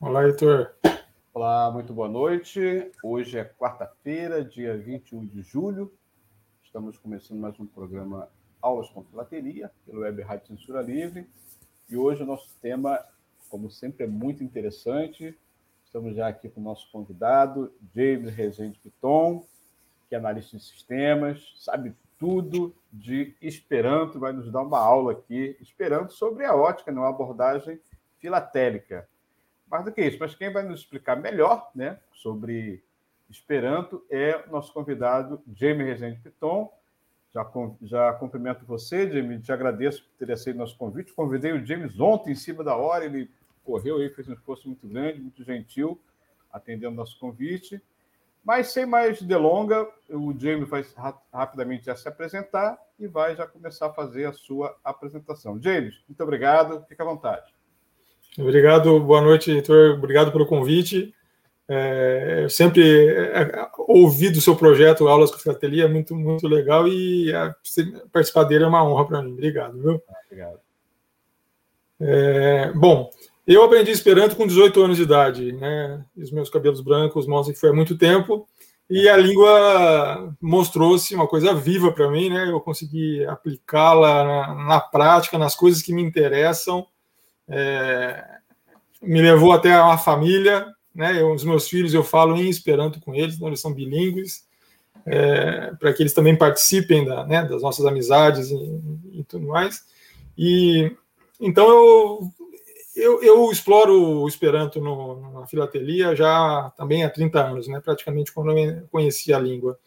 Olá, Heitor. Olá, muito boa noite. Hoje é quarta-feira, dia 21 de julho. Estamos começando mais um programa Aulas com Filateria, pelo Web Rádio Censura Livre. E hoje o nosso tema, como sempre, é muito interessante. Estamos já aqui com o nosso convidado, James Rezende Piton, que é analista de sistemas, sabe tudo de Esperanto, vai nos dar uma aula aqui, Esperanto, sobre a ótica, uma abordagem filatélica. Mais do que isso, mas quem vai nos explicar melhor né, sobre Esperanto é o nosso convidado, Jamie Rezende Piton. Já, já cumprimento você, Jamie, te agradeço por ter aceito nosso convite. Convidei o James ontem, em cima da hora, ele correu aí, fez um esforço muito grande, muito gentil, atendendo nosso convite. Mas sem mais delonga, o Jamie vai rapidamente já se apresentar e vai já começar a fazer a sua apresentação. James, muito obrigado, fique à vontade. Obrigado, boa noite, Heitor. Obrigado pelo convite. É, eu sempre é, ouvi do seu projeto Aulas com Filatelia, é muito, muito legal e a, participar dele é uma honra para mim. Obrigado, viu? Obrigado. É, bom, eu aprendi Esperanto com 18 anos de idade, né? Os meus cabelos brancos mostram que foi há muito tempo e a língua mostrou-se uma coisa viva para mim, né? Eu consegui aplicá-la na, na prática, nas coisas que me interessam é, me levou até uma família, né? Eu, os meus filhos eu falo em Esperanto com eles, né? eles são bilíngues, é, para que eles também participem da, né, das nossas amizades e, e, tudo mais. E então eu, eu, eu exploro o Esperanto no, na filatelia já também há 30 anos, né? Praticamente quando eu conheci a língua.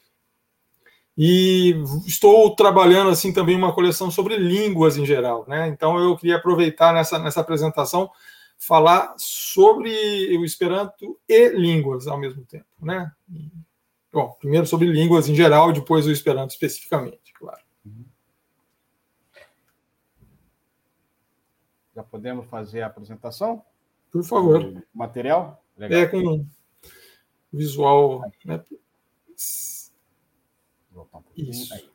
E estou trabalhando assim também uma coleção sobre línguas em geral, né? Então eu queria aproveitar nessa, nessa apresentação falar sobre o Esperanto e línguas ao mesmo tempo, né? bom, primeiro sobre línguas em geral, depois o Esperanto especificamente, claro. Já podemos fazer a apresentação? Por favor. Material? Legal. É com visual, né? Isso. Aí.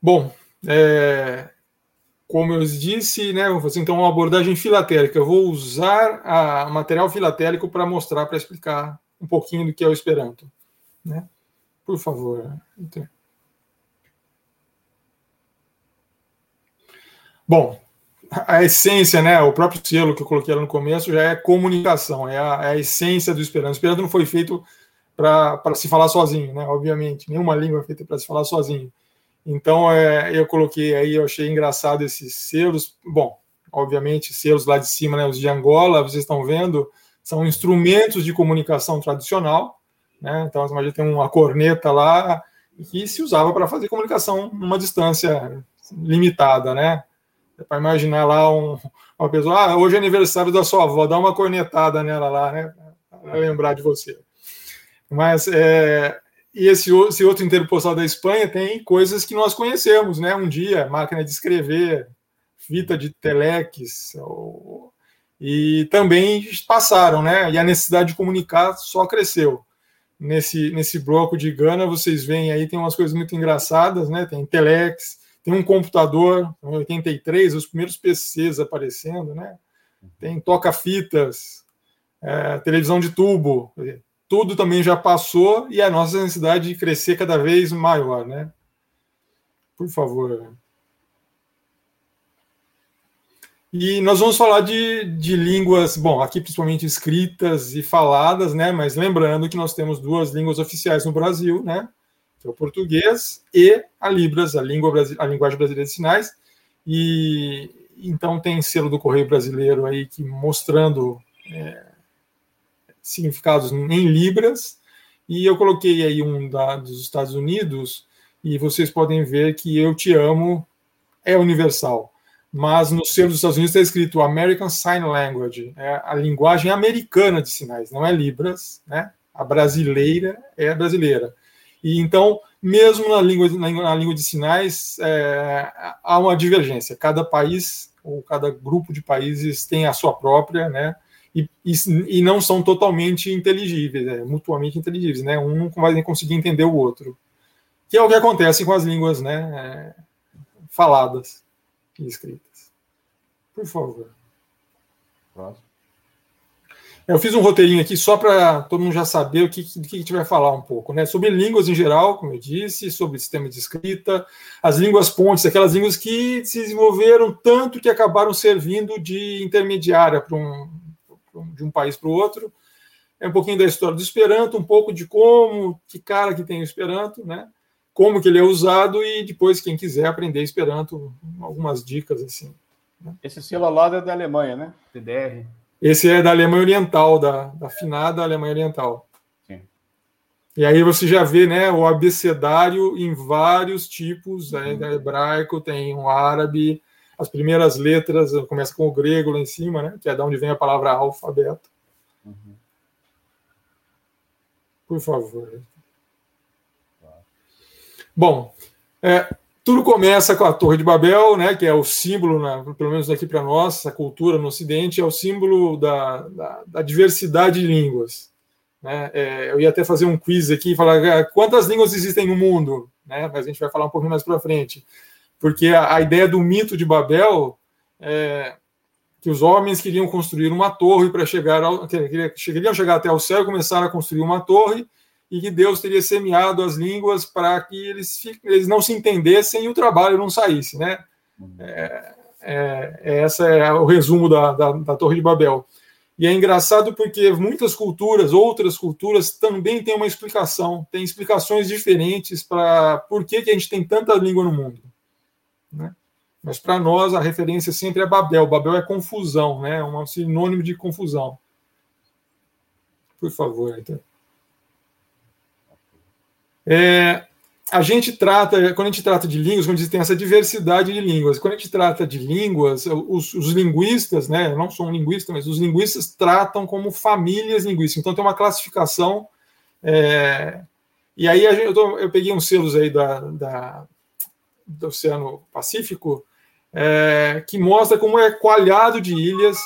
Bom, é, como eu disse, né, vou fazer então uma abordagem filatélica. Eu vou usar a material filatélico para mostrar, para explicar um pouquinho do que é o Esperanto. Né? Por favor. Então. Bom, a essência, né, o próprio selo que eu coloquei lá no começo já é comunicação, é a, é a essência do Esperanto. O Esperanto não foi feito para se falar sozinho, né? Obviamente, nenhuma língua é feita para se falar sozinho. Então, é, eu coloquei aí, eu achei engraçado esses selos. Bom, obviamente, selos lá de cima, né? Os de Angola, vocês estão vendo, são instrumentos de comunicação tradicional, né? Então, imagina tem uma corneta lá que se usava para fazer comunicação numa distância limitada, né? É para imaginar lá um, uma pessoa, ah, hoje é aniversário da sua avó, dá uma cornetada nela lá, né? Para lembrar de você. Mas é, e esse, esse outro inteiro postal da Espanha tem coisas que nós conhecemos, né? Um dia, máquina de escrever, fita de telex, ou, e também passaram, né? E a necessidade de comunicar só cresceu. Nesse, nesse bloco de Gana, vocês veem aí, tem umas coisas muito engraçadas, né? Tem telex, tem um computador, em 83, os primeiros PCs aparecendo, né? Tem toca-fitas, é, televisão de tubo, tudo também já passou e a nossa necessidade de crescer cada vez maior, né? Por favor. E nós vamos falar de, de línguas, bom, aqui principalmente escritas e faladas, né? Mas lembrando que nós temos duas línguas oficiais no Brasil, né? Que é o português e a Libras, a, língua, a linguagem brasileira de sinais. E então tem selo do Correio Brasileiro aí que mostrando é, significados em libras, e eu coloquei aí um da, dos Estados Unidos, e vocês podem ver que eu te amo é universal. mas no selo dos Estados Unidos está escrito American Sign Language, é a linguagem americana de sinais, não é Libras, né? A brasileira é brasileira. E então, mesmo na língua, na língua de sinais, é, há uma divergência. Cada país ou cada grupo de países tem a sua própria, né? E, e, e não são totalmente inteligíveis, é, mutuamente inteligíveis, né? Um não vai conseguir entender o outro. Que é o que acontece com as línguas, né? É, faladas e escritas. Por favor. Próximo. Eu fiz um roteirinho aqui só para todo mundo já saber o que, que, que a gente vai falar um pouco, né? Sobre línguas em geral, como eu disse, sobre sistema de escrita, as línguas pontes, aquelas línguas que se desenvolveram tanto que acabaram servindo de intermediária para um, de um país para o outro. É um pouquinho da história do Esperanto, um pouco de como, que cara que tem o Esperanto, né? Como que ele é usado e depois quem quiser aprender Esperanto, algumas dicas assim. Né? Esse selo lá é da Alemanha, né? TDR. Esse é da Alemanha Oriental, da, da finada Alemanha Oriental. Sim. E aí você já vê né, o abecedário em vários tipos, né, uhum. hebraico, tem o árabe, as primeiras letras, começa com o grego lá em cima, né, que é da onde vem a palavra alfabeto. Uhum. Por favor. Bom, é, tudo começa com a Torre de Babel, né, que é o símbolo, né, pelo menos aqui para nós, a cultura no Ocidente, é o símbolo da, da, da diversidade de línguas. Né? É, eu ia até fazer um quiz aqui e falar ah, quantas línguas existem no mundo, né? mas a gente vai falar um pouquinho mais para frente. Porque a, a, ideia do mito de Babel é que os homens queriam construir uma torre para chegar ao, queriam chegar até o céu e começaram a construir uma torre e que Deus teria semeado as línguas para que eles, eles não se entendessem e o trabalho não saísse, né? É, é, é essa é o resumo da, da, da, Torre de Babel. E é engraçado porque muitas culturas, outras culturas, também têm uma explicação, têm explicações diferentes para por que, que a gente tem tanta língua no mundo. Né? Mas para nós a referência sempre é Babel. Babel é confusão, né? um sinônimo de confusão. Por favor, então. É, a gente trata, quando a gente trata de línguas, a gente tem essa diversidade de línguas, quando a gente trata de línguas, os, os linguistas, né, eu não sou um linguista, mas os linguistas tratam como famílias linguísticas. Então tem uma classificação. É, e aí gente, eu, tô, eu, peguei uns selos aí da, da do Oceano Pacífico é, que mostra como é coalhado de ilhas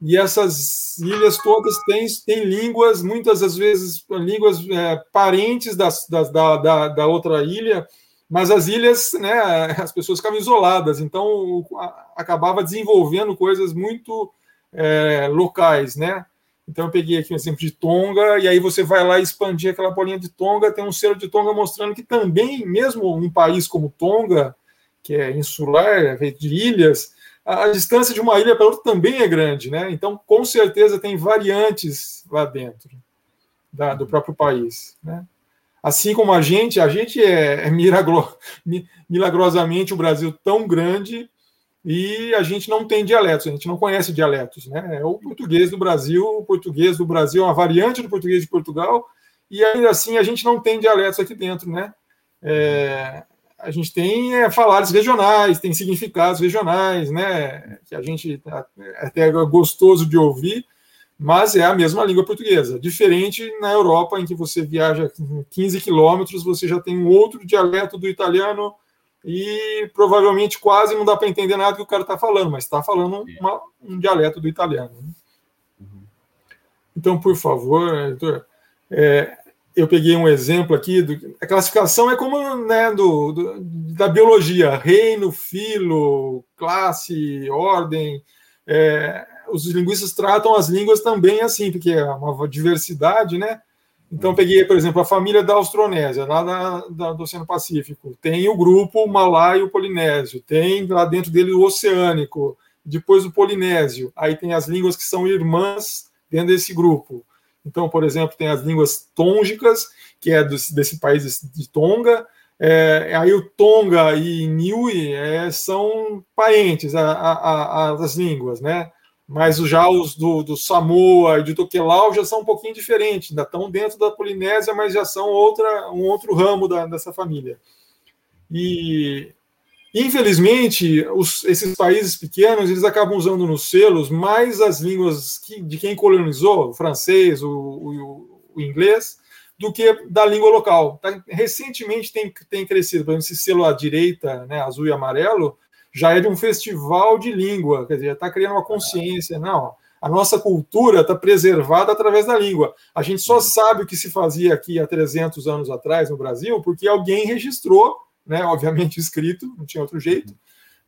e essas ilhas todas têm, têm línguas, muitas das vezes línguas é, parentes das, das, da, da, da, outra ilha, mas as ilhas, né, as pessoas ficavam isoladas, então acabava desenvolvendo coisas muito é, locais, né? Então eu peguei aqui um exemplo de Tonga, e aí você vai lá expandir aquela bolinha de Tonga, tem um selo de Tonga mostrando que também, mesmo um país como Tonga, que é insular, é feito de ilhas, a, distância de uma ilha para outra também é grande, né? Então, com certeza, tem variantes lá dentro da, do próprio país, né? Assim como a gente, a gente é, é milagro, milagrosamente o Brasil tão grande e a gente não tem dialetos, a gente não conhece dialetos, né? É o português do Brasil, o português do Brasil é uma variante do português de Portugal e ainda assim a gente não tem dialetos aqui dentro, né? É, a gente tem é, falares regionais, tem significados regionais, né? Que a gente é até gostoso de ouvir, mas é a mesma língua portuguesa. Diferente na Europa, em que você viaja 15 quilômetros, você já tem um outro dialeto do italiano e provavelmente quase não dá para entender nada que o cara está falando, mas está falando uma, um dialeto do italiano. Né? Uhum. Então, por favor, Heitor, é, eu peguei um exemplo aqui, do, a classificação é como né, do, do, da biologia, reino, filo, classe, ordem. É, os linguistas tratam as línguas também assim, porque é uma diversidade, né? Então, peguei, por exemplo, a família da Austronésia, lá da, da, do Oceano Pacífico. Tem o grupo Malaio-Polinésio, tem lá dentro dele o Oceânico, depois o Polinésio. Aí tem as línguas que são irmãs dentro desse grupo. Então, por exemplo, tem as línguas tôngicas, que é desse, desse país de Tonga. É, aí o Tonga e Niue é, são parentes a, a, a, as línguas, né? Mas já os do, do Samoa e de Tokelau já são um pouquinho diferentes, ainda estão dentro da Polinésia, mas já são outra, um outro ramo da, dessa família. E Infelizmente, os, esses países pequenos eles acabam usando nos selos mais as línguas que, de quem colonizou, o francês, o, o, o, inglês, do que da língua local. Tá? Recentemente tem, tem crescido, por exemplo, esse selo à direita, né, azul e amarelo, já é de um festival de língua, quer dizer, está criando uma consciência. Não, a nossa cultura está preservada através da língua. A gente só sabe o que se fazia aqui há 300 anos atrás no Brasil porque alguém registrou, né, obviamente escrito, não tinha outro jeito,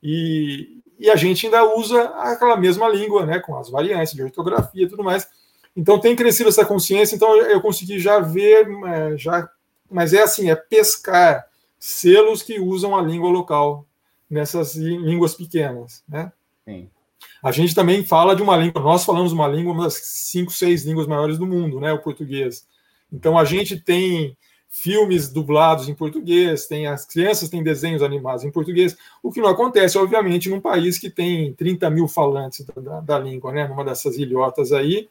e, e a gente ainda usa aquela mesma língua, né, com as variantes de ortografia e tudo mais. Então tem crescido essa consciência, então eu consegui já ver, é, já, mas é assim, é pescar selos que usam a língua local nessas línguas pequenas, né? Sim. A gente também fala de uma língua, nós falamos uma língua, uma das cinco, seis línguas maiores do mundo, né, o português. Então a gente tem filmes dublados em português, tem as crianças têm desenhos animados em português, o que não acontece, obviamente, num país que tem 30 mil falantes da, da língua, né, numa dessas ilhotas aí.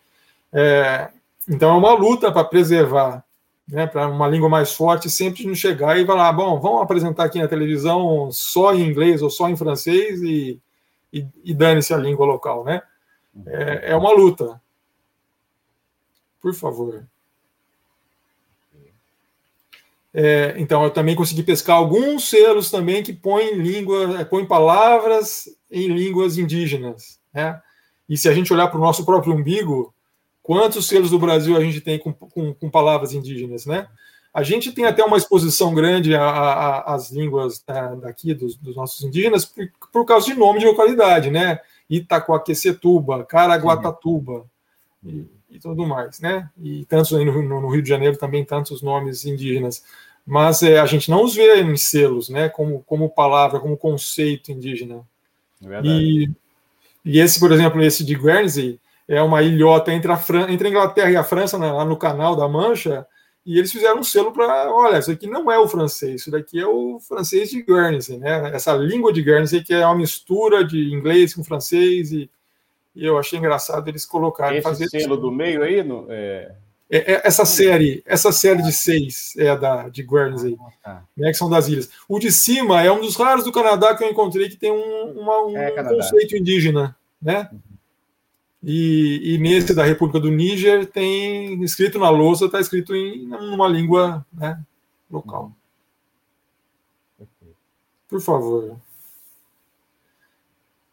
É, então é uma luta para preservar, né, para uma língua mais forte, sempre não chegar e falar, bom, vamos apresentar aqui na televisão só em inglês ou só em francês e e, e dane-se a língua local, né? É, é uma luta. Por favor. É, então, eu também consegui pescar alguns selos também que põem língua, é, põem palavras em línguas indígenas, né? E se a gente olhar para o nosso próprio umbigo, quantos selos do Brasil a gente tem com, com, com palavras indígenas, né? A gente tem até uma exposição grande às línguas né, daqui, dos, dos, nossos indígenas, por, por, causa de nome de localidade, né? Itacoaquecetuba, Caraguatatuba e, e, tudo mais, né? E tantos aí no, no, Rio de Janeiro também, tantos nomes indígenas. Mas é, a gente não os vê em selos, né? Como, como palavra, como conceito indígena. É e, e esse, por exemplo, esse de Guernsey, é uma ilhota entre a, Fran entre a Inglaterra e a França, né, lá no Canal da Mancha, e eles fizeram um selo para, olha, isso aqui não é o francês, isso daqui é o francês de Guernsey, né? Essa língua de Guernsey que é uma mistura de inglês com francês e, e eu achei engraçado eles colocarem Esse fazer selo isso. do meio aí, no, é... É, é, essa série, essa série de seis é da de Guernsey, ah, tá. né, que são das ilhas. O de cima é um dos raros do Canadá que eu encontrei que tem um, uma, um é, conceito indígena, né? Uhum. E, e, nesse da República do Níger tem escrito na lousa, está escrito em uma língua né, local. Por favor.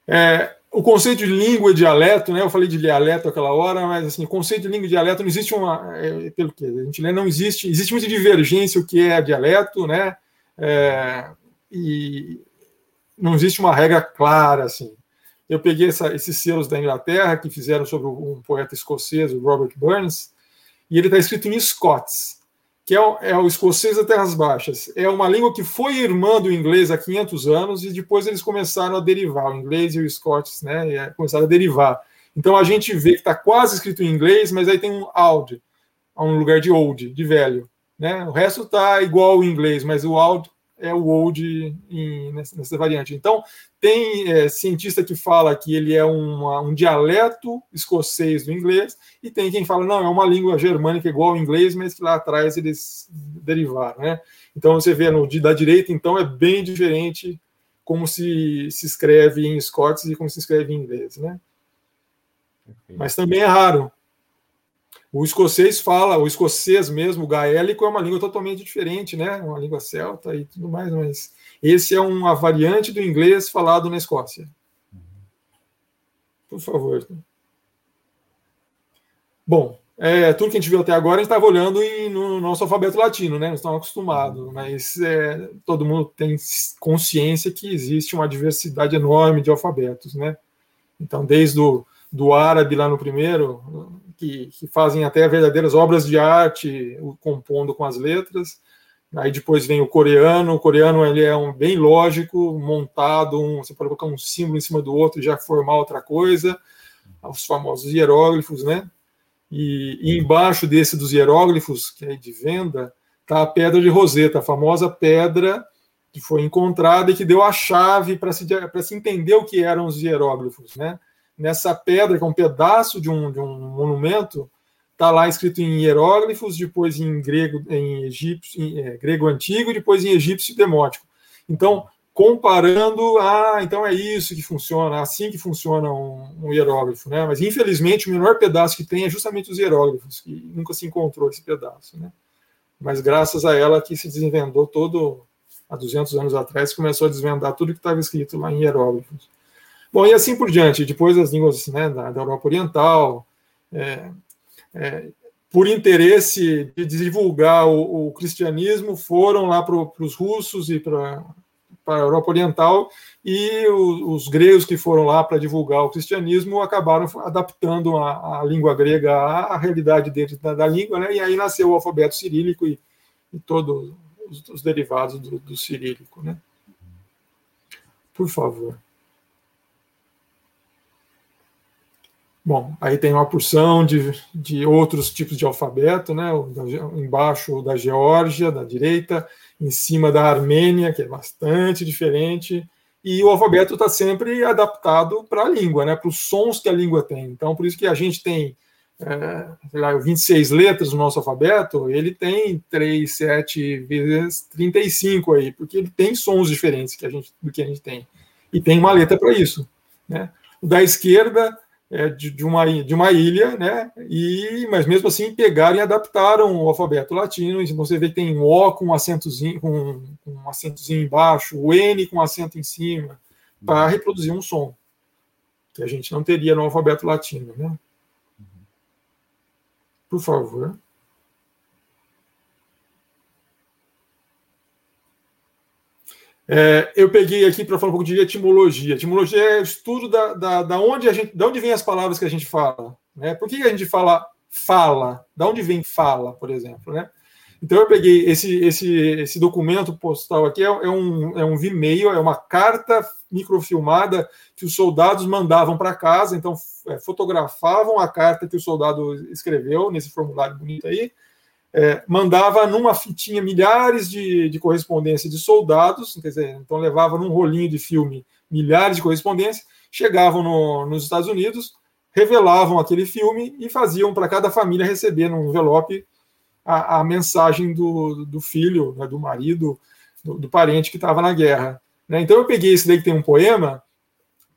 É, o conceito de língua e dialeto, né? Eu falei de dialeto aquela hora, mas assim, o conceito de língua e dialeto não existe uma, é, pelo que a gente lê, não existe, existe muita divergência o que é dialeto, né? É, e não existe uma regra clara assim eu peguei essa, esses selos da Inglaterra que fizeram sobre um poeta escocês, o Robert Burns, e ele está escrito em Scots, que é o, é o, escocês das Terras Baixas. É uma língua que foi irmã do inglês há 500 anos e depois eles começaram a derivar, o inglês e o Scots né, começaram a derivar. Então a gente vê que está quase escrito em inglês, mas aí tem um old, um lugar de old, de velho. Né? O resto está igual ao inglês, mas o old é o old em, nessa, nessa, variante. Então, tem é, cientista que fala que ele é uma, um dialeto escocês do inglês, e tem quem fala, não, é uma língua germânica igual ao inglês, mas que lá atrás eles derivaram. Né? Então, você vê no da direita, então, é bem diferente como se, se escreve em Scots e como se escreve em inglês. Né? Mas também é raro. O escocês fala, o escocês mesmo, o gaélico é uma língua totalmente diferente, né? Uma língua celta e tudo mais, mas esse é uma variante do inglês falado na Escócia. Por favor. Bom, é, tudo que a gente viu até agora, a gente estava olhando em, no nosso alfabeto latino, né? Nós estamos acostumados, mas é, todo mundo tem consciência que existe uma diversidade enorme de alfabetos, né? Então, desde o do árabe lá no primeiro, que, que, fazem até verdadeiras obras de arte, compondo com as letras. Aí depois vem o coreano. O coreano ele é um bem lógico, montado, um, você pode colocar um símbolo em cima do outro e já formar outra coisa. Os famosos hieróglifos, né? E, e embaixo desse dos hieróglifos, que é de venda, está a pedra de Roseta, a famosa pedra que foi encontrada e que deu a chave para se, se entender o que eram os hieróglifos, né? Nessa pedra, que é um pedaço de um, de um monumento, está lá escrito em hieróglifos, depois em grego, em egípcio, em, é, grego antigo, depois em egípcio demótico. Então, comparando, ah, então é isso que funciona, assim que funciona um, um, hieróglifo, né? Mas infelizmente o menor pedaço que tem é justamente os hieróglifos, que nunca se encontrou esse pedaço, né? Mas graças a ela que se desvendou todo há 200 anos atrás, começou a desvendar tudo que estava escrito lá em hieróglifos. Bom, e assim por diante, depois as línguas né, da, da Europa Oriental, é, é, por interesse de divulgar o, o cristianismo, foram lá para os russos e para a Europa Oriental, e os gregos que foram lá para divulgar o cristianismo acabaram adaptando a, a língua grega à, à realidade deles da, da, língua, né? e aí nasceu o alfabeto cirílico e, e todos os, os, derivados do, do cirílico. Né? Por favor. Bom, aí tem uma porção de, de outros tipos de alfabeto, né? Embaixo da Geórgia, da direita, em cima da Armênia, que é bastante diferente, e o alfabeto está sempre adaptado para a língua, né? Para os sons que a língua tem. Então, por isso que a gente tem é, lá, 26 letras no nosso alfabeto, ele tem 3, 7 vezes 35 aí, porque ele tem sons diferentes que a gente, do que a gente tem. E tem uma letra para isso. Né? O da esquerda é, de, de, uma, de uma ilha, né? E, mas mesmo assim pegaram e adaptaram o alfabeto latino. Então você vê que tem um O com um acentozinho, com, com um acentozinho embaixo, o N com um acento em cima, para reproduzir um som que a gente não teria no alfabeto latino, né? Por favor. É, eu peguei aqui para falar um pouco de etimologia. Etimologia é o estudo da, da, da, onde a gente, da onde vem as palavras que a gente fala. Né? Por que a gente fala fala? Da onde vem fala, por exemplo? Né? Então eu peguei esse, esse, esse documento postal aqui, é, é um, é um Vimeo, é uma carta microfilmada que os soldados mandavam para casa, então é, fotografavam a carta que o soldado escreveu nesse formulário bonito aí, é, mandava numa fitinha milhares de, de correspondência de soldados, quer dizer, então levava num rolinho de filme milhares de correspondências, chegavam no, nos Estados Unidos, revelavam aquele filme e faziam para cada família receber num envelope a, a mensagem do, do filho, né, do marido, do, do, parente que estava na guerra. Né? Então eu peguei esse daí que tem um poema,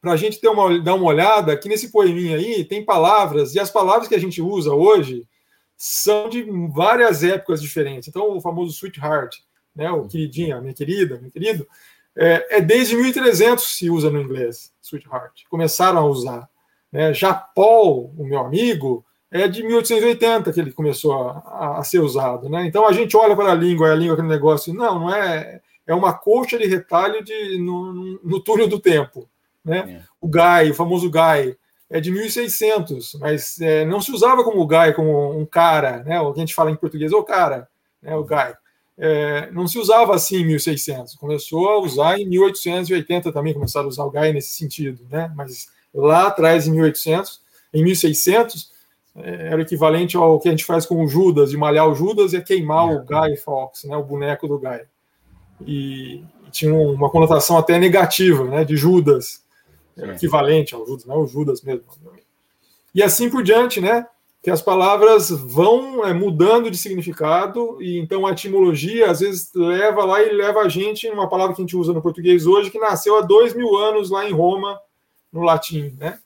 para a gente ter uma, dar uma olhada, que nesse poeminha aí tem palavras, e as palavras que a gente usa hoje, são de várias épocas diferentes. Então, o famoso sweetheart, né, o queridinha, minha querida, meu querido, é, é desde 1300 se usa no inglês, sweetheart. Começaram a usar. Né? Já Paul, o meu amigo, é de 1880 que ele começou a, a, ser usado. Né? Então, a gente olha para a língua, a língua aquele negócio, não, não é. É uma colcha de retalho de, no, no, no túnel do tempo. Né? É. O Guy, o famoso Guy, é de 1600, mas é, não se usava como guy, como um cara, né? O que a gente fala em português, o cara, né? O guy. É, não se usava assim em 1600, começou a usar em 1880 também, começaram a usar o guy nesse sentido, né? Mas lá atrás, em 1800, em 1600, é, era equivalente ao que a gente faz com o Judas, de malhar o Judas e queimar o Guy Fawkes, né? O boneco do Guy. E tinha uma conotação até negativa, né? De Judas, é equivalente ao Judas, não é o Judas mesmo. E assim por diante, né? Que as palavras vão é, mudando de significado, e então a etimologia às vezes leva lá e leva a gente numa palavra que a gente usa no português hoje, que nasceu há dois mil anos lá em Roma, no latim, né?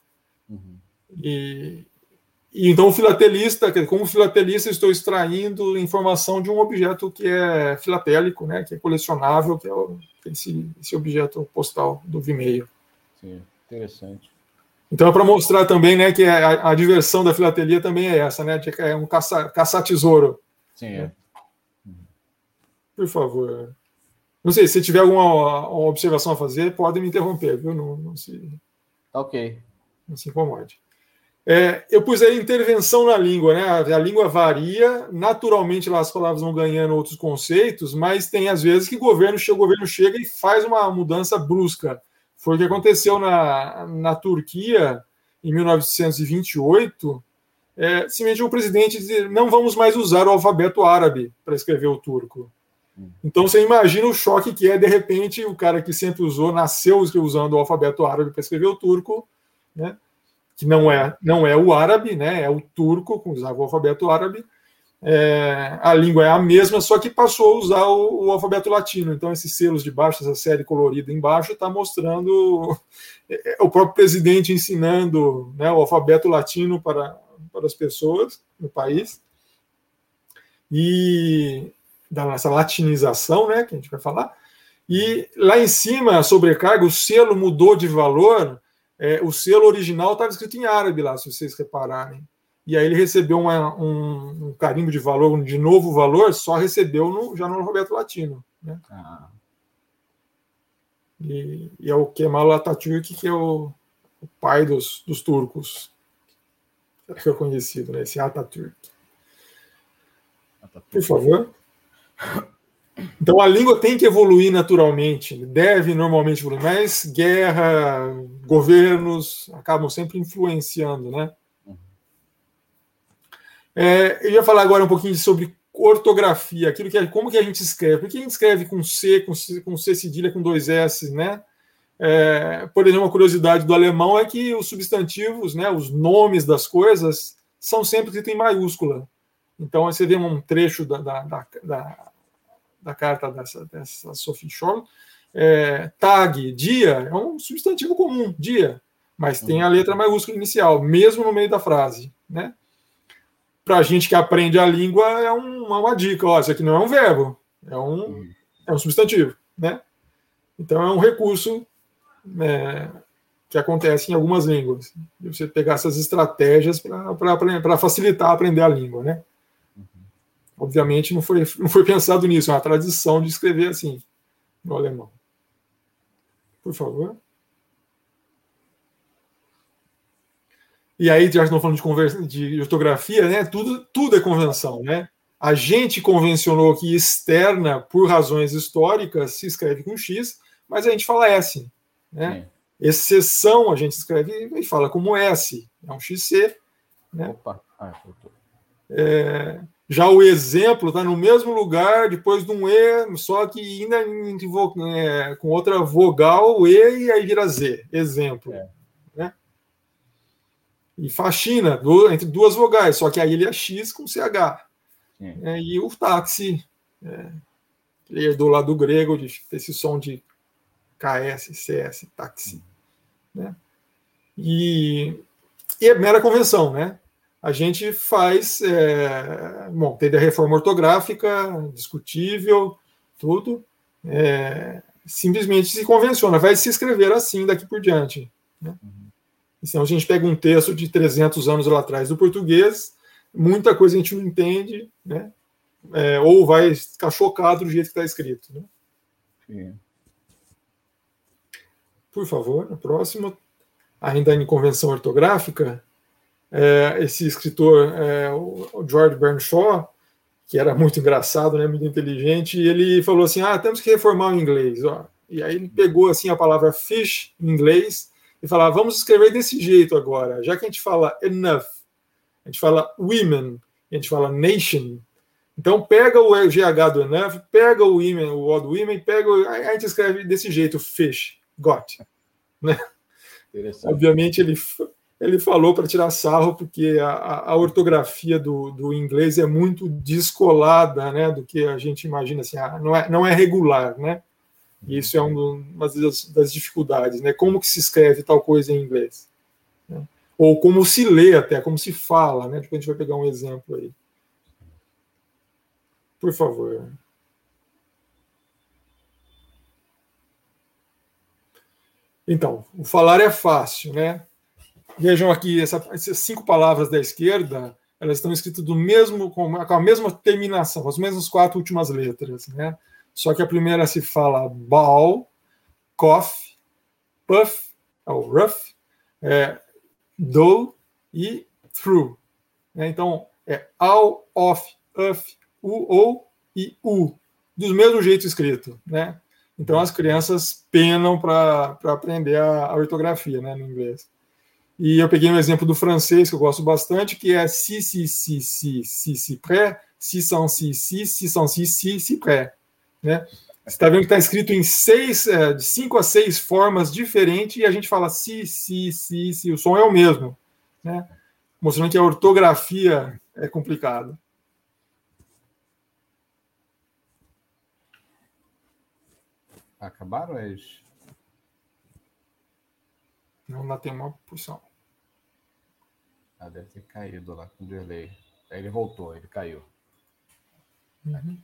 Uhum. E, e então o filatelista, como filatelista, estou extraindo informação de um objeto que é filatélico, né? Que é colecionável, que é esse, esse objeto postal do Vimeo. Sim. Interessante. Então é para mostrar também, né, que a, a, diversão da filatelia também é essa, né? É um caça, caçar tesouro. Sim. É. Por favor. Não sei, se tiver alguma observação a fazer, pode me interromper, viu? Não, não se. Ok. Não se incomode. É, eu pus aí intervenção na língua, né? A, a, língua varia, naturalmente lá as palavras vão ganhando outros conceitos, mas tem às vezes que o governo, o governo chega e faz uma mudança brusca foi o que aconteceu na, na Turquia em 1928. É, simplesmente o presidente dizer não vamos mais usar o alfabeto árabe para escrever o turco. Então você imagina o choque que é, de repente, o cara que sempre usou, nasceu usando o alfabeto árabe para escrever o turco, né? que não é, não é o árabe, né? é o turco, usava o alfabeto árabe, é, a língua é a mesma, só que passou a usar o, o, alfabeto latino. Então, esses selos de baixo, essa série colorida embaixo, está mostrando é, é, o próprio presidente ensinando né, o alfabeto latino para, para as pessoas no país. E dessa latinização, né, que a gente vai falar. E lá em cima, a sobrecarga, o selo mudou de valor. É, o selo original estava escrito em árabe lá, se vocês repararem e aí ele recebeu uma, um, um, carimbo de valor, de novo valor, só recebeu no, já no alfabeto latino. Né? Ah. E, e, é o Kemal Atatürk, que é o, o pai dos, dos turcos. Que é conhecido, né? Esse Atatürk. Atatürk. Por favor. Então a língua tem que evoluir naturalmente, deve normalmente evoluir, mas guerra, governos acabam sempre influenciando, né? É, eu ia falar agora um pouquinho sobre ortografia, aquilo que é, como que a gente escreve. Por que a gente escreve com C, com C, com C cedilha, com dois S, né? É, por exemplo, uma curiosidade do alemão é que os substantivos, né, os nomes das coisas, são sempre escritos em maiúscula. Então, você vê um trecho da, da, da, da, da carta dessa, dessa Sophie Scholl, é, tag, dia, é um substantivo comum, dia, mas tem a letra maiúscula inicial, mesmo no meio da frase, né? Para a gente que aprende a língua, é uma, uma dica. Ó, isso aqui não é um verbo, é um, é um substantivo. Né? Então, é um recurso né, que acontece em algumas línguas. Você pegar essas estratégias para facilitar aprender a língua. Né? Obviamente, não foi, não foi pensado nisso, é uma tradição de escrever assim no alemão. Por favor. E aí, já estão falando de, conversa, de ortografia, né? Tudo, tudo é convenção, né? A gente convencionou que externa, por razões históricas, se escreve com X, mas a gente fala S. Né? Exceção a gente escreve e fala como S. É um XC. Né? Opa. Ah, é, já o exemplo está no mesmo lugar, depois de um E, só que ainda é, com outra vogal, E, e aí vira Z. Exemplo. É e faxina, do, entre duas vogais, só que aí ele é X com CH. É, e o táxi, é, ele herdou lá do grego, de esse som de KS, CS, táxi. Né? E, e é mera convenção, né? A gente faz. É, bom, teve a reforma ortográfica, discutível, tudo. É, simplesmente se convenciona, vai se escrever assim daqui por diante. Né? Uhum. Então, a gente pega um texto de 300 anos lá atrás do português, muita coisa a gente não entende, né? É, ou vai ficar chocado do jeito que está escrito. Né? Sim. Por favor, a próxima. Ainda em convenção ortográfica, é, esse escritor, é, o George Bernshaw, que era muito engraçado, né, muito inteligente, ele falou assim: ah, temos que reformar o inglês. Ó. E aí ele pegou assim a palavra fish em inglês e falar, vamos escrever desse jeito agora. Já que a gente fala enough, a gente fala women, a gente fala nation. Então pega o GH do enough, pega o women, o O do women, pega o, a gente escreve desse jeito, fish, got. Né? Obviamente ele, ele falou para tirar sarro, porque a, a ortografia do, do inglês é muito descolada né, do que a gente imagina, assim, ah, não, é, não é regular, né? Isso é uma das, dificuldades, né? Como que se escreve tal coisa em inglês? Né? Ou como se lê até, como se fala, né? Depois a gente vai pegar um exemplo aí. Por favor. Então, o falar é fácil, né? Vejam aqui essa, essas cinco palavras da esquerda, elas estão escritas do mesmo com a mesma terminação, as mesmas quatro últimas letras, né? Só que a primeira se fala ball, cough, puff, ou rough, é, do e through. É, então, é all, off, uff, u, ou e u, do mesmo jeito escrito. Né? Então, as crianças penam para aprender a, a, ortografia né, no inglês. E eu peguei um exemplo do francês que eu gosto bastante, que é si, si, si, si, si, si, pré, si, sans, si, si, si, sans, si, si, si, pré. Né? Você está vendo que está escrito em seis, é, de cinco a seis formas diferentes e a gente fala si, si, si, si, o som é o mesmo, né? mostrando que a ortografia é complicada. Acabaram é eles Não, lá tem uma porção. Ah, deve ter caído lá com delay. Ele voltou, ele caiu. Uhum.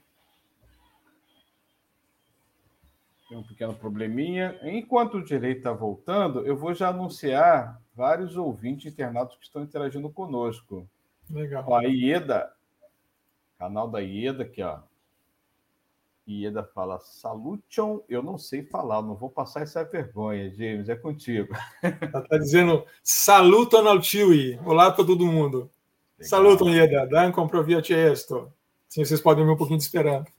Tem um pequeno probleminha. Enquanto o direito está voltando, eu vou já anunciar vários ouvintes internados que estão interagindo conosco. Legal. Ó, a Ieda, canal da Ieda aqui, ó. Ieda fala Salution, eu não sei falar, não vou passar essa vergonha, James, é contigo. Ela está dizendo Saluton al Tiwi. Olá para todo mundo. Legal. Saluton, Ieda. Dankon pro via esto. Sim, vocês podem ver um pouquinho de esperanto.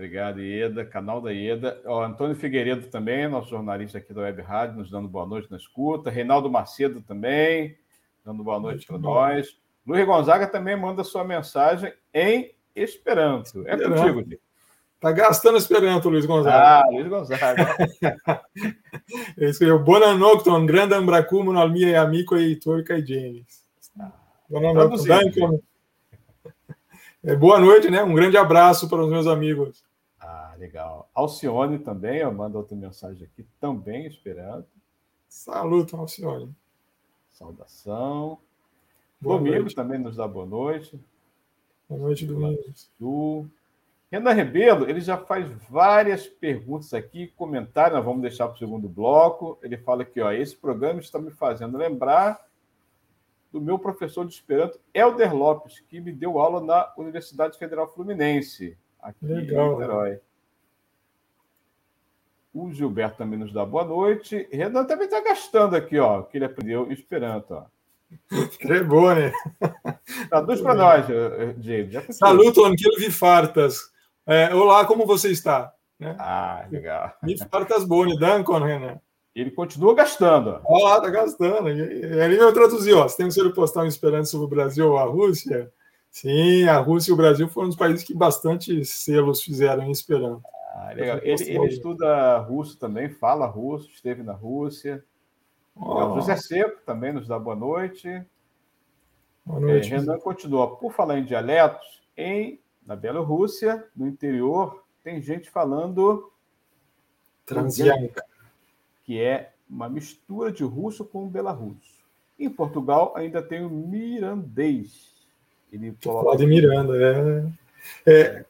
Obrigado, Ieda, canal da Ieda. Ó, Antônio Figueiredo também, nosso jornalista aqui da Web Rádio, nos dando boa noite na escuta. Reinaldo Macedo também, dando boa noite para nós. Luiz Gonzaga também manda sua mensagem em Esperanto. É Esperanto. contigo, Diego. Tá gastando esperanto, Luiz Gonzaga. Ah, Luiz Gonzaga. Ele escreveu Bona nocton, grandam bracumo al mia amico e turca e James. Bona nocton, Traduzido. dankon. É, boa noite, né? Um grande abraço para os meus amigos. Legal. Alcione também, ó, manda outra mensagem aqui, também Esperanto. Saluto, Alcione. Saudação. Boa Domingos noite. também nos dá boa noite. Boa noite, Domingos. do Renan Rebelo, ele já faz várias perguntas aqui, comentários, nós vamos deixar para o segundo bloco. Ele fala aqui, ó, esse programa está me fazendo lembrar do meu professor de Esperanto, Helder Lopes, que me deu aula na Universidade Federal Fluminense, aqui Legal, em Niterói. O Gilberto também nos dá boa noite. Renan também está gastando aqui, ó, que ele aprendeu Esperanto. Ó. Trebone. Traduz para nós, James. Saluto, Anquilo vi fartas. É, olá, como você está? Né? Ah, legal. Vi fartas bone, dankon, Renan. Ele continua gastando. Olha lá, tá gastando. E- e Ali eu traduzi, ó. Se tem um ser postal em esperança sobre o Brasil ou a Rússia, sim, a Rússia e o Brasil foram os países que bastante selos fizeram em Esperanto. Ah, legal. Ele, ele estuda russo também, fala russo, esteve na Rússia. Ó, O José Seco também nos dá boa noite. boa É, noite. Renan continua. Por falar em dialetos, em, na Bielorrússia, no interior, tem gente falando Transianca. que é uma mistura de russo com belarrusso. Em Portugal, ainda tem o mirandês. Ele coloca Falar de Miranda, é. É, é,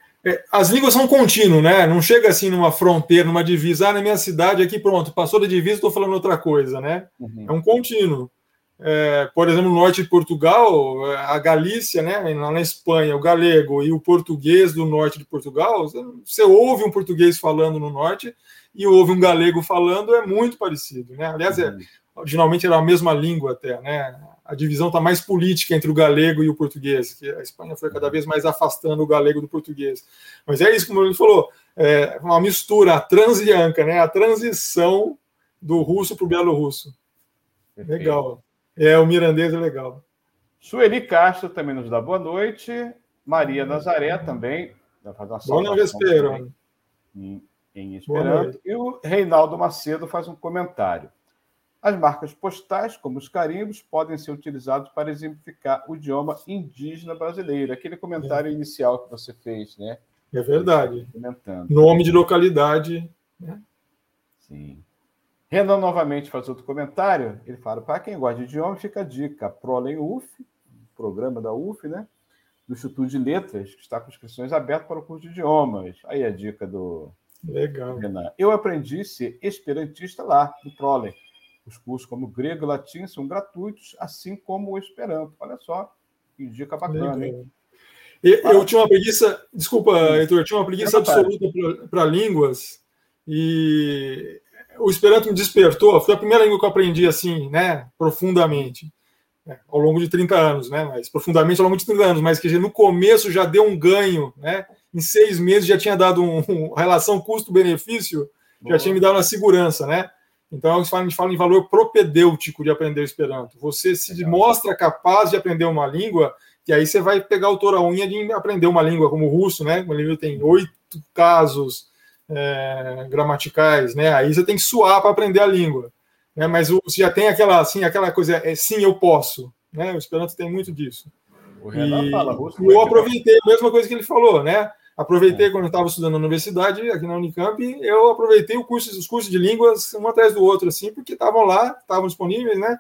as línguas são contínuas, né? Não chega assim numa fronteira, numa divisa. Ah, na minha cidade aqui, pronto, passou da divisa, estou falando outra coisa, né? Uhum. É um contínuo. É, por exemplo, no norte de Portugal, a Galícia, né, lá na Espanha, o galego e o português do norte de Portugal, você ouve um português falando no norte e ouve um galego falando, é muito parecido. Né? Aliás, é, originalmente era a mesma língua até. Né? A divisão está mais política entre o galego e o português, que a Espanha foi cada vez mais afastando o galego do português. Mas é isso, como ele falou, é uma mistura, a transianca, né? a transição do russo para o bielorrusso. Legal. É, o mirandês é legal. Sueli Castro também nos dá boa noite. Maria Nazaré também. Saudação vespero. Em, em Esperanto. E o Reinaldo Macedo faz um comentário. As marcas postais, como os carimbos, podem ser utilizados para exemplificar o idioma indígena brasileiro. Aquele comentário inicial que você fez, né? É verdade. Nome de localidade. Sim. Renan novamente faz outro comentário. Ele fala: para quem gosta de idioma, fica a dica. Prolen UF, programa da UF, né? Do Instituto de Letras, que está com inscrições abertas para o curso de idiomas. Aí a dica do Legal. Renan. Eu aprendi a ser esperantista lá, no Prolen. Os cursos como grego e latim são gratuitos, assim como o Esperanto. Olha só, que dica bacana, hein? Legal. Eu tinha uma preguiça, desculpa, Heitor, eu tinha uma preguiça absoluta para línguas e o Esperanto me despertou. Foi a primeira língua que eu aprendi assim, né, profundamente, né, ao longo de 30 anos, né, mas profundamente ao longo de 30 anos, mas que no começo já deu um ganho, né, em seis meses já tinha dado um, um relação custo-benefício, já tinha me dado uma segurança, né? Então, a gente fala, em valor propedêutico de aprender Esperanto. Você se Legal. mostra capaz de aprender uma língua, que aí você vai pegar o touro a unha de aprender uma língua como o russo, né? Uma língua tem oito casos é, gramaticais, né? Aí você tem que suar para aprender a língua. Né? Mas você já tem aquela, assim, aquela coisa, é, sim, eu posso. Né? O Esperanto tem muito disso. O Renan E fala russo. e eu aproveitei a mesma coisa que ele falou, né? Aproveitei é. quando eu estava estudando na universidade, aqui na Unicamp, eu aproveitei o curso, os cursos de línguas um atrás do outro, assim, porque estavam lá, estavam disponíveis, né?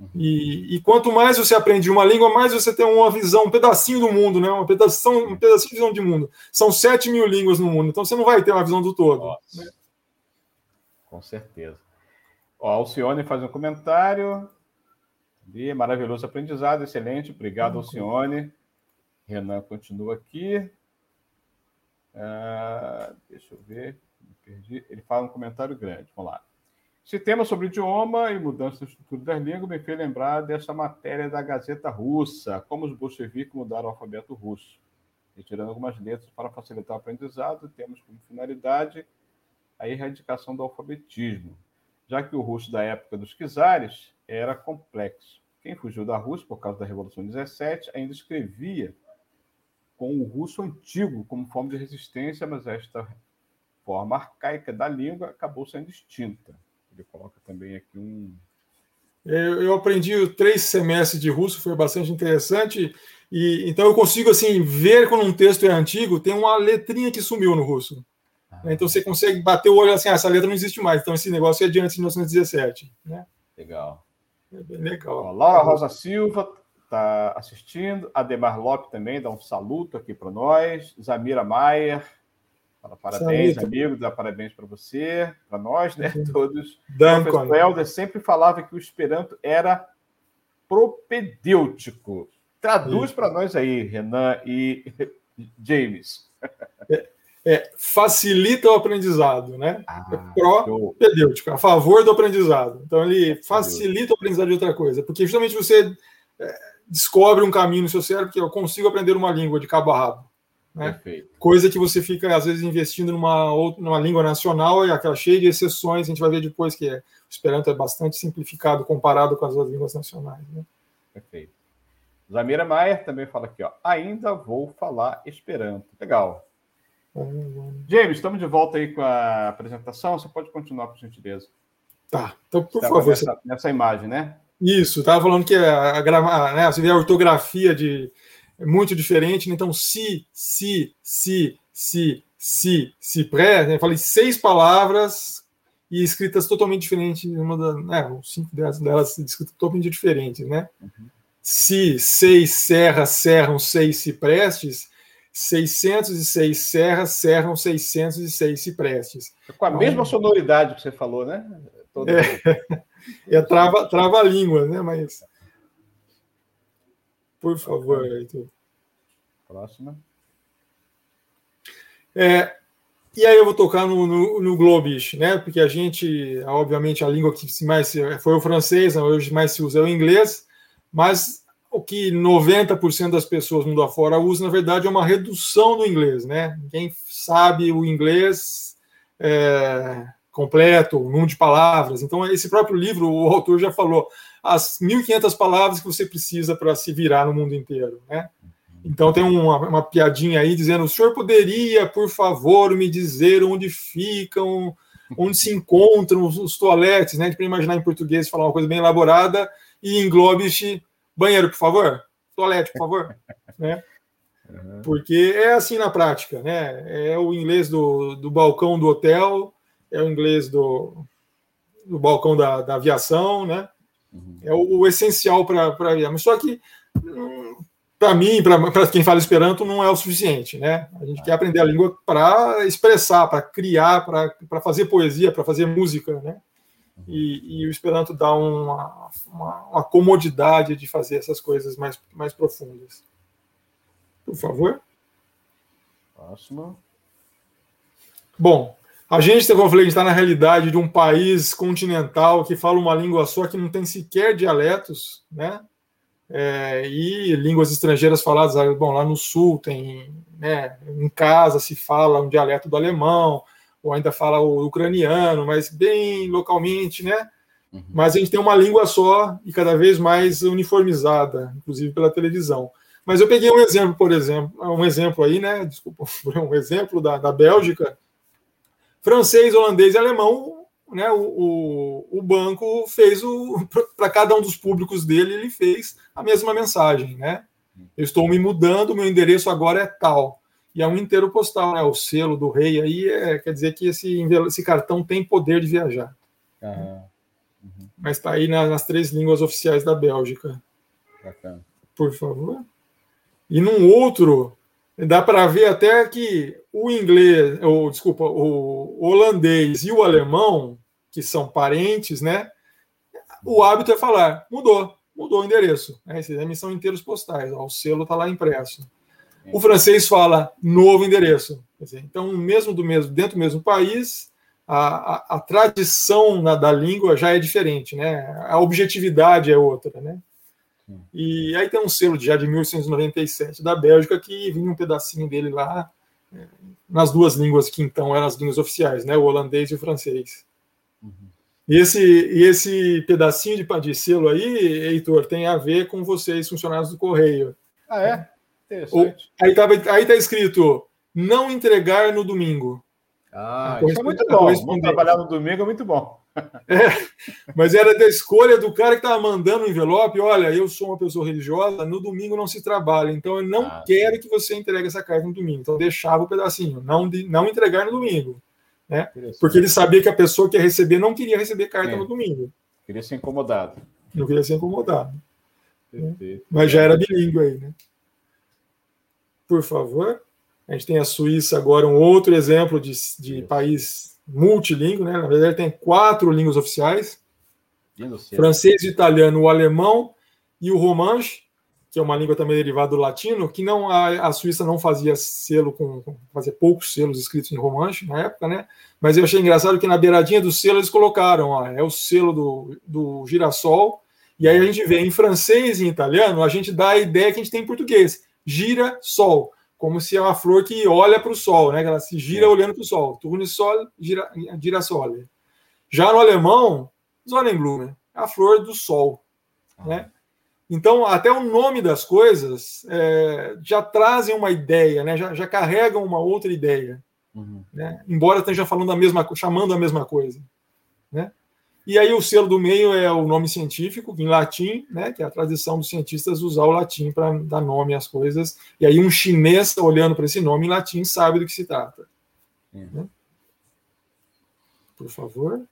Uhum. E, e, quanto mais você aprende uma língua, mais você tem uma visão, um pedacinho do mundo, né? Uma pedação, um pedacinho de visão de mundo. São 7 mil línguas no mundo, então você não vai ter uma visão do todo. Né? Com certeza. Ó, Alcione faz um comentário. Maravilhoso aprendizado, excelente. Obrigado, uhum. Alcione. Renan continua aqui. Uh, deixa eu ver, me perdi. Ele fala um comentário grande. Vamos lá. Esse tema sobre idioma e mudança da estrutura das línguas me fez lembrar dessa matéria da Gazeta Russa, como os bolcheviques mudaram o alfabeto russo, retirando algumas letras para facilitar o aprendizado, temos como finalidade a erradicação do alfabetismo, já que o russo da época dos czares era complexo. Quem fugiu da Rússia por causa da Revolução 17 ainda escrevia com o russo antigo como forma de resistência, mas esta forma arcaica da língua acabou sendo extinta. Ele coloca também aqui um. Eu aprendi três semestres de russo, foi bastante interessante. E então eu consigo assim ver quando um texto é antigo, tem uma letrinha que sumiu no russo. Ah. Então você consegue bater o olho assim, ah, essa letra não existe mais. Então esse negócio é de antes de 1917, né? Legal. É bem legal. Ó, Laura Rosa Silva está assistindo. Ademar Lopes também dá um saluto aqui para nós. Zamira Maier, fala parabéns, amigo, dá parabéns para você, para nós, né? Uhum. Todos. Duncan. O Helder sempre falava que o Esperanto era propedêutico. Traduz para nós aí, Renan e James. É, é, facilita o aprendizado, né? Ah, é propedêutico, a favor do aprendizado. Então, ele facilita o aprendizado de outra coisa, porque justamente você é, descobre um caminho no seu cérebro que eu consigo aprender uma língua de cabo a rabo. Né? Coisa que você fica, às vezes, investindo numa, outra, numa língua nacional e aquela cheia de exceções. A gente vai ver depois que é, o Esperanto é bastante simplificado comparado com as outras línguas nacionais. Né? Perfeito. Zamira Maier também fala aqui, ó. Ainda vou falar Esperanto. Legal. James, estamos de volta aí com a apresentação. Você pode continuar, por gentileza. Tá. Então, por favor. Nessa, nessa imagem, né? Isso, estava falando que a, a, né, você vê a ortografia de é muito diferente, né? então se, se, se, se, se, se pré, né? falei seis palavras e escritas totalmente diferentes, uma da, né, cinco delas, delas escritas totalmente diferentes, né? Uhum. Se, seis serras, serram, seis ciprestes, 606 serras, serram 606 ciprestes. Com a então, mesma sonoridade que você falou, né? Todo... É. é trava, trava a língua, né? Mas. Por favor, Heitor. Próxima. É, e aí eu vou tocar no, no, no Globish, né? Porque a gente, obviamente, a língua que mais foi o francês, né? hoje mais se usa é o inglês, mas o que 90% das pessoas mundo afora usam, na verdade, é uma redução do inglês, né? Quem sabe o inglês é, completo, o número de palavras. Então, esse próprio livro, o autor já falou as 1.500 palavras que você precisa para se virar no mundo inteiro, né? Então tem uma, uma, piadinha aí dizendo: o senhor poderia, por favor, me dizer onde ficam, onde se encontram os, os toaletes, né? Para imaginar em português falar uma coisa bem elaborada e em Globish, banheiro, por favor, toalete, por favor, né? Porque é assim na prática, né? É o inglês do, do balcão do hotel, é o inglês do, do balcão da, da aviação, né? Uhum. É o, o essencial para aviar. Mas só que, para mim, para quem fala Esperanto, não é o suficiente, né? A gente quer aprender a língua para expressar, para criar, para fazer poesia, para fazer música, né? E, e, o Esperanto dá uma, uma, uma, comodidade de fazer essas coisas mais, mais profundas. Por favor. Próxima. Bom, a gente, como eu falei, está na realidade de um país continental que fala uma língua só, que não tem sequer dialetos, né? É, e línguas estrangeiras faladas, ah, bom, lá no sul tem, né, em casa se fala um dialeto do alemão, ou ainda fala o ucraniano, mas bem localmente, né? Uhum. Mas a gente tem uma língua só e cada vez mais uniformizada, inclusive pela televisão. Mas eu peguei um exemplo, por exemplo, um exemplo aí, né? Desculpa, um exemplo da, da Bélgica, francês, holandês e alemão, né, o, o, o banco fez o para cada um dos públicos dele, ele fez a mesma mensagem, né? Eu estou me mudando, meu endereço agora é tal. e é um inteiro postal, né? O selo do rei aí é, quer dizer que esse, esse cartão tem poder de viajar. Uhum. Uhum. Mas está aí na, nas três línguas oficiais da Bélgica. Bacana. Por favor. E num outro, dá para ver até que o inglês, ou desculpa, o holandês e o alemão, que são parentes, né? O hábito é falar, mudou, mudou o endereço. Né? Esses são inteiros postais, ó, o selo está lá impresso. O francês fala novo endereço. Dizer, então, mesmo do mesmo, dentro do mesmo país, a, a, a tradição na, da língua já é diferente, né? A objetividade é outra, né? E aí tem um selo já de 1897 da Bélgica que vinha um pedacinho dele lá é, nas duas línguas que então eram as línguas oficiais, né? O holandês e o francês. Uhum. E esse, e esse pedacinho de, de selo aí, Heitor, tem a ver com vocês, funcionários do Correio. Ah, é? O, aí, tá, aí tá escrito não entregar no domingo. Ah, isso é muito bom. Vamos trabalhar no domingo é muito bom. É, mas era da escolha do cara que estava mandando o envelope. Olha, eu sou uma pessoa religiosa, no domingo não se trabalha, então eu não ah, quero que você entregue essa carta no domingo. Então deixava o pedacinho, não, de, não entregar no domingo. Né? Porque ele sabia que a pessoa que ia receber não queria receber carta é. no domingo. Queria ser incomodado. Não queria ser incomodado. Né? Mas já era bilíngue aí, né? Por favor. A gente tem a Suíça agora, um outro exemplo de, de país multilíngue, né? Na verdade, tem quatro línguas oficiais: francês, italiano, o alemão e o romanche, que é uma língua também derivada do latino, que não a, a Suíça não fazia selo com, com fazia poucos selos escritos em romanche na época, né? Mas eu achei engraçado que na beiradinha do selo eles colocaram, ó, é o selo do, do girassol. E aí a gente vê em francês e em italiano, a gente dá a ideia que a gente tem em português, gira sol como se é uma flor que olha para o sol, né? Ela se gira olhando para o sol. Turne sol, gira, gira sol. Já no alemão, Sonnenblume, é a flor do sol, né? Então, até o nome das coisas é, já trazem uma ideia, né? já, já carregam uma outra ideia. Uhum. Né? Embora esteja falando a mesma, chamando a mesma coisa. Né? E aí o selo do meio é o nome científico, em latim, né, que é a tradição dos cientistas usar o latim para dar nome às coisas. E aí um chinês olhando para esse nome em latim sabe do que se trata. Uhum. Por favor.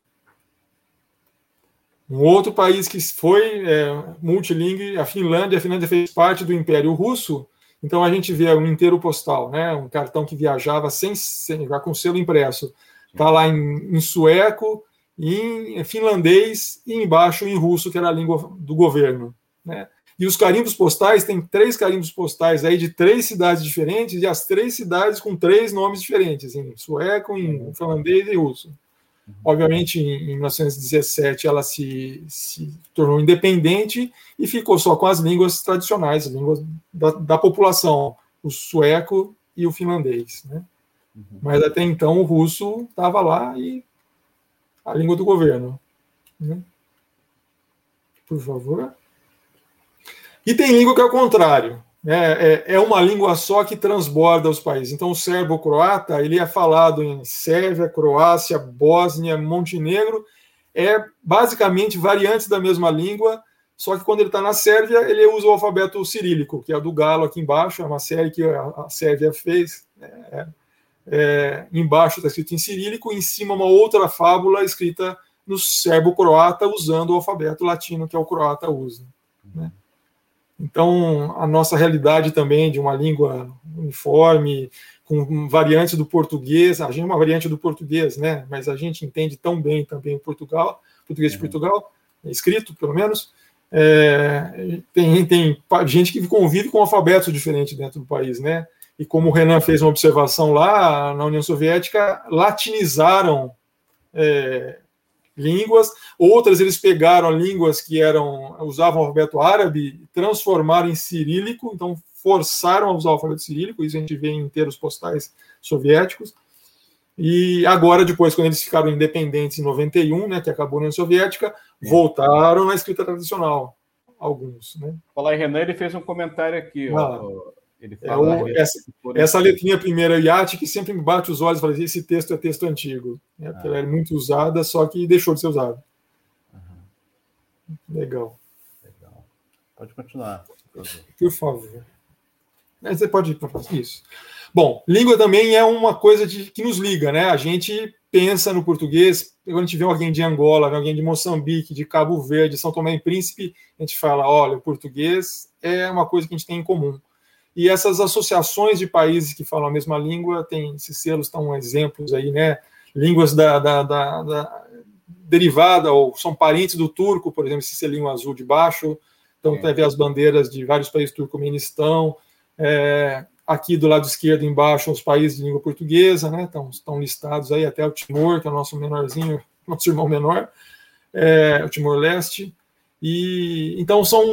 Um outro país que foi é, multilingue, a Finlândia. A Finlândia fez parte do Império Russo. Então a gente vê um inteiro postal, né, um cartão que viajava sem, sem já com selo impresso. Está lá em, em sueco, em finlandês e embaixo em russo, que era a língua do governo. Né? E os carimbos postais, tem três carimbos postais aí de três cidades diferentes, e as três cidades com três nomes diferentes, em sueco, em finlandês e russo. Obviamente, em 1917, ela se, se tornou independente e ficou só com as línguas tradicionais, as línguas da, da população, o sueco e o finlandês. Né? Uhum. Mas até então o russo estava lá e a língua do governo. Né? Por favor. E tem língua que é o contrário. Né? É, é uma língua só que transborda os países. Então, o serbo-croata ele é falado em Sérvia, Croácia, Bósnia, Montenegro. É basicamente variantes da mesma língua, só que quando ele está na Sérvia, ele usa o alfabeto cirílico, que é do galo aqui embaixo, é uma série que a Sérvia fez. É, é, embaixo está escrito em cirílico, em cima uma outra fábula escrita no serbo-croata, usando o alfabeto latino que é o croata usa. Né? Então, a nossa realidade também de uma língua uniforme, com variantes do português, a gente é uma variante do português, né? mas a gente entende tão bem também o Portugal, português de uhum. Portugal, escrito pelo menos, é, tem, tem gente que convive com alfabetos diferentes dentro do país, né? E como o Renan fez uma observação lá, na União Soviética, latinizaram é, línguas, outras eles pegaram línguas que eram usavam o alfabeto árabe, transformaram em cirílico, então forçaram a usar o alfabeto cirílico, isso a gente vê em inteiros postais soviéticos. E agora, depois, quando eles ficaram independentes em 91, né, que acabou a União Soviética, é. voltaram na escrita tradicional, alguns. Né? Falar em Renan, ele fez um comentário aqui. Ah. Ó, ele é o, essa, essa letrinha primeira, IAT, que sempre me bate os olhos e fala assim, esse texto é texto antigo. Né? Ah. ela é muito usada, só que deixou de ser usada. Uhum. Legal. Legal. Pode continuar. Por favor. Você pode ir para isso. Bom, língua também é uma coisa de, que nos liga, né? A gente pensa no português, quando a gente vê alguém de Angola, alguém de Moçambique, de Cabo Verde, São Tomé e Príncipe, a gente fala, olha, o português é uma coisa que a gente tem em comum. E essas associações de países que falam a mesma língua, tem esses selos estão exemplos aí, né? Línguas da, da, da, da derivada ou são parentes do turco, por exemplo, esse selinho azul de baixo. Então, é. tem as bandeiras de vários países turcomenistão. É, Aqui do lado esquerdo, embaixo, os países de língua portuguesa, né? Estão, estão listados aí, até o Timor, que é o nosso menorzinho, nosso irmão menor, é, o Timor-Leste. E então são,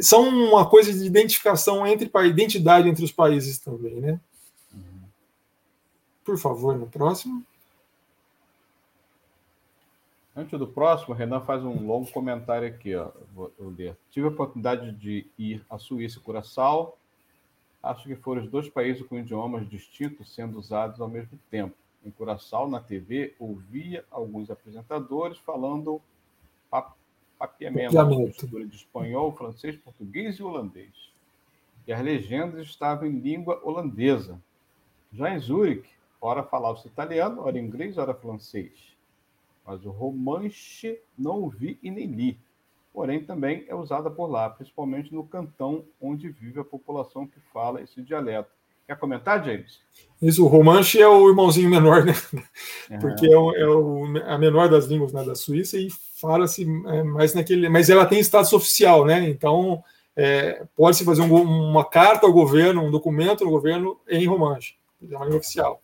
são uma coisa de identificação entre identidade entre os países também, né? Por favor, no próximo. Antes do próximo, Renan faz um longo comentário aqui, ó. Vou ler. Tive a oportunidade de ir à Suíça e Curaçao acho que foram os dois países com idiomas distintos sendo usados ao mesmo tempo. Em Curaçao, na TV, ouvia alguns apresentadores falando papiamento, mistura de espanhol, francês, português e holandês. E as legendas estavam em língua holandesa. Já em Zurique, ora falava-se italiano, ora inglês, ora francês. Mas o romance não ouvi e nem li porém também é usada por lá, principalmente no cantão onde vive a população que fala esse dialeto. Quer comentar, James? Isso, o Romanche é o irmãozinho menor, né? Porque é, o, é o, a menor das línguas né, da Suíça e fala-se é, mais naquele. Mas ela tem status oficial, né? Então é, pode-se fazer um, uma carta ao governo, um documento no governo em Romanche. É uma língua oficial.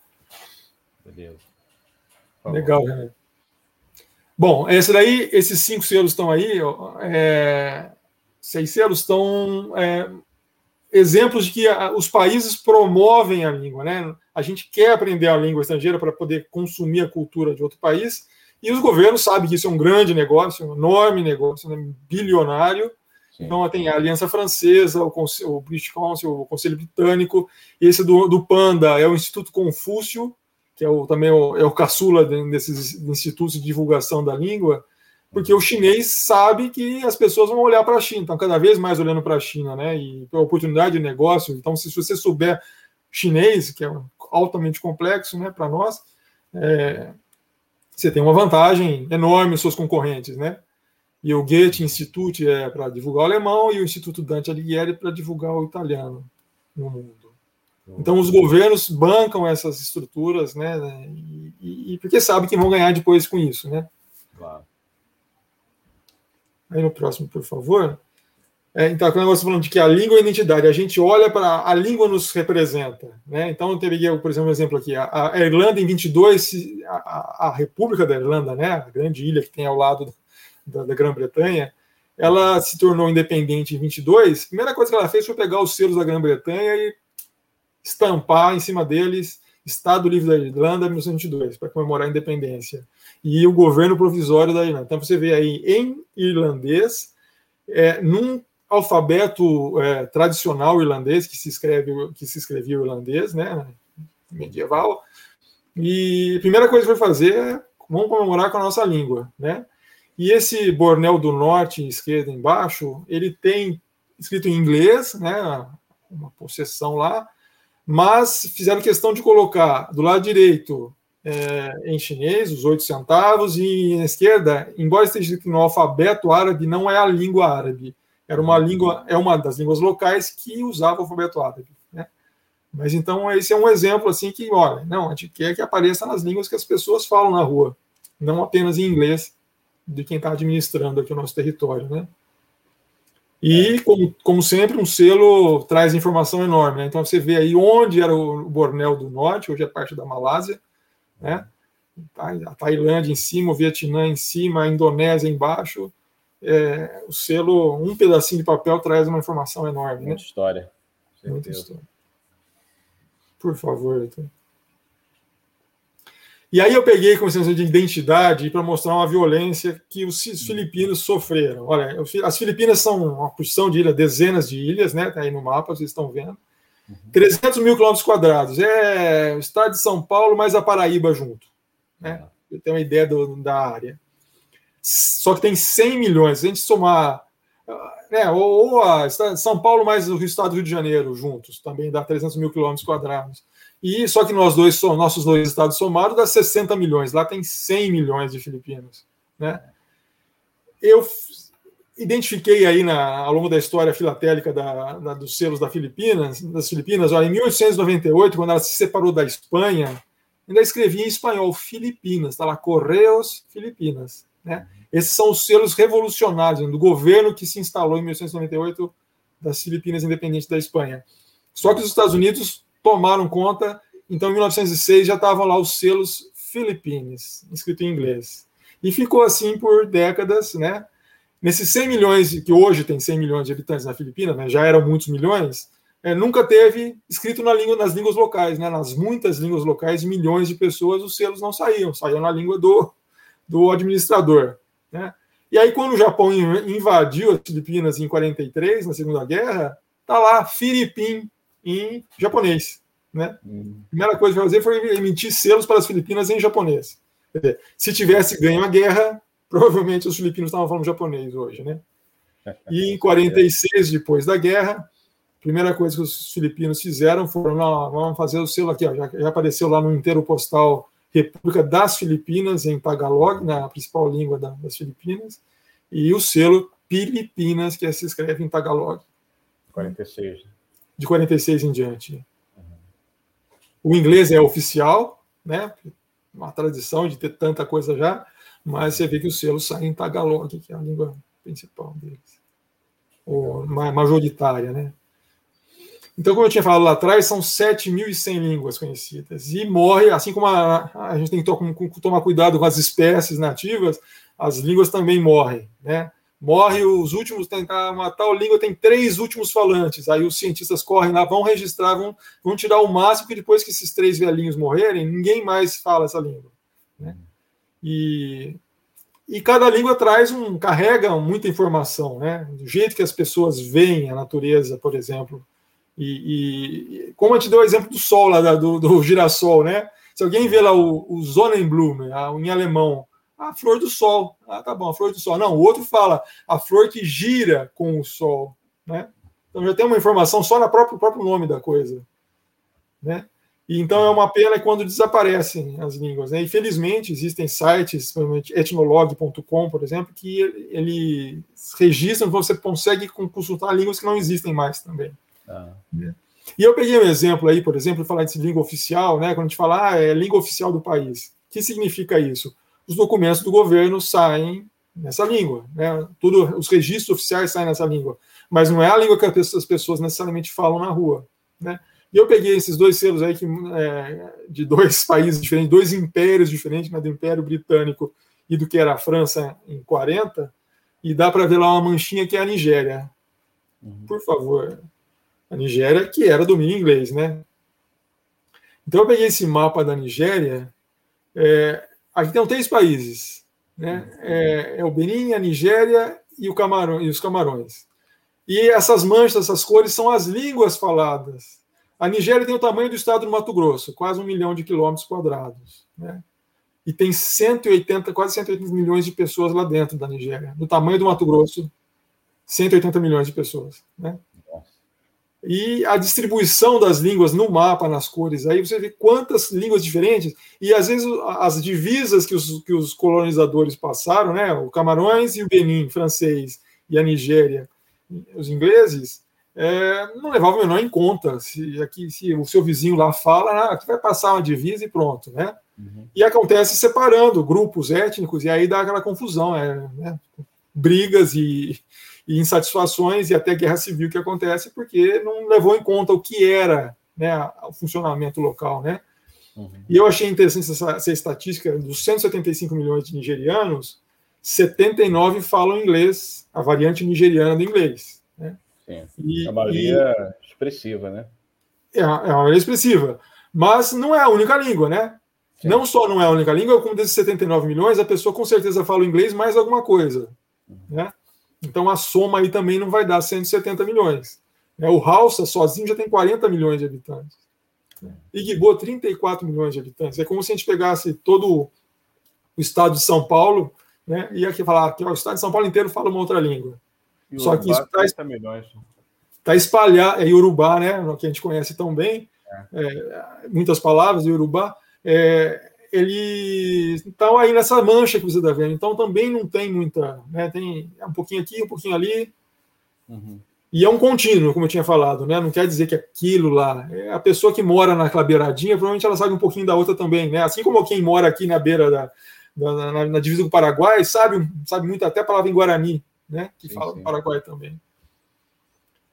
Beleza. Legal, né? Bom, esse daí, esses cinco selos estão aí, ó, é, seis selos estão é, exemplos de que a, os países promovem a língua, né? A gente quer aprender a língua estrangeira para poder consumir a cultura de outro país, e os governos sabem que isso é um grande negócio, um enorme negócio, né, bilionário. Sim. Então tem a Aliança Francesa, o, Conselho, o British Council, o Conselho Britânico, esse do, do Panda é o Instituto Confúcio, que é o, também o, é o caçula desses institutos de divulgação da língua, porque o chinês sabe que as pessoas vão olhar para a China, estão cada vez mais olhando para a China, né? E a oportunidade de negócio. Então, se você souber chinês, que é altamente complexo, né, para nós, é, você tem uma vantagem enorme os seus concorrentes, né? E o Goethe Institute é para divulgar o alemão e o Instituto Dante Alighieri para divulgar o italiano no mundo. Então, os governos bancam essas estruturas, né? E, e porque sabem que vão ganhar depois com isso, né? Aí no próximo, por favor. É, então, quando nós falando de que a língua é a identidade, a gente olha para a língua nos representa, né? Então, eu peguei, por exemplo, um exemplo aqui. A, a Irlanda, em 22, a, a, República da Irlanda, né? A grande ilha que tem ao lado da, da Grã-Bretanha, ela se tornou independente em 22. A primeira coisa que ela fez foi pegar os selos da Grã-Bretanha e estampar em cima deles Estado Livre da Irlanda 1922, para comemorar a independência. E o governo provisório da Irlanda. Então você vê aí em irlandês, é, num alfabeto é, tradicional irlandês que se escreve que se escrevia irlandês, né, medieval. E a primeira coisa que foi fazer é vamos comemorar com a nossa língua, né? E esse Bornel do Norte, esquerda embaixo, ele tem escrito em inglês, né, uma possessão lá, mas fizeram questão de colocar do lado direito é, em chinês, os oito centavos, e na esquerda, embora esteja escrito no alfabeto árabe, não é a língua árabe. Era uma língua, é uma das línguas locais que usava o alfabeto árabe. Né? Mas então esse é um exemplo assim que, olha, não, a gente quer que apareça nas línguas que as pessoas falam na rua, não apenas em inglês de quem está administrando aqui o nosso território, né? E, é. como, como, sempre, um selo traz informação enorme. Né? Então, você vê aí onde era o Bornel do Norte, hoje é parte da Malásia, né? a Tailândia em cima, o Vietnã em cima, a Indonésia embaixo. É, o selo, um pedacinho de papel traz uma informação enorme. Muita né? história. Muita história. Por favor, Heitor. E aí eu peguei como senso de identidade para mostrar uma violência que os filipinos sofreram. Olha, as Filipinas são uma porção de ilha, dezenas de ilhas, né? Tá aí no mapa, vocês estão vendo. 300 uhum. mil quilômetros quadrados. É o estado de São Paulo mais a Paraíba junto. Né? Eu tenho uma ideia do, da área. Só que tem 100 milhões. Se a gente somar. né, ou, ou a São Paulo mais o estado do Rio de Janeiro juntos, também dá 300 mil quilômetros quadrados. E só que nós dois, nossos dois estados somados, dá 60 milhões. Lá tem 100 milhões de filipinos. Né? Eu identifiquei aí na, ao longo da história filatélica da, da, dos selos da Filipinas, das Filipinas, olha, em 1898, quando ela se separou da Espanha, ainda escrevia em espanhol Filipinas, está lá, Correios Filipinas. Né? Esses são os selos revolucionários do governo que se instalou em 1898 das Filipinas independentes da Espanha. Só que os Estados Unidos tomaram conta, então em 1906 já estavam lá os selos Philippines, escrito em inglês. E ficou assim por décadas, né? Nesses 100 milhões, que hoje tem 100 milhões de habitantes na Filipinas, né, já eram muitos milhões, é, nunca teve escrito na língua, nas línguas locais, né, nas muitas línguas locais, milhões de pessoas, os selos não saíam, saíam na língua do, do administrador. Né? E aí, quando o Japão invadiu as Filipinas em 43, na Segunda Guerra, tá lá Filipim em japonês. Né? Hum. A primeira coisa que fazer foi emitir selos para as Filipinas em japonês. Dizer, se tivesse ganho a guerra, provavelmente os filipinos estavam falando japonês hoje. Né? E em 46, depois da guerra, a primeira coisa que os filipinos fizeram não, vamos fazer o selo aqui, ó, já, já apareceu lá no inteiro postal República das Filipinas, em Tagalog, na principal língua da, das Filipinas, e o selo Filipinas, que se escreve em Tagalog. 46. De 46 em diante. Uhum. O inglês é oficial, né? Uma tradição de ter tanta coisa já, mas você vê que o selo sai em Tagalog, que é a língua principal deles. Ou majoritária, né? Então, como eu tinha falado lá atrás, são 7.100 línguas conhecidas. E morre, assim como a, a gente tem que tomar cuidado com as espécies nativas, as línguas também morrem. Né? Morre os últimos, tem, uma tal língua tem três últimos falantes. Aí os cientistas correm lá, vão registrar, vão, vão tirar o máximo, que depois que esses três velhinhos morrerem, ninguém mais fala essa língua. Né? E, e cada língua traz um, carrega muita informação, né? Do jeito que as pessoas veem a natureza, por exemplo e, e, como eu te dei o exemplo do sol lá, do, do girassol, né? Se alguém vê lá o, o Sonnenblume, em alemão, a flor do sol. Ah, tá bom, a flor do sol. Não, o outro fala a flor que gira com o sol, né? Então já tem uma informação só no próprio, próprio nome da coisa, né? E então é uma pena quando desaparecem as línguas. Né? Infelizmente, existem sites, etnolog.com, por exemplo, que ele registram, você consegue consultar línguas que não existem mais também. Ah. E eu peguei um exemplo aí, por exemplo, falar de língua oficial, né? Quando a gente fala, ah, é língua oficial do país. O que significa isso? Os documentos do governo saem nessa língua, né? Tudo, os registros oficiais saem nessa língua, mas não é a língua que as pessoas necessariamente falam na rua, né? E eu peguei esses dois selos aí que, é, de dois países diferentes, dois impérios diferentes, né, do Império Britânico e do que era a França em 40, e dá para ver lá uma manchinha que é a Nigéria. Uhum. Por favor, a Nigéria, que era domínio inglês, né? Então eu peguei esse mapa da Nigéria. É, aqui tem três países, né? É, é, o Benin, a Nigéria e, o Camarão, e os Camarões. E essas manchas, essas cores são as línguas faladas. A Nigéria tem o tamanho do estado do Mato Grosso, quase um milhão de quilômetros quadrados, né? E tem 180, quase 180 milhões de pessoas lá dentro da Nigéria. No tamanho do Mato Grosso, 180 milhões de pessoas, né? e a distribuição das línguas no mapa, nas cores, aí você vê quantas línguas diferentes, e às vezes as divisas que os, que os colonizadores passaram, né, o Camarões e o Benin, francês, e a Nigéria, os ingleses, é, não levavam o menor em conta. Se, aqui, se o seu vizinho lá fala, ah, aqui vai passar uma divisa e pronto, né? Uhum. E acontece separando grupos étnicos, e aí dá aquela confusão, é, né? brigas e, e insatisfações e até guerra civil que acontece porque não levou em conta o que era né, o funcionamento local, né? Uhum. E eu achei interessante essa, essa, estatística dos 175 milhões de nigerianos, 79 falam inglês, a variante nigeriana do inglês. Né? Sim. E, a maioria e, expressiva, né? É, é uma maioria expressiva, mas não é a única língua, né? Sim. Não só não é a única língua, como desses 79 milhões, a pessoa com certeza fala inglês mais alguma coisa, uhum. né? Então a soma aí também não vai dar 170 milhões. É, o Halsa sozinho já tem 40 milhões de habitantes. Igbo, 34 milhões de habitantes. É como se a gente pegasse todo o estado de São Paulo né, e aqui falar que o estado de São Paulo inteiro fala uma outra língua. Só que isso está tá espalhado, é Yorubá, né, que a gente conhece tão bem, é. É, muitas palavras, Yorubá, é, eles estão aí nessa mancha que você está vendo, então também não tem muita, né, tem um pouquinho aqui, um pouquinho ali, uhum. e é um contínuo, como eu tinha falado, né, não quer dizer que aquilo lá, é a pessoa que mora naquela beiradinha, provavelmente ela sabe um pouquinho da outra também, né, assim como quem mora aqui na beira da, da na, na, divisa do Paraguai, sabe, sabe muito até a palavra em Guarani, né, que sim, fala sim. do Paraguai também.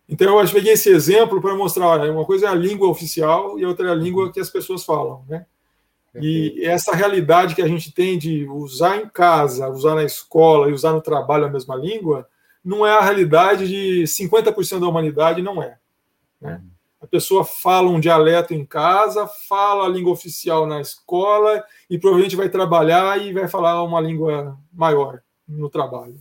Então, eu peguei esse exemplo para mostrar, olha, uma coisa é a língua oficial e outra é a língua que as pessoas falam, né? E essa realidade que a gente tem de usar em casa, usar na escola e usar no trabalho a mesma língua, não é a realidade de 50% da humanidade, não é. Né? A pessoa fala um dialeto em casa, fala a língua oficial na escola e provavelmente vai trabalhar e vai falar uma língua maior no trabalho.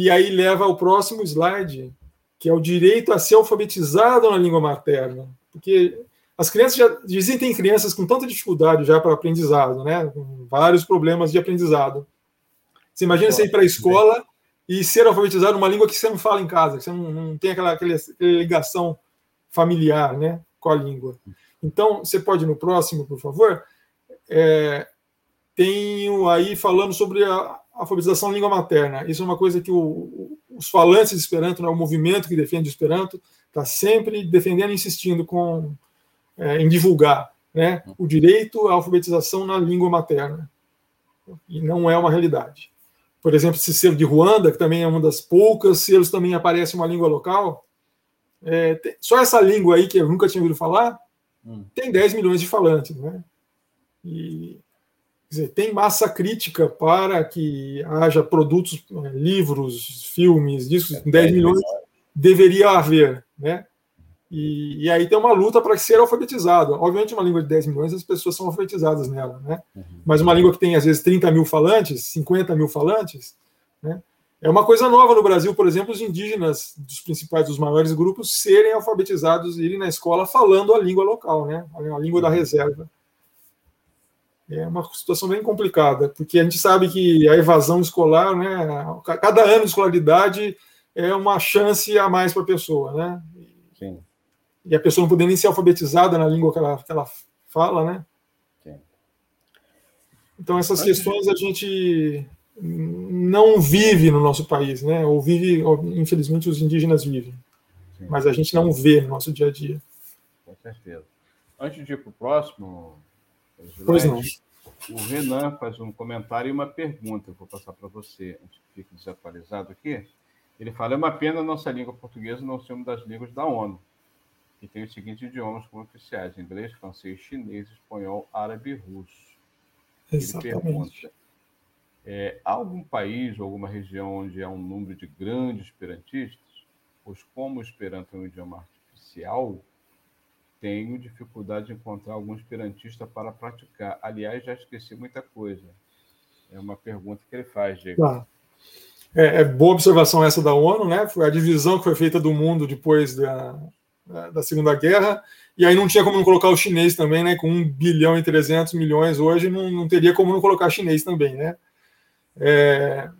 E aí leva ao próximo slide, que é o direito a ser alfabetizado na língua materna. Porque as crianças já existem crianças com tanta dificuldade já para aprendizado, né? Com vários problemas de aprendizado. Você imagina você ir para a escola e ser alfabetizado numa língua que você não fala em casa, que você não, não tem aquela, aquela, ligação familiar, né, com a língua. Então, você pode ir no próximo, por favor? É, tenho aí falando sobre a alfabetização língua materna. Isso é uma coisa que o, os falantes de Esperanto, né, o movimento que defende o Esperanto, está sempre defendendo e insistindo com, é, em divulgar né, o direito à alfabetização na língua materna. E não é uma realidade. Por exemplo, esse selo de Ruanda, que também é uma das poucas selos também aparece uma língua local, é, tem, só essa língua aí, que eu nunca tinha ouvido falar, hum. tem 10 milhões de falantes. Né? E dizer, tem massa crítica para que haja produtos, eh, livros, filmes, discos, é, 10 milhões deveria haver, né? E, e, aí tem uma luta para ser alfabetizado. Obviamente, uma língua de 10 milhões, as pessoas são alfabetizadas nela, né? Uhum. Mas uma língua que tem, às vezes, 30 mil falantes, 50 mil falantes, né? É uma coisa nova no Brasil, por exemplo, os indígenas dos principais, dos maiores grupos, serem alfabetizados, irem na escola falando a língua local, né? A língua da reserva é uma situação bem complicada, porque a gente sabe que a evasão escolar, né, cada ano de escolaridade é uma chance a mais para a pessoa, né? Sim. E a pessoa não poder nem ser alfabetizada na língua que ela, que ela fala, né? Sim. Então essas questões a gente não vive no nosso país, né? Ou vive, infelizmente, os indígenas vivem, Sim. mas a gente não vê no nosso dia a dia. Com certeza. Antes de ir para o próximo, Pois não. O Renan faz um comentário e uma pergunta, eu vou passar para você, antes que fique desatualizado aqui. Ele fala: é uma pena a nossa língua portuguesa não ser uma das línguas da ONU, que tem os seguintes idiomas como oficiais: inglês, francês, chinês, espanhol, árabe e russo. Exatamente. Ele pergunta: é, há algum país ou alguma região onde há um número de grandes esperantistas? Pois, como o Esperanto é um idioma artificial, tenho dificuldade de encontrar algum esperantista para praticar. Aliás, já esqueci muita coisa. É uma pergunta que ele faz, Diego. Claro. É, é, boa observação essa da ONU, né? Foi a divisão que foi feita do mundo depois da, da Segunda Guerra, e aí não tinha como não colocar o chinês também, né? Com 1 bilhão e 300 milhões hoje, não, não teria como não colocar chinês também, né? É,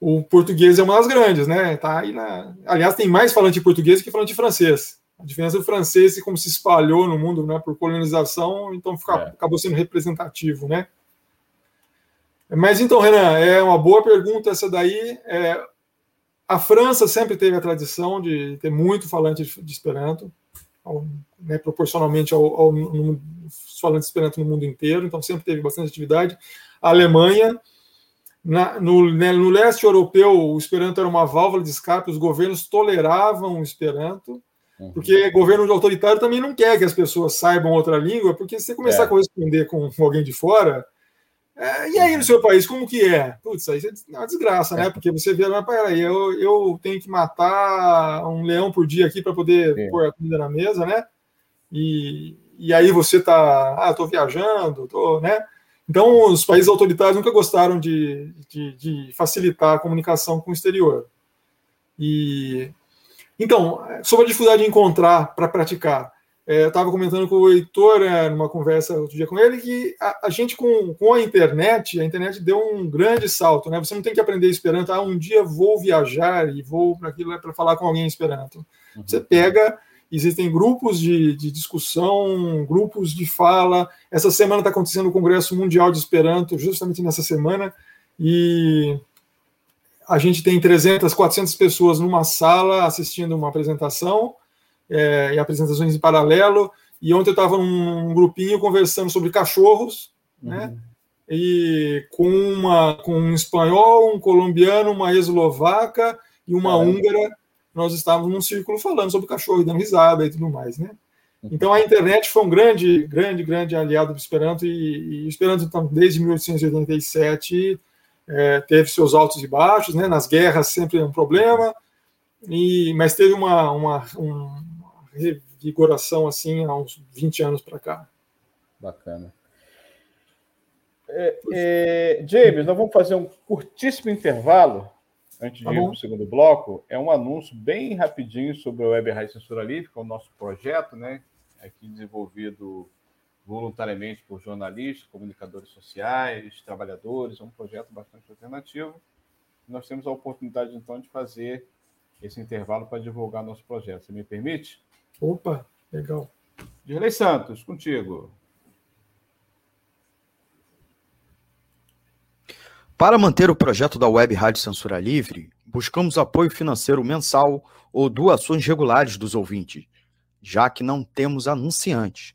o português é uma das grandes, né? Tá aí na... Aliás, tem mais falante de português que falante de francês. A diferença do francês e como se espalhou no mundo né, por colonização, então fica, é. acabou sendo representativo, né? Mas então, Renan, é uma boa pergunta essa daí. É, a França sempre teve a tradição de ter muito falante de, Esperanto, ao, né, proporcionalmente ao, ao no, falantes de Esperanto no mundo inteiro, então sempre teve bastante atividade. A Alemanha, na, no, né, no leste europeu, o Esperanto era uma válvula de escape, os governos toleravam o Esperanto. Porque governo autoritário também não quer que as pessoas saibam outra língua, porque se você começar é. a corresponder com alguém de fora, é, e aí no seu país, como que é? Putz, aí é uma desgraça, né? É. Porque você vê, mas peraí, eu, eu tenho que matar um leão por dia aqui para poder é. pôr a comida na mesa, né? E, e aí você tá, ah, tô viajando, tô, né? Então, os países autoritários nunca gostaram de, de, de facilitar a comunicação com o exterior. E então, sobre a dificuldade de encontrar para praticar, é, eu estava comentando com o Heitor, é, numa conversa outro dia com ele, que a, a, gente, com, com a internet, a internet deu um grande salto. Né? Você não tem que aprender Esperanto, ah, um dia vou viajar e vou para aquilo para falar com alguém em Esperanto. Uhum. Você pega, existem grupos de, de, discussão, grupos de fala. Essa semana está acontecendo o Congresso Mundial de Esperanto, justamente nessa semana, e a gente tem 300, 400 pessoas numa sala assistindo uma apresentação é, e apresentações em paralelo. E ontem eu estava num grupinho conversando sobre cachorros, uhum. né? E com, uma, com um espanhol, um colombiano, uma eslovaca e uma húngara, nós estávamos num círculo falando sobre cachorro, dando risada e tudo mais, né? Então a internet foi um grande, grande, grande aliado do Esperanto e, e o Esperanto então, desde 1887 é, teve seus altos e baixos, né? Nas guerras sempre é um problema, e mas teve uma, uma, um, revigoração assim há uns 20 anos para cá. Bacana. É, é, James, nós vamos fazer um curtíssimo intervalo antes de tá ir para o segundo bloco. É um anúncio bem rapidinho sobre o Web Rádio Censura Livre, que é o nosso projeto, né? Aqui desenvolvido voluntariamente por jornalistas, comunicadores sociais, trabalhadores. É um projeto bastante alternativo. Nós temos a oportunidade, então, de fazer esse intervalo para divulgar nosso projeto. Você me permite? Opa, legal. Dirley Santos, contigo. Para manter o projeto da Web Rádio Censura Livre, buscamos apoio financeiro mensal ou doações regulares dos ouvintes, já que não temos anunciantes,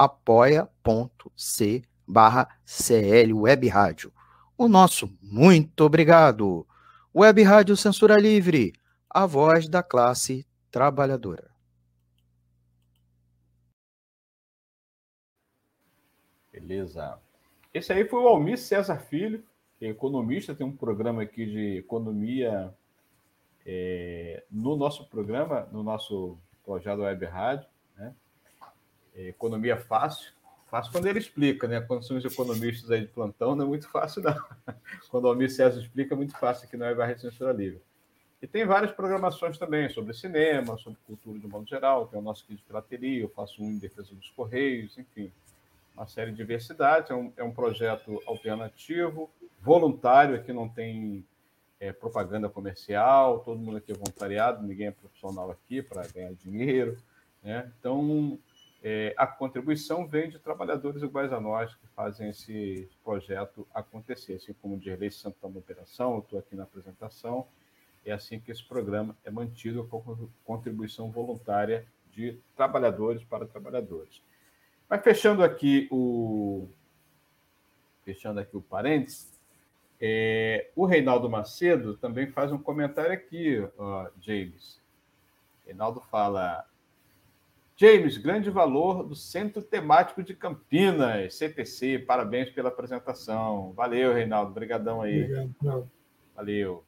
apoia.c barra CL Web Rádio. O nosso muito obrigado. Web Rádio Censura Livre, a voz da classe trabalhadora. Beleza. Esse aí foi o Almir César Filho, que é economista, tem um programa aqui de economia é, no nosso programa, no nosso projeto Web Rádio, economia fácil. Fácil quando ele explica, né? Quando são os economistas aí de plantão, não é muito fácil, não. Quando o Almir César explica, é muito fácil aqui no Web Rádio Censura Livre. E tem várias programações também sobre cinema, sobre cultura de modo geral. Tem o nosso kit de pirateria, eu faço um em defesa dos Correios, enfim uma série de diversidade. É um, é um projeto alternativo, voluntário, aqui não tem é, propaganda comercial, todo mundo aqui é voluntariado, ninguém é profissional aqui para ganhar dinheiro. Né? Então, é, a contribuição vem de trabalhadores iguais a nós que fazem esse projeto acontecer. Assim como o Dirley Santo está na operação, eu estou aqui na apresentação. É assim que esse programa é mantido com contribuição voluntária de trabalhadores para trabalhadores. Mas fechando aqui o fechando aqui o parênteses, é, o Reinaldo Macedo também faz um comentário aqui, ó, James. Reinaldo fala: James, grande valor do Centro Temático de Campinas, CTC, parabéns pela apresentação. Valeu, Reinaldo, obrigadão aí. Obrigado. Valeu.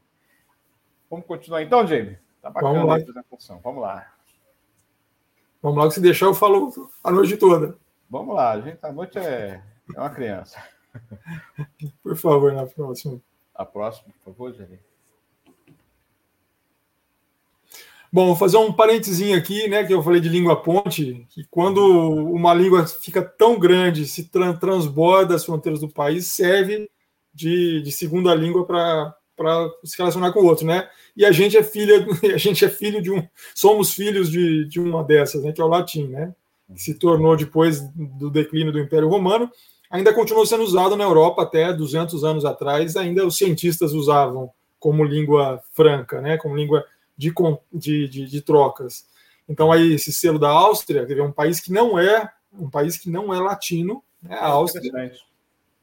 Vamos continuar então, James? Tá bacana a apresentação. Vamos lá. Vamos lá, que se deixar eu falo a noite toda. Vamos lá, a gente à noite é, é uma criança. Por favor, na próxima. A próxima, por favor, Jenny. Bom, vou fazer um parentezinho aqui, né, que eu falei de língua ponte, que quando uma língua fica tão grande, se transborda as fronteiras do país, serve de, de segunda língua para se relacionar com o outro, né? E a gente é filha, a gente é filho de um, somos filhos de, de uma dessas, né, que é o latim, né? se tornou depois do declínio do Império Romano, ainda continuou sendo usado na Europa até 200 anos atrás, ainda os cientistas usavam como língua franca, né, como língua de, de, de, de trocas. Então aí esse selo da Áustria, que é um país que não é um país que não é latino, né, a Áustria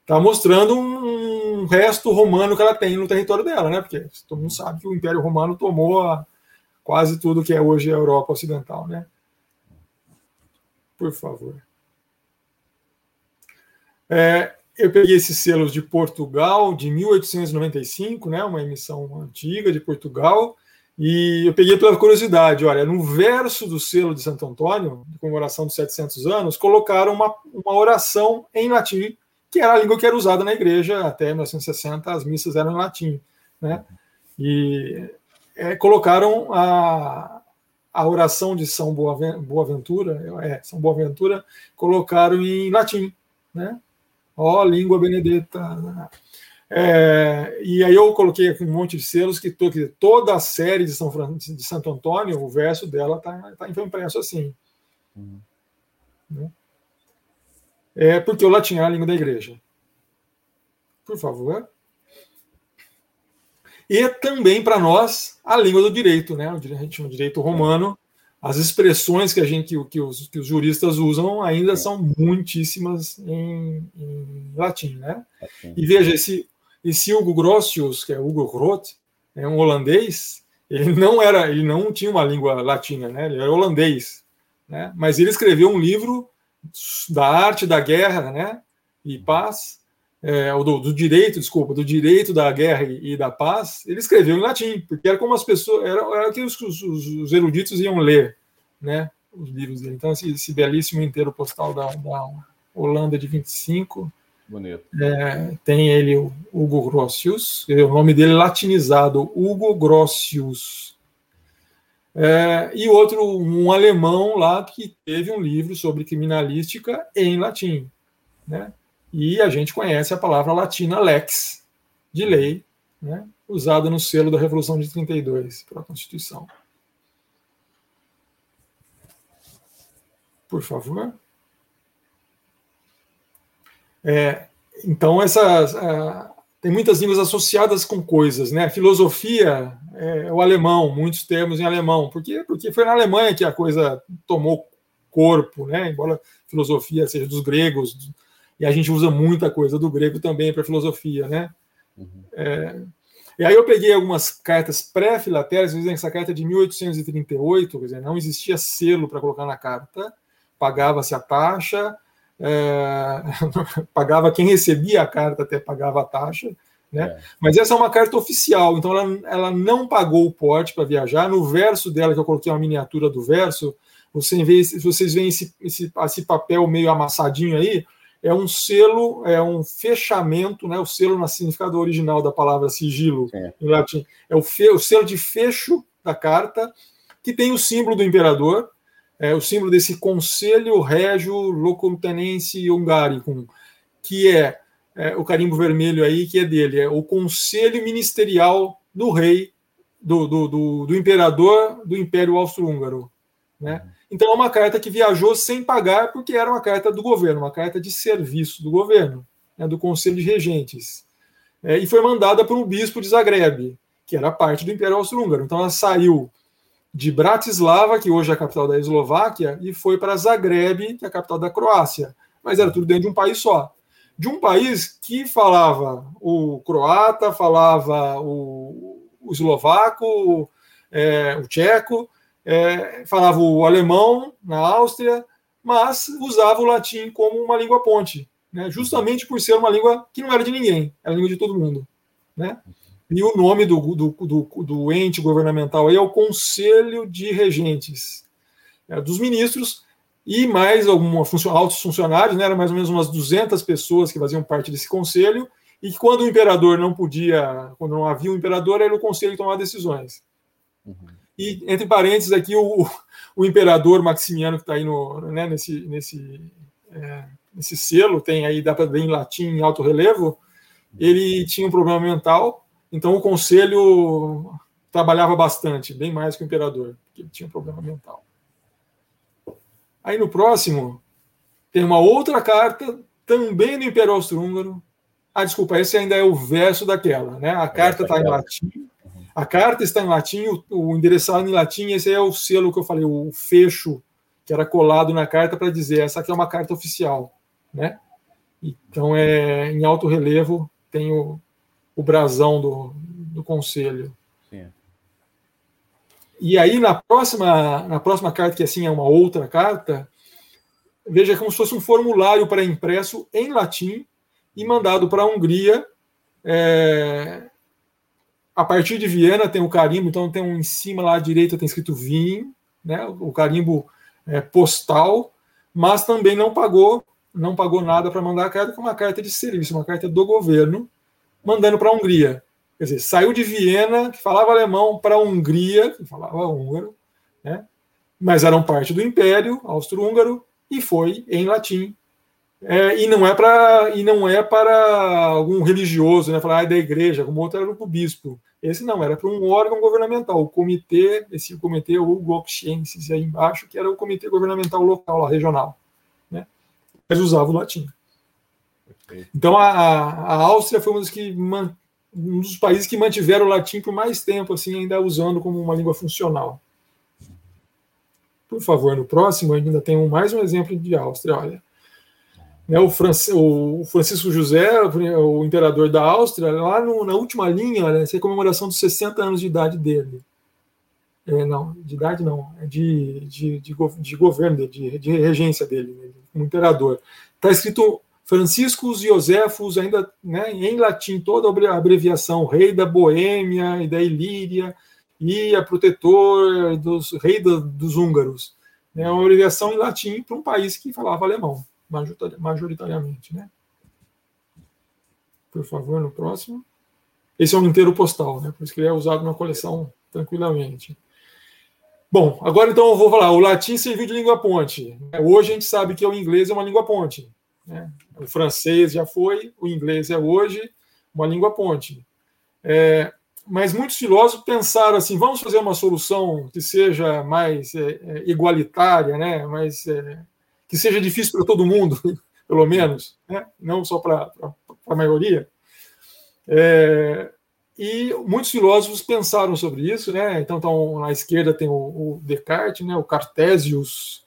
está mostrando um resto romano que ela tem no território dela, né? Porque todo mundo sabe que o Império Romano tomou a, quase tudo que é hoje a Europa Ocidental, né? Por favor. É, eu peguei esses selos de Portugal, de 1895, né, uma emissão antiga de Portugal, e eu peguei pela curiosidade, olha, no verso do selo de Santo Antônio, de comemoração dos 700 anos, colocaram uma, uma oração em latim, que era a língua que era usada na igreja até 1960, as missas eram em latim, né? E é, colocaram a, a oração de São Boaventura, é, São Boaventura, colocaram em latim, né? Ó, língua benedita. É, e aí eu coloquei aqui um monte de selos que, to, que toda a série de, São de Santo Antônio, o verso dela está tá impresso assim. Uhum. Né? É porque o latim é a língua da igreja. Por favor. E também para nós a língua do direito, né? A gente chama direito romano. As expressões que a gente que os, que os juristas usam ainda são muitíssimas em, em latim, né? E veja esse esse Hugo Grotius, que é Hugo Groth, é um holandês, ele não era, ele não tinha uma língua latina, né? Ele era holandês, né? Mas ele escreveu um livro da arte da guerra, né? E paz, é, do, do, direito, desculpa, do direito da guerra e, e, da paz. Ele escreveu em latim, porque era como as pessoas, era, era que os, os, os eruditos iam ler, né? Os livros dele. Então esse, esse belíssimo inteiro postal da, da Holanda de 25 Bonito. É, tem ele, o Hugo Grossius, o nome dele é latinizado, Hugo Grossius. É, e outro, um alemão lá que teve um livro sobre criminalística em latim. Né? E a gente conhece a palavra latina lex, de lei, né? usada no selo da Revolução de 32, para a Constituição. Por favor. É, então, essas, uh, tem muitas línguas associadas com coisas, né? Filosofia é o alemão, muitos termos em alemão. Por quê? Porque foi na Alemanha que a coisa tomou corpo, né? Embora filosofia seja dos gregos, e a gente usa muita coisa do grego também para filosofia, né? Uhum. É, e aí eu peguei algumas cartas pré-filatérias, essa carta é de 1838, quer dizer, não existia selo para colocar na carta, pagava-se a taxa, é, pagava quem recebia a carta até pagava a taxa, né? É. Mas essa é uma carta oficial, então ela, ela não pagou o porte para viajar. No verso dela, que eu coloquei uma miniatura do verso, você vê, vocês veem esse, esse, esse papel meio amassadinho aí, é um selo, é um fechamento, né? O selo na significado original da palavra sigilo é. em latim é o, fe, o selo de fecho da carta que tem o símbolo do imperador é, o símbolo desse Conselho Régio Locotenense Hungaricum, que é, é, o carimbo vermelho aí, que é dele, é o Conselho Ministerial do Rei, do, do, do, do Imperador do Império Austro-Húngaro. Né? Então é uma carta que viajou sem pagar, porque era uma carta do governo, uma carta de serviço do governo, né, do Conselho de Regentes. É, e foi mandada por um bispo de Zagreb, que era parte do Império Austro-Húngaro. Então ela saiu de Bratislava, que hoje é a capital da Eslováquia, e foi para Zagreb, que é a capital da Croácia. Mas era tudo dentro de um país só. De um país que falava o croata, falava o, o eslovaco, é, o tcheco, é, falava o alemão na Áustria, mas usava o latim como uma língua ponte, né? justamente por ser uma língua que não era de ninguém, era a língua de todo mundo. Né? E o nome do, do, do, do ente governamental aí é o Conselho de Regentes, é, dos ministros, e mais alguns altos funcionários, né, eram mais ou menos umas 200 pessoas que faziam parte desse conselho, e que quando o imperador não podia, quando não havia um imperador, era o conselho que tomava decisões. Uhum. E, entre parênteses, aqui, o, o imperador Maximiano, que está aí no, né, nesse, nesse, é, nesse selo, tem aí, dá para ver em latim, em alto relevo, ele tinha um problema mental, então o conselho trabalhava bastante, bem mais que o imperador, porque ele tinha um problema mental. Aí no próximo, tem uma outra carta, também do Império Austro-Húngaro. Ah, desculpa, esse ainda é o verso daquela, né? A carta está em latim. A carta está em latim, o, o endereçado em latim, esse é o selo que eu falei, o fecho que era colado na carta para dizer essa aqui é uma carta oficial, né? Então é em alto relevo, tem o, o brasão do, do conselho. Sim. E aí, na próxima, na próxima carta, que assim é uma outra carta, veja, como se fosse um formulário para impresso em latim e mandado para a Hungria. É, a partir de Viena tem o carimbo, então tem um em cima lá à direita tem escrito vinho, né, o carimbo é, postal, mas também não pagou, não pagou nada para mandar a carta, que é uma carta de serviço, uma carta do governo, mandando para a Hungria. Quer dizer, saiu de Viena, que falava alemão, para a Hungria, que falava húngaro, né? mas eram parte do Império Austro-Húngaro, e foi em latim. É, e não é para e não é para algum religioso, né? Falar ah, da igreja, como outro era para o bispo. Esse não era para um órgão governamental, o comitê, esse comitê o Goxiensis aí embaixo, que era o comitê governamental local, lá, regional, né? Eles usavam o latim. Então a, a Áustria foi um dos que um dos países que mantiveram o latim por mais tempo, assim, ainda usando como uma língua funcional. Por favor, no próximo ainda tem mais um exemplo de Áustria. Olha, né, o, Francisco José, o imperador da Áustria, lá no, na última linha, essa é a comemoração dos 60 anos de idade dele. É, não, de idade não, é de, de, de, de governo, de, de regência dele, né, como imperador. Está escrito Franciscos Josefus, ainda né, em latim, toda a abreviação, rei da Boêmia e da Ilíria, e a protetor dos rei do, dos húngaros. É uma abreviação em latim para um país que falava alemão, majoritariamente. Né? Por favor, no próximo. Esse é um inteiro postal, né? por isso que ele é usado na coleção tranquilamente. Bom, agora então eu vou falar. O latim serviu de língua ponte. Hoje a gente sabe que o inglês é uma língua ponte. Né? O francês já foi, o inglês é hoje uma língua ponte. É, mas muitos filósofos pensaram assim: vamos fazer uma solução que seja mais é, é, igualitária, né? mais, é, que seja difícil para todo mundo, pelo menos, né? não só para a maioria. É, e muitos filósofos pensaram sobre isso, né? Então, então na esquerda tem o, o Descartes, né? o Cartesius,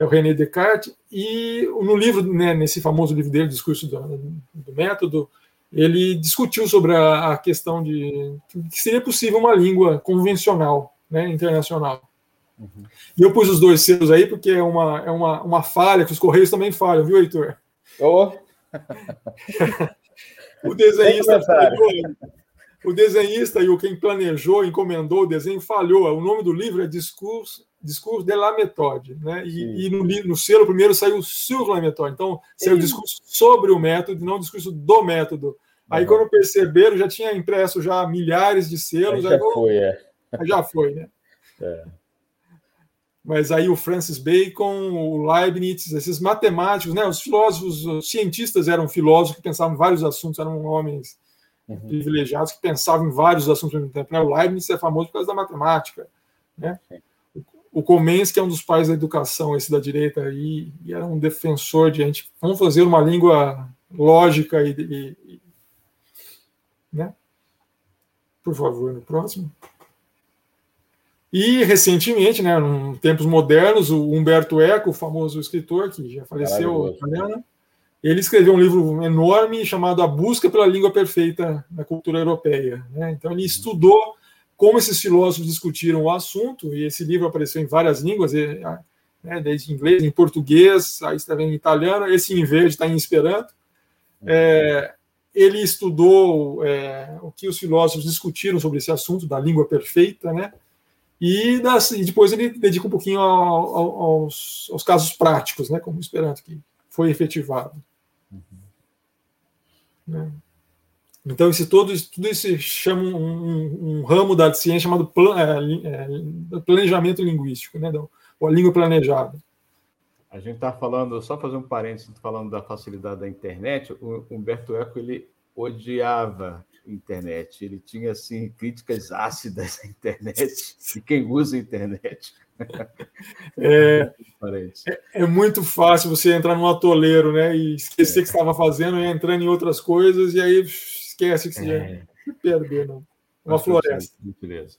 é o René Descartes, e no livro, né, nesse famoso livro dele, Discurso do, do Método, ele discutiu sobre a, a questão de que seria possível uma língua convencional, né, internacional. Uhum. E eu pus os dois selos aí porque é uma, é uma, uma falha que os Correios também falham, viu, Heitor? Oh. o desenhista o desenhista e o quem planejou, encomendou o desenho falhou. O nome do livro é Discurso, Discurso de la Méthode, né? E, e no, no, selo primeiro saiu sur la méthode. Então, saiu o discurso sobre o método, não o discurso do método. Aí, quando perceberam, já tinha impresso já milhares de selos. Aí já aí, foi, é. Já foi, né? É. Mas aí o Francis Bacon, o Leibniz, esses matemáticos, né? Os filósofos, os cientistas eram filósofos que pensavam em vários assuntos, eram homens uhum. privilegiados que pensavam em vários assuntos ao mesmo tempo. Né? O Leibniz é famoso por causa da matemática, né? O Comens, que é um dos pais da educação, esse da direita aí, e era um defensor de a gente vamos fazer uma língua lógica e, e, e né? Por favor, no próximo. E recentemente, né, em tempos modernos, o Humberto Eco, o famoso escritor que já faleceu, italiano, ele escreveu um livro enorme chamado A Busca pela Língua Perfeita na Cultura Europeia. Né? Então, ele estudou como esses filósofos discutiram o assunto, e esse livro apareceu em várias línguas, né, desde inglês, em português, aí está em italiano, esse em verde está em esperanto. É, ele estudou é, o que os filósofos discutiram sobre esse assunto da língua perfeita, né? E, das, e depois ele dedica um pouquinho ao, ao, aos, aos, casos práticos, né? Como o Esperanto, que foi efetivado. Né? Então, esse, todo, tudo isso chama um, um, um ramo da ciência chamado plan, é, é, planejamento linguístico, né? ou a língua planejada. A gente está falando, só fazer um parênteses, falando da facilidade da internet, o Humberto Eco ele odiava internet, ele tinha assim críticas ácidas à internet de quem usa a internet. É, é, é, muito fácil você entrar num atoleiro, né? E esquecer é. que estava fazendo e entrando em outras coisas, e aí esquece que você é. já perdeu, não. Uma floresta. Beleza.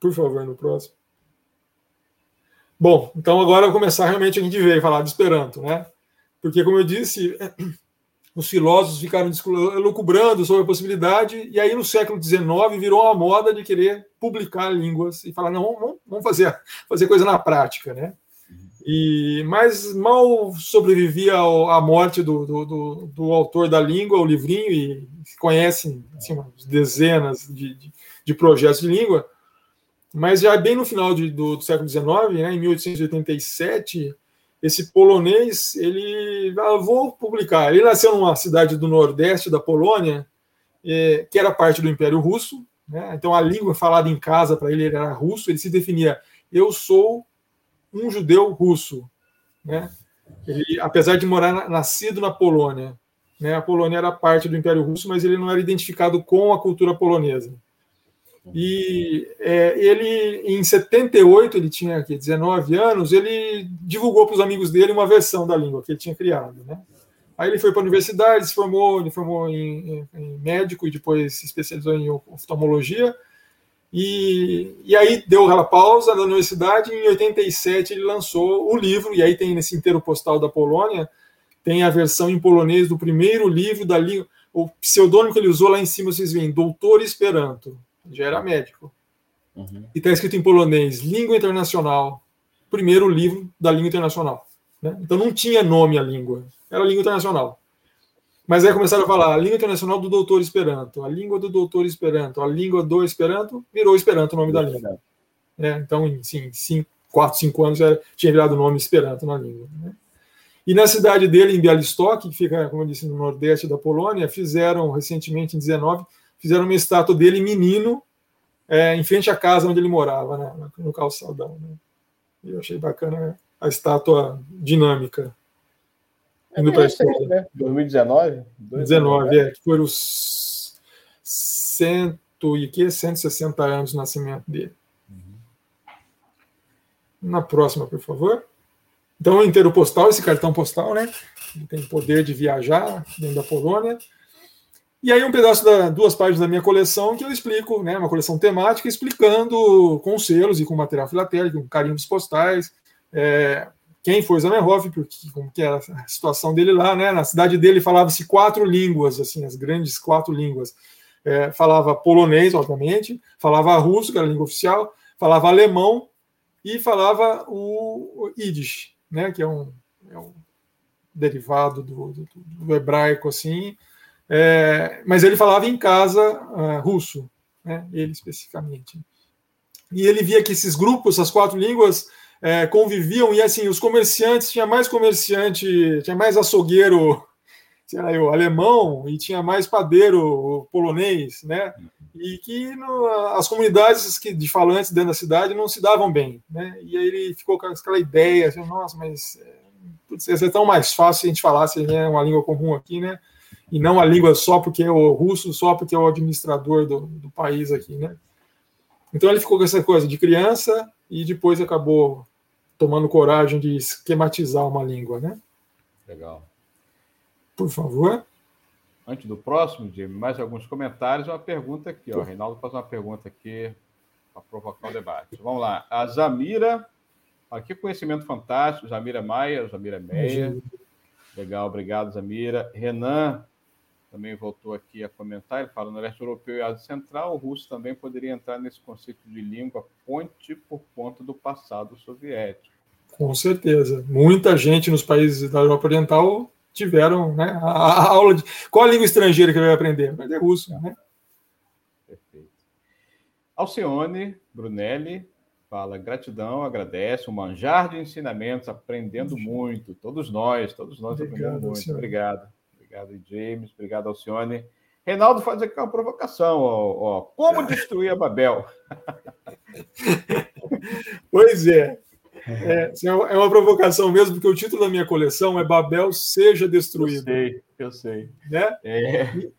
Por favor, no próximo. Bom, então agora começar realmente a gente veio falar de Esperanto, né? Porque, como eu disse, os filósofos ficaram elucubrando sobre a possibilidade, e aí no século XIX virou uma moda de querer publicar línguas e falar, não, vamos, vamos fazer, fazer coisa na prática, né? E, mas mal sobrevivia à morte do, do, do, do, autor da língua, o livrinho, e conhecem assim, dezenas de, de, de, projetos de língua. Mas já bem no final de, do, do, século XIX, né, em 1887, esse polonês, ele ah, vou publicar. Ele nasceu numa cidade do nordeste da Polônia, é, que era parte do Império Russo. Né? Então a língua falada em casa para ele era russo. Ele se definia: eu sou um judeu russo, né? Ele, apesar de morar nascido na Polônia, né? A Polônia era parte do Império Russo, mas ele não era identificado com a cultura polonesa. E é, ele, em 78, ele tinha aqui 19 anos, ele divulgou para os amigos dele uma versão da língua que ele tinha criado, né? Aí ele foi para a universidade, se formou, ele formou em, em, em médico e depois se especializou em oftalmologia e, e aí deu aquela pausa na universidade, e em 87 ele lançou o livro, e aí tem nesse inteiro postal da Polônia, tem a versão em polonês do primeiro livro da língua, o pseudônimo que ele usou lá em cima, vocês veem, Doutor Esperanto, já era médico. Uhum. E está escrito em polonês, Língua Internacional, primeiro livro da língua internacional. Né? Então não tinha nome a língua, era língua internacional. Mas aí começaram a falar a língua internacional do doutor Esperanto, a língua do doutor Esperanto, a língua do Esperanto, virou Esperanto o nome da língua. É, então, em sim, cinco, quatro, cinco anos já tinha virado o nome Esperanto na língua. Né? E na cidade dele, em Bialystok, que fica, como eu disse, no nordeste da Polônia, fizeram recentemente, em 19, fizeram uma estátua dele menino é, em frente à casa onde ele morava, né, no calçadão. Né? Eu achei bacana a estátua dinâmica indo para a história. Né? 2019? 19, é, que foram os cento e que 160 anos do nascimento dele. Uhum. Na próxima, por favor. Então, inteiro postal, esse cartão postal, né? Ele tem poder de viajar dentro da Polônia. E aí um pedaço da duas páginas da minha coleção que eu explico, né, uma coleção temática explicando com selos e com material filatélico, com carimbos postais, é, quem foi Zamenhof, porque como que era a situação dele lá, né? Na cidade dele falava-se quatro línguas, assim, as grandes quatro línguas. É, falava polonês, obviamente, falava russo, que era a língua oficial, falava alemão e falava o, Yiddish, né? Que é um, é um derivado do, do, do, hebraico, assim. É, mas ele falava em casa uh, russo, né? Ele especificamente. E ele via que esses grupos, essas quatro línguas é, conviviam, e assim, os comerciantes, tinha mais comerciante, tinha mais açougueiro, sei lá, eu, alemão, e tinha mais padeiro polonês, né? E que no, as comunidades que, de falantes dentro da cidade não se davam bem, né? E aí ele ficou com aquela ideia, assim, nossa, mas é, ia ser tão mais fácil se a gente falasse né, uma língua comum aqui, né? E não a língua só porque é o russo, só porque é o administrador do, do país aqui, né? Então ele ficou com essa coisa de criança e depois acabou tomando coragem de esquematizar uma língua, né? Legal. Por favor. Antes do próximo, de mais alguns comentários, uma pergunta aqui. Ó. O Reinaldo faz uma pergunta aqui para provocar o debate. Vamos lá. A Zamira, aqui conhecimento fantástico. Zamira Maia, Zamira Meia. Legal, obrigado, Zamira. Renan também voltou aqui a comentar, ele fala no leste europeu e Ásia Central, o russo também poderia entrar nesse conceito de língua ponte por conta do passado soviético. Com certeza. Muita gente nos países da Europa Oriental tiveram né, a, aula de. Qual a língua estrangeira que vai aprender? Aprender russo, né? Perfeito. Alcione Brunelli fala gratidão, agradece, um manjar de ensinamentos, aprendendo muito. Todos nós, todos nós Obrigado, aprendendo muito. Senhor. Obrigado. Obrigado, James. Obrigado, Alcione. Reinaldo faz aqui uma provocação. Ó, ó. Como destruir a Babel? pois é. É, é, é uma provocação mesmo, porque o título da minha coleção é Babel Seja Destruído. Eu sei, eu sei. Né? É.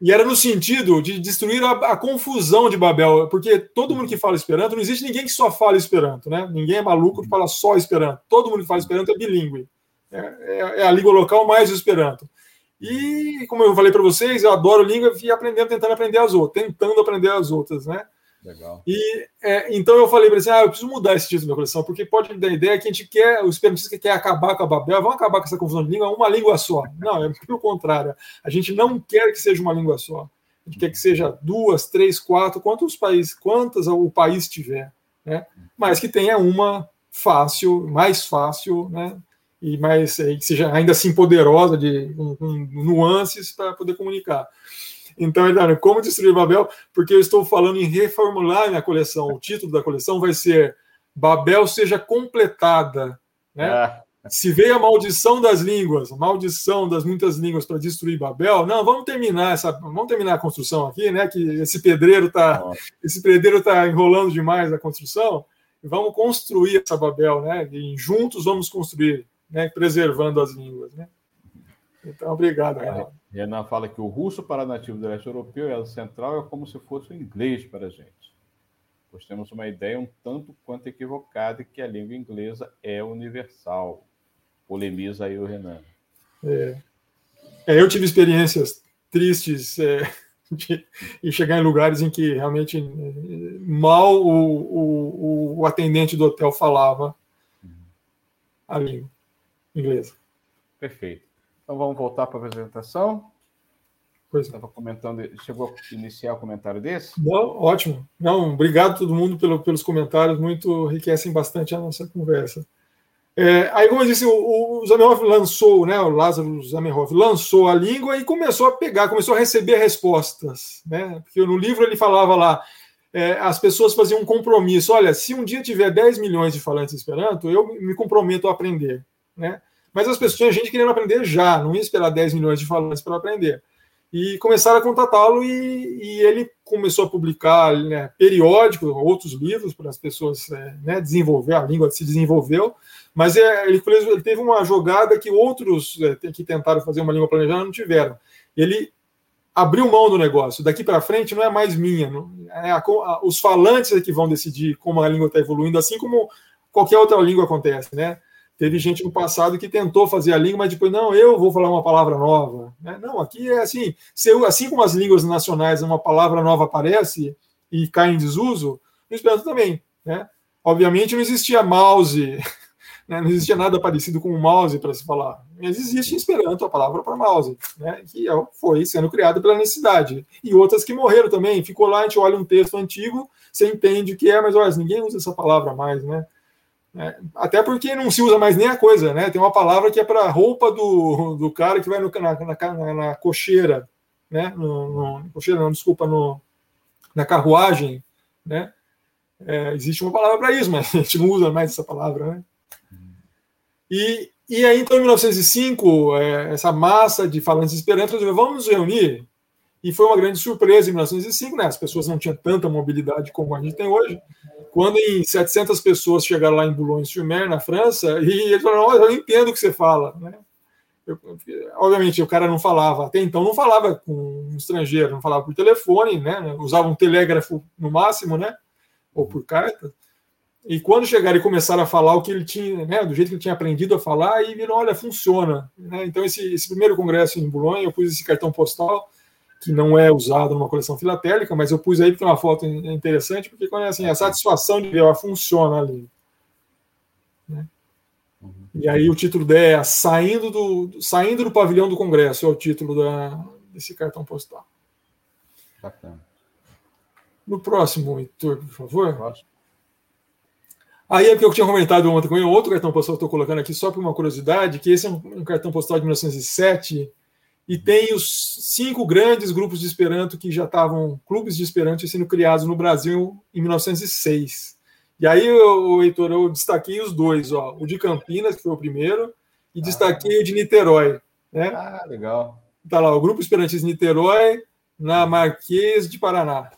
E, era no sentido de destruir a, a, confusão de Babel, porque todo mundo que fala Esperanto, não existe ninguém que só fala Esperanto, né? Ninguém é maluco que fala só Esperanto. Todo mundo que fala Esperanto é bilíngue. É, é, é a língua local mais o Esperanto. E, como eu falei para vocês, eu adoro língua e aprendendo, tentando aprender as outras, tentando aprender as outras, né? Legal. E é, então eu falei para ele assim: ah, eu preciso mudar esse título da minha coleção, porque pode dar a ideia que a gente quer, o esperantista quer acabar com a Babel, vamos acabar com essa confusão de língua, uma língua só. Não, é pelo contrário. A gente não quer que seja uma língua só. A gente quer que seja duas, três, quatro, quantos países, quantas o país tiver, né? Mas que tenha uma fácil, mais fácil, né? E mais é, que seja ainda assim poderosa de com, com nuances para poder comunicar. Então, Eduardo, como destruir Babel? Porque eu estou falando em reformular minha coleção. O título da coleção vai ser Babel seja completada, né? É. Se veio a maldição das línguas, a maldição das muitas línguas para destruir Babel, não, vamos terminar essa, vamos terminar a construção aqui, né? Que esse pedreiro tá, esse pedreiro tá enrolando demais a construção. Vamos construir essa Babel, né? E juntos vamos construir, né? Preservando as línguas, né? Então, obrigado, Renan. Renan fala que o russo para nativo do leste europeu e a central é como se fosse o inglês para a gente. Pois temos uma ideia um tanto quanto equivocada que a língua inglesa é universal. Polemiza aí o Renan. É. É, eu tive experiências tristes é, de, de, chegar em lugares em que realmente é, mal o, o, o atendente do hotel falava a língua inglesa. Perfeito. Então vamos voltar para a apresentação. Pois Estava comentando, chegou a iniciar o comentário desse? Não, ótimo. Não, obrigado a todo mundo pelo, pelos comentários, muito enriquecem bastante a nossa conversa. É, aí, como eu disse, o, o Zamenhof lançou, né, o Lázaro Zamenhof lançou a língua e começou a pegar, começou a receber respostas. Né? Porque no livro ele falava lá, é, as pessoas faziam um compromisso: olha, se um dia tiver 10 milhões de falantes Esperanto, eu me comprometo a aprender. Né? Mas as pessoas, tinha gente querendo aprender já, não ia esperar 10 milhões de falantes para aprender. E começaram a contatá-lo e, e, ele começou a publicar né, periódicos, outros livros para as pessoas é, né, desenvolver, a língua se desenvolveu. Mas é, ele, ele, teve uma jogada que outros é, que tentaram fazer uma língua planejada não tiveram. Ele abriu mão do negócio. Daqui para frente não é mais minha. Não, é a, a, os falantes é que vão decidir como a língua está evoluindo, assim como qualquer outra língua acontece, né? Teve gente no passado que tentou fazer a língua, mas depois, não, eu vou falar uma palavra nova. Né? Não, aqui é assim, se eu, assim como as línguas nacionais, uma palavra nova aparece e cai em desuso, no Esperanto também. Né? Obviamente não existia mouse né? Não existia nada parecido com o mouse para se falar. Mas existe em Esperanto a palavra para mouse, né? que é foi sendo criada pela necessidade. E outras que morreram também. Ficou lá, a gente olha um texto antigo, você entende o que é, mas olha, ninguém usa essa palavra mais, né? É, até porque não se usa mais nem a coisa, né? Tem uma palavra que é para roupa do, do cara que vai no, na, na, na cocheira, né? No, no, cocheira, não, desculpa, no, na carruagem, né? É, existe uma palavra para isso, mas a gente não usa mais essa palavra, né? E, e aí, então, em 1905, é, essa massa de falantes esperanto resolveu, vamos nos reunir. E foi uma grande surpresa em 1905, né? As pessoas não tinham tanta mobilidade como a gente tem hoje. Quando em 700 pessoas chegaram lá em Boulogne-sur-Mer, na França, e eles falaram, oh, eu entendo o que você fala, né? Eu, obviamente, o cara não falava, até então não falava com um estrangeiro, não falava por telefone, né? Usava um telégrafo no máximo, né? Ou por carta. E quando chegaram e começaram a falar o que ele tinha, né, do jeito que ele tinha aprendido a falar, e viram, olha, funciona. Né? Então, esse, esse, primeiro congresso em Boulogne, eu pus esse cartão postal, que não é usado numa coleção filatélica, mas eu pus aí porque é uma foto interessante, porque quando é assim, a satisfação de ver, ela funciona ali. Né? Uhum. E aí o título é Saindo do, Saindo do Pavilhão do Congresso, é o título da, desse cartão postal. Bacana. No próximo, Heitor, por favor. Próximo. Aí é que eu tinha comentado ontem com ele, outro cartão postal que estou colocando aqui só por uma curiosidade, que esse é um, cartão postal de 1907 e tem os cinco grandes grupos de Esperanto que já estavam, clubes de Esperanto sendo criados no Brasil em 1906. E aí, o Heitor, eu destaquei os dois, ó, o de Campinas, que foi o primeiro, e ah. destaquei o de Niterói. Né? Ah, legal. Está lá, o Grupo Esperantista Niterói, na Marquês de Paraná.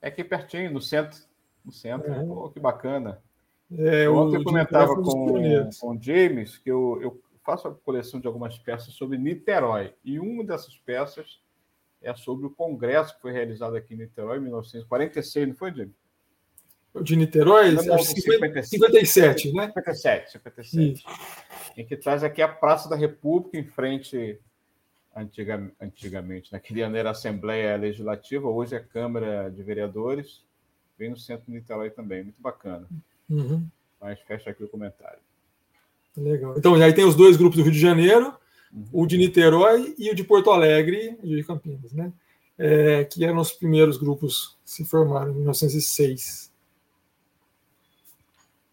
É aqui pertinho, no centro no centro. É. Pô, que bacana. É, Ontem eu comentava com, com o James que eu, eu faço a coleção de algumas peças sobre Niterói. E uma dessas peças é sobre o congresso que foi realizado aqui em Niterói em 1946, não foi, James? De Niterói? Não, 57, 57, né? 57, 57. Isso. Em que traz aqui a Praça da República, em frente, antiga, antigamente, naquele ano era a Assembleia Legislativa, hoje é Câmara de Vereadores bem no centro de Niterói também, muito bacana. Uhum. Mas fecha aqui o comentário. Legal. Então, aí tem os dois grupos do Rio de Janeiro, uhum. o de Niterói e o de Porto Alegre e de Campinas, né? É, que eram os primeiros grupos que se formaram em 1906.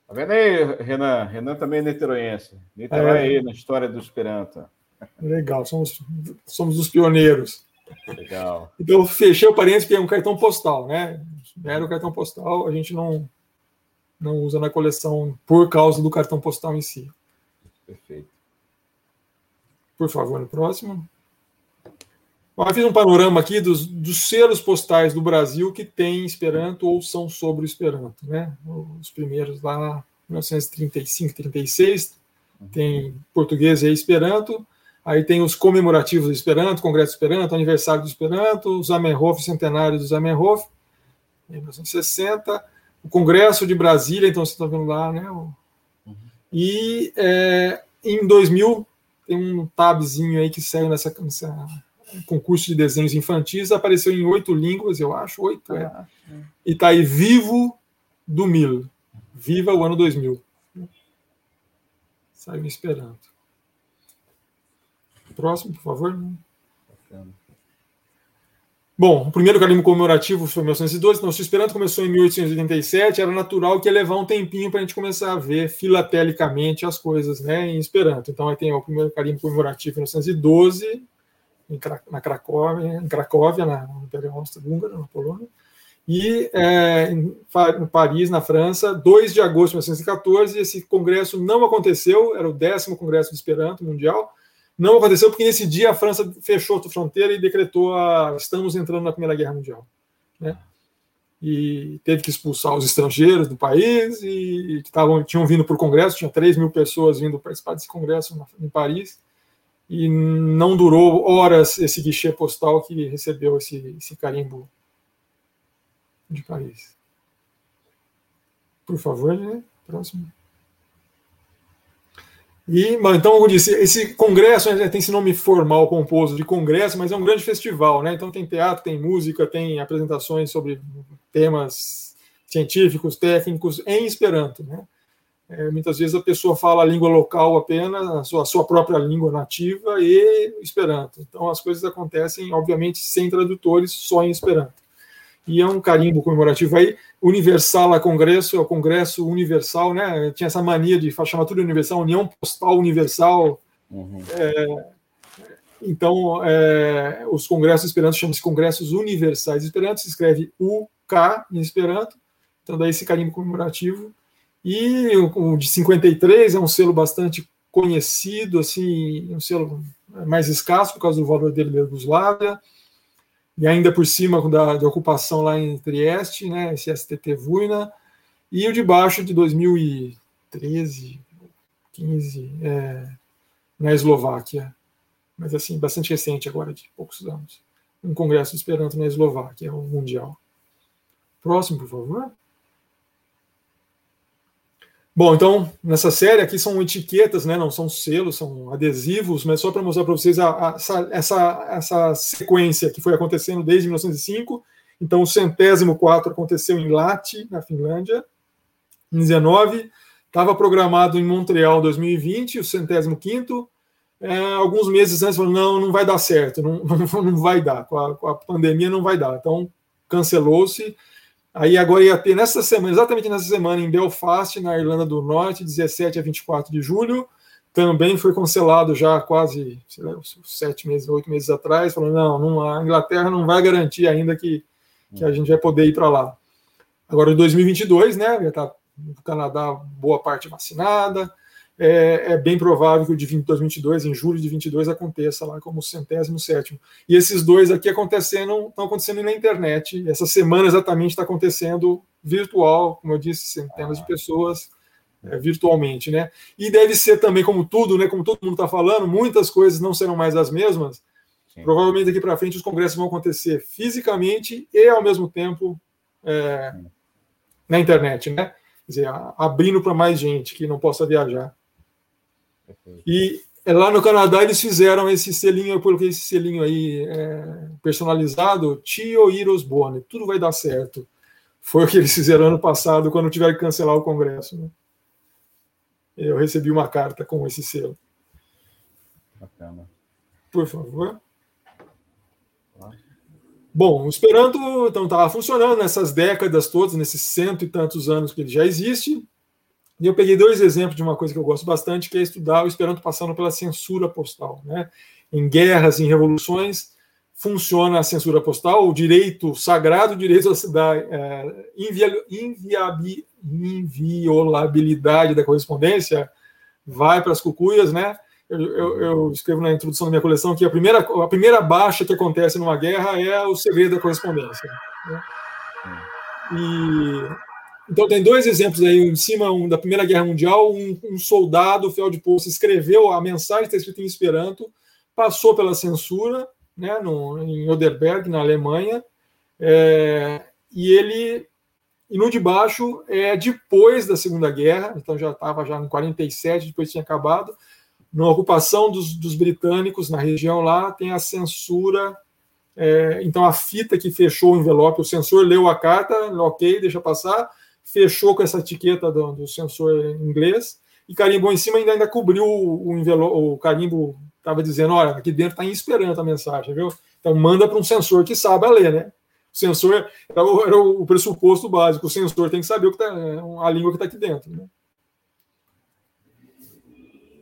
Tá vendo aí, Renan? Renan também é niteroense. Niterói é. aí na história do Esperanto. Legal, somos, somos os pioneiros. Legal. Então, fechei o parênteses que é um cartão postal, né? Era o cartão postal, a gente não, não usa na coleção por causa do cartão postal em si. Perfeito. Por favor, no próximo. Bom, eu fiz um panorama aqui dos, dos selos postais do Brasil que tem Esperanto ou são sobre o Esperanto. Né? Os primeiros lá, 1935, 36, tem português e Esperanto. Aí tem os comemorativos do Esperanto, Congresso do Esperanto, Aniversário do Esperanto, o Zamenhof, Centenário do Zamenhof, em 1960, o Congresso de Brasília, então você está vendo lá, né? E é, em 2000 tem um tabzinho aí que saiu nessa, nessa concurso de desenhos infantis, apareceu em oito línguas, eu acho, oito, é. Ah, e está aí Vivo do Mil. Viva o ano 2000. Saiu esperando. Próximo, por favor. Bom, o primeiro carimbo comemorativo foi em 1912, então o Esperanto começou em 1887, era natural que ia levar um tempinho para a gente começar a ver filatelicamente as coisas né, em Esperanto. Então aí tem o primeiro carimbo comemorativo em 1912, em, na Cracóvia, em Cracóvia, na Império Austro-Húngara, na Polônia, e é, em, Paris, na França, 2 de agosto de 1914. Esse congresso não aconteceu, era o décimo congresso de Esperanto mundial, não aconteceu porque nesse dia a França fechou a fronteira e decretou a estamos entrando na Primeira Guerra Mundial. Né? E teve que expulsar os estrangeiros do país e que tavam, tinham vindo para o Congresso, tinha 3 mil pessoas vindo participar desse Congresso em Paris. E não durou horas esse guichê postal que recebeu esse, esse carimbo de Paris. Por favor, né? Próximo. E, então, como eu disse, esse congresso né, tem esse nome formal composto de congresso, mas é um grande festival, né? Então tem teatro, tem música, tem apresentações sobre temas científicos, técnicos em Esperanto, né? É, muitas vezes a pessoa fala a língua local apenas, a sua, a sua própria língua nativa e Esperanto. Então as coisas acontecem, obviamente, sem tradutores, só em Esperanto e é um carimbo comemorativo aí. Universal a Congresso, é o Congresso Universal, né? Tinha essa mania de chamar tudo universal, União Postal Universal. Uhum. É, então, é, os congressos esperanto chamam-se congressos universais esperanto, se escreve UK em esperanto, então daí esse carimbo comemorativo. E o, o de 53 é um selo bastante conhecido, assim, um selo mais escasso por causa do valor dele da Yugoslávia e ainda por cima da, ocupação lá em Trieste, né, esse STT Vuina, e o de baixo de 2013, 15, é, na Eslováquia, mas assim, bastante recente agora, de poucos anos. Um congresso de Esperanto na Eslováquia, o Mundial. Próximo, por favor. Bom, então, nessa série aqui são etiquetas, né? não são selos, são adesivos, mas só para mostrar para vocês a, a, essa, essa sequência que foi acontecendo desde 1905. Então, o centésimo quatro aconteceu em Lahti, na Finlândia, em 19. Estava programado em Montreal 2020, o centésimo quinto. É, alguns meses antes, falou, não, não vai dar certo, não, não, não vai dar, com a, com a pandemia não vai dar. Então, cancelou-se Aí agora ia ter nessa semana, exatamente nessa semana, em Belfast, na Irlanda do Norte, 17 a 24 de julho. Também foi cancelado já quase lá, sete meses, oito meses atrás, falando, não, não, a Inglaterra não vai garantir ainda que, que a gente vai poder ir para lá. Agora, em 2022, né, já está o Canadá boa parte vacinada, é, é, bem provável que o de 2022, em julho de 22, aconteça lá como centésimo sétimo. E esses dois aqui acontecendo, estão acontecendo na internet. Essa semana exatamente está acontecendo virtual, como eu disse, centenas de pessoas é, virtualmente, né? E deve ser também, como tudo, né? Como todo mundo está falando, muitas coisas não serão mais as mesmas. Sim. Provavelmente daqui para frente os congressos vão acontecer fisicamente e ao mesmo tempo é, na internet, né? Quer dizer, abrindo para mais gente que não possa viajar. E é, lá no Canadá eles fizeram esse selinho, eu coloquei esse selinho aí é, personalizado, Tio Heroes Bone, tudo vai dar certo. Foi o que eles fizeram ano passado, quando tiveram que cancelar o Congresso. Né? Eu recebi uma carta com esse selo. Bacana. Por favor. Bom, o Esperanto então estava funcionando nessas décadas todas, nesses cento e tantos anos que ele já existe. E eu peguei dois exemplos de uma coisa que eu gosto bastante, que é estudar o Esperanto passando pela censura postal. Né? Em guerras, em revoluções, funciona a censura postal, o direito sagrado, o direito da é, inviolabilidade da correspondência vai para as cucuias, né? Eu, eu, eu, escrevo na introdução da minha coleção que a primeira, a primeira baixa que acontece numa guerra é o segredo da correspondência. Né? E então tem dois exemplos aí, em cima um, da Primeira Guerra Mundial, um, um soldado, fiel de poço, escreveu a mensagem está escrita em Esperanto, passou pela censura, né, no, em Oderberg, na Alemanha, é, e ele e no de baixo é depois da Segunda Guerra, então já estava já em 47, depois tinha acabado, na ocupação dos, dos britânicos na região lá, tem a censura é, então a fita que fechou o envelope, o sensor leu a carta, ok, deixa passar, fechou com essa etiqueta do, do sensor inglês e carimbou em cima ainda, ainda cobriu o, envelope, o carimbo estava dizendo, olha, aqui dentro está esperando a mensagem, viu? Então manda para um sensor que saiba ler, né? O sensor era o, era o, pressuposto básico, o sensor tem que saber o que tá, a língua que está aqui dentro. Né?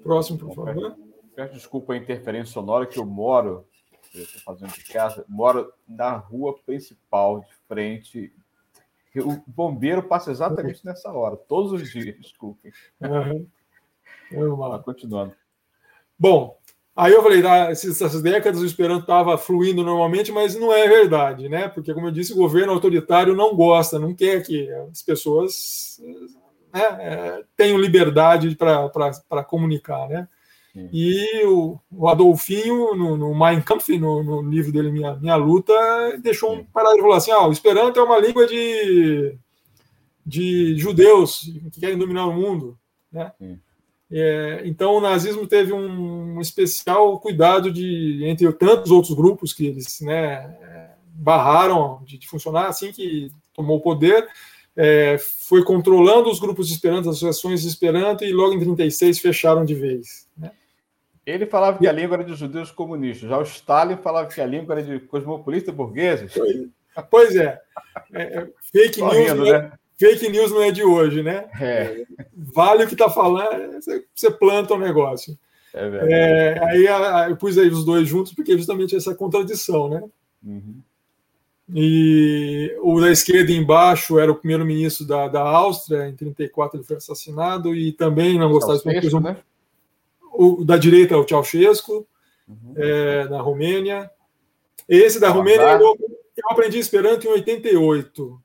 Próximo, por favor. Peço desculpa a interferência sonora que eu moro estou fazendo de casa, moro na rua principal, de frente. O bombeiro passa exatamente nessa hora, todos os dias, desculpem. Uhum. Vamos lá, continuando. Bom, aí eu falei, ah, essas décadas o Esperanto estava fluindo normalmente, mas não é verdade, né? Porque, como eu disse, o governo autoritário não gosta, não quer que as pessoas né, é, tenham liberdade para comunicar, né? E o, o Adolfinho, no, no Mein Kampf, no, no, livro dele, Minha, Minha Luta, deixou um parágrafo assim: ah, o Esperanto é uma língua de, de judeus que querem dominar o mundo. Né? É, então, o nazismo teve um, um, especial cuidado de, entre tantos outros grupos que eles né, barraram de, de funcionar assim que tomou o poder, é, foi controlando os grupos de Esperanto, as associações de Esperanto, e logo em 36 fecharam de vez. Né? Ele falava que a língua era de judeus comunistas. Já o Stalin falava que a língua era de cosmopolitas burgueses. Pois é. é, é fake, news não é, né? fake news não é de hoje, né? É. Vale o que está falando, você planta o um negócio. É verdade. É, aí eu pus aí os dois juntos, porque é justamente essa contradição, né? Uhum. E o da esquerda embaixo era o primeiro-ministro da, da Áustria, em 34 ele foi assassinado, e também não gostava de né? o da direita o Ceausescu, uhum. é, na Romênia. Esse da Romênia, eu, eu aprendi Esperanto em 88.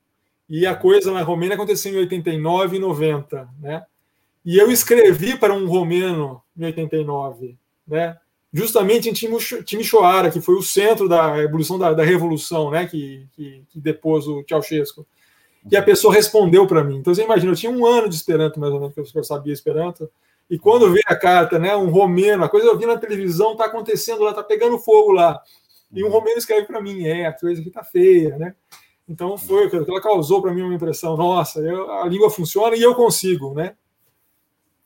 E a coisa na Romênia aconteceu em 89 e 90, né? E eu escrevi para um romeno em 89, né? Justamente em Timișoara, que foi o centro da evolução da, da revolução, né? Que, que, que depôs o Ceausescu. E a pessoa respondeu para mim. Então você imagina, eu tinha um ano de Esperanto, mais ou menos, que eu sabia Esperanto. E quando vê a carta, né, um romeno, a coisa eu vi na televisão, tá acontecendo lá, tá pegando fogo lá. E um romeno escreve para mim, é, a coisa aqui tá feia, né? Então foi, ela causou para mim uma impressão, nossa, eu, a língua funciona e eu consigo, né?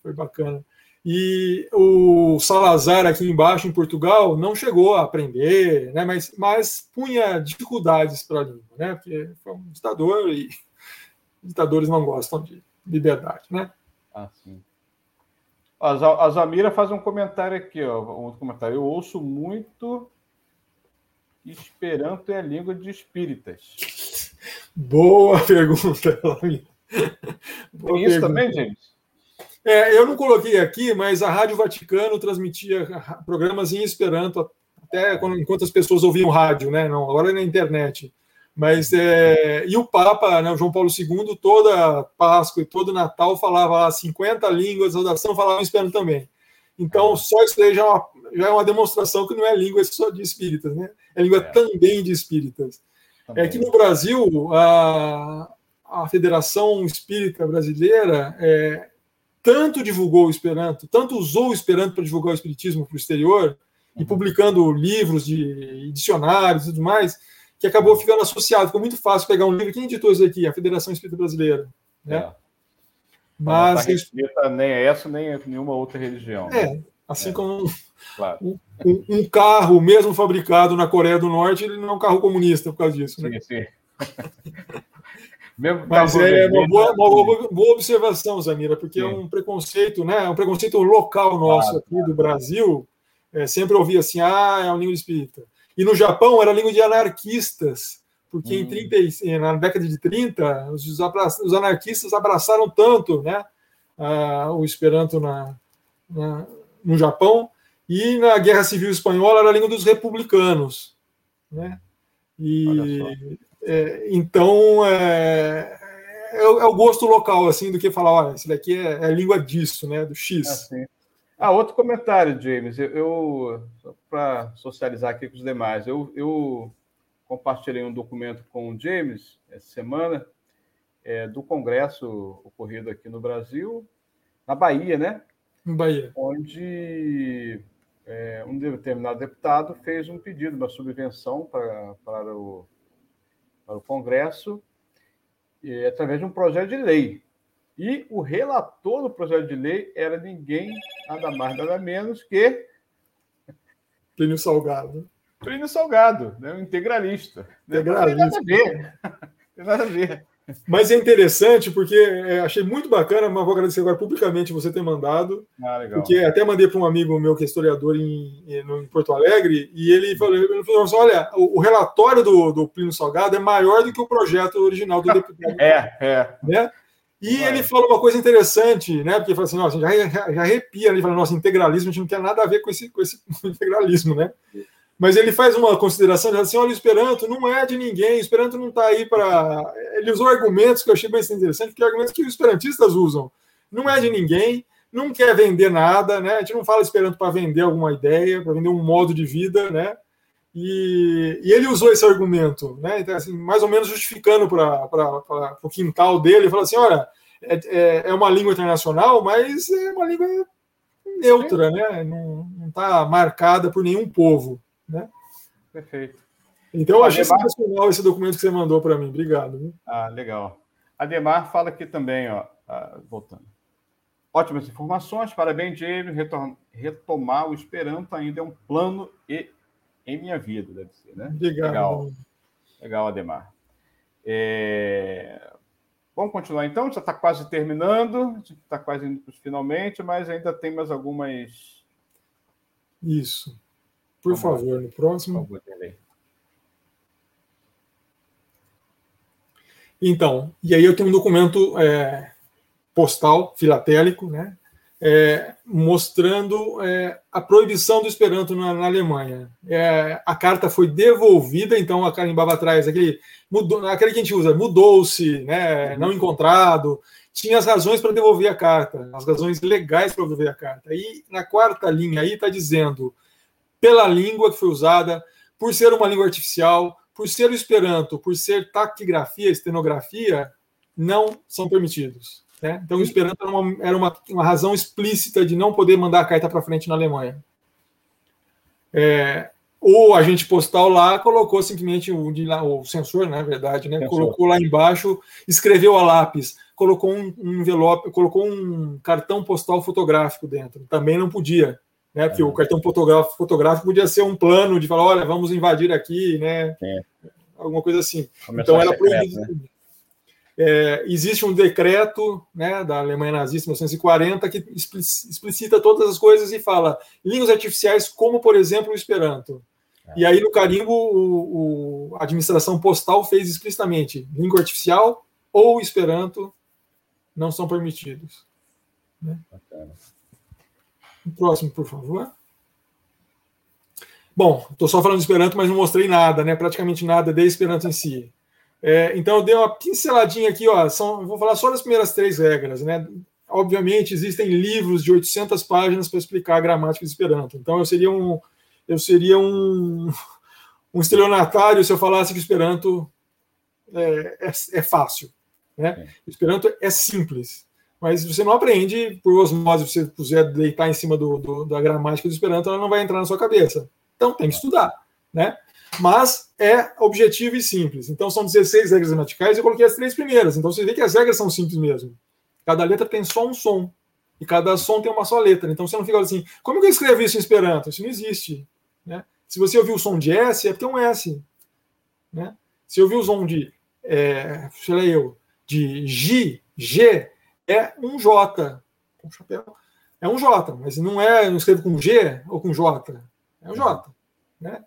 Foi bacana. E o Salazar aqui embaixo em Portugal não chegou a aprender, né? Mas, mas punha dificuldades para a língua, né? Porque foi um ditador e ditadores não gostam de liberdade, né? Ah, sim. A Zamira faz um comentário aqui, ó, um outro comentário. Eu ouço muito Esperanto é a língua de espíritas. Boa pergunta, Lamira. Tem isso pergunta. também, James? É, eu não coloquei aqui, mas a Rádio Vaticano transmitia programas em Esperanto até quando, enquanto as pessoas ouviam rádio, né? Não, agora é na internet. Mas é, e o Papa, né, o João Paulo II, toda Páscoa e todo Natal falava lá 50 línguas, a oração falava em esperanto também. Então, só isso daí já é, uma, já é uma demonstração que não é língua só de espíritas, né? É língua é. também de espíritas. Também. É que no Brasil, a, a Federação Espírita Brasileira é, tanto divulgou o Esperanto, tanto usou o Esperanto para divulgar o Espiritismo para o exterior, uhum. e publicando livros de dicionários e tudo mais, que acabou ficando associado. Ficou muito fácil pegar um livro. Quem editou isso aqui? A Federação Espírita Brasileira. Né? É. Mas. Não nem é essa, nem nenhuma outra religião. É, assim é. como claro. um, um, um, carro, mesmo fabricado na Coreia do Norte, ele não é um carro comunista por causa disso. Né? Sim, sim. Mas é uma boa, uma boa, observação, Zanira, porque Sim. é um preconceito, né? É um preconceito local nosso ah, aqui do Brasil. É, sempre ouvia assim, ah, é uma língua espírita. E no Japão era língua de anarquistas, porque hum. em 30, na década de 30, os, os anarquistas abraçaram tanto né, uh, o Esperanto na, na, no Japão, e na Guerra Civil Espanhola era a língua dos republicanos. Né? E é, então é, é, é, o gosto local assim do que falar, olha, isso daqui é, é língua disso, né? Do X. É ah, outro comentário, James. Eu, eu para socializar aqui com os demais, eu, eu compartilhei um documento com o James essa semana é, do congresso ocorrido aqui no Brasil, na Bahia, né? Bahia. Onde é, um determinado deputado fez um pedido, uma subvenção para, para, o, para o Congresso, e, através de um projeto de lei. E o relator do projeto de lei era ninguém, nada mais, nada menos que. Plínio Salgado. Plínio Salgado, né? um integralista. Integralista. Não tem nada a ver. Tem nada a ver. Mas é interessante porque é, achei muito bacana, mas vou agradecer agora publicamente você ter mandado. Ah, legal. Porque até mandei para um amigo meu que é historiador em, em, Porto Alegre, e ele falou, ele falou assim, olha, o, o, relatório do, do Plínio Salgado é maior do que o projeto original do deputado. É, é. Né? E é. ele fala uma coisa interessante, né? Porque ele fala assim, nossa, já, já, já arrepia, ele fala, nossa, integralismo, a gente não tem nada a ver com esse, com esse integralismo, né? Mas ele faz uma consideração, ele assim, olha, o Esperanto não é de ninguém, o Esperanto não está aí para... Ele usou argumentos que eu achei bem interessante, que argumentos que os esperantistas usam. Não é de ninguém, não quer vender nada, né? A gente não fala Esperanto para vender alguma ideia, para vender um modo de vida, né? E, e, ele usou esse argumento, né? Então, assim, mais ou menos justificando para o quintal dele, ele falou assim, olha, é, é, é, uma língua internacional, mas é uma língua neutra, né? Não está marcada por nenhum povo. Né? Perfeito. Então, eu achei Ademar... sensacional esse documento que você mandou para mim. Obrigado. Viu? Ah, legal. Ademar fala aqui também, ó, ah, voltando. Ótimas informações, parabéns, James. Retomar o Esperanto ainda é um plano e em minha vida, deve ser, né? Obrigado. Legal, Legal Ademar. É... Vamos continuar então, já está quase terminando, está quase indo para os finalmente, mas ainda tem mais algumas. Isso. Por Vamos favor, lá. no próximo. Favor, então, e aí eu tenho um documento é, postal, filatélico, né? É, mostrando é, a proibição do Esperanto na, na Alemanha. É, a carta foi devolvida, então a carimbava atrás, aquele, mudou, aquele que a gente usa, mudou-se, né, não encontrado, tinha as razões para devolver a carta, as razões legais para devolver a carta. E na quarta linha aí está dizendo pela língua que foi usada, por ser uma língua artificial, por ser o Esperanto, por ser taquigrafia, estenografia, não são permitidos. Né? Então, o Esperanto era, uma, era uma, uma, razão explícita de não poder mandar a carta para frente na Alemanha. É, o agente postal lá colocou simplesmente o, o censor, na verdade, né? colocou lá embaixo, escreveu a lápis, colocou um, um envelope, colocou um cartão postal fotográfico dentro. Também não podia né? Porque é. o cartão fotográfico, fotográfico podia ser um plano de falar, olha, vamos invadir aqui, né? É. Alguma coisa assim. Começar então era proibido. Né? É, existe um decreto né, da Alemanha nazista, 1940, que explicita todas as coisas e fala línguas artificiais, como, por exemplo, o Esperanto. É. E aí, no carimbo, o, o, a administração postal fez explicitamente língua artificial ou Esperanto não são permitidos. Né? Bacana. Próximo, por favor. Bom, estou só falando de Esperanto, mas não mostrei nada, né? Praticamente nada de Esperanto em si. É, então, eu dei uma pinceladinha aqui, ó. São, vou falar só das primeiras três regras, né? Obviamente, existem livros de 800 páginas para explicar a gramática de Esperanto. Então, eu seria um, eu seria um, um estelionatário se eu falasse que Esperanto é, é, é fácil. Né? Esperanto é simples mas você não aprende por osmose, se você puser deitar em cima do, do, da gramática do Esperanto, ela não vai entrar na sua cabeça. Então tem que estudar, né? Mas é objetivo e simples. Então são 16 regras gramaticais, eu coloquei as três primeiras. Então você vê que as regras são simples mesmo. Cada letra tem só um som. E cada som tem uma só letra. Então você não fica assim, como que eu escrevi isso em Esperanto? Isso não existe. Né? Se você ouvir o som de S, é porque é um S. Né? Se ouvir o som de, é, sei lá eu, de G, G, é um J. Com chapéu. É um J, mas não é, não escrevo com G ou com J. É um J. Né?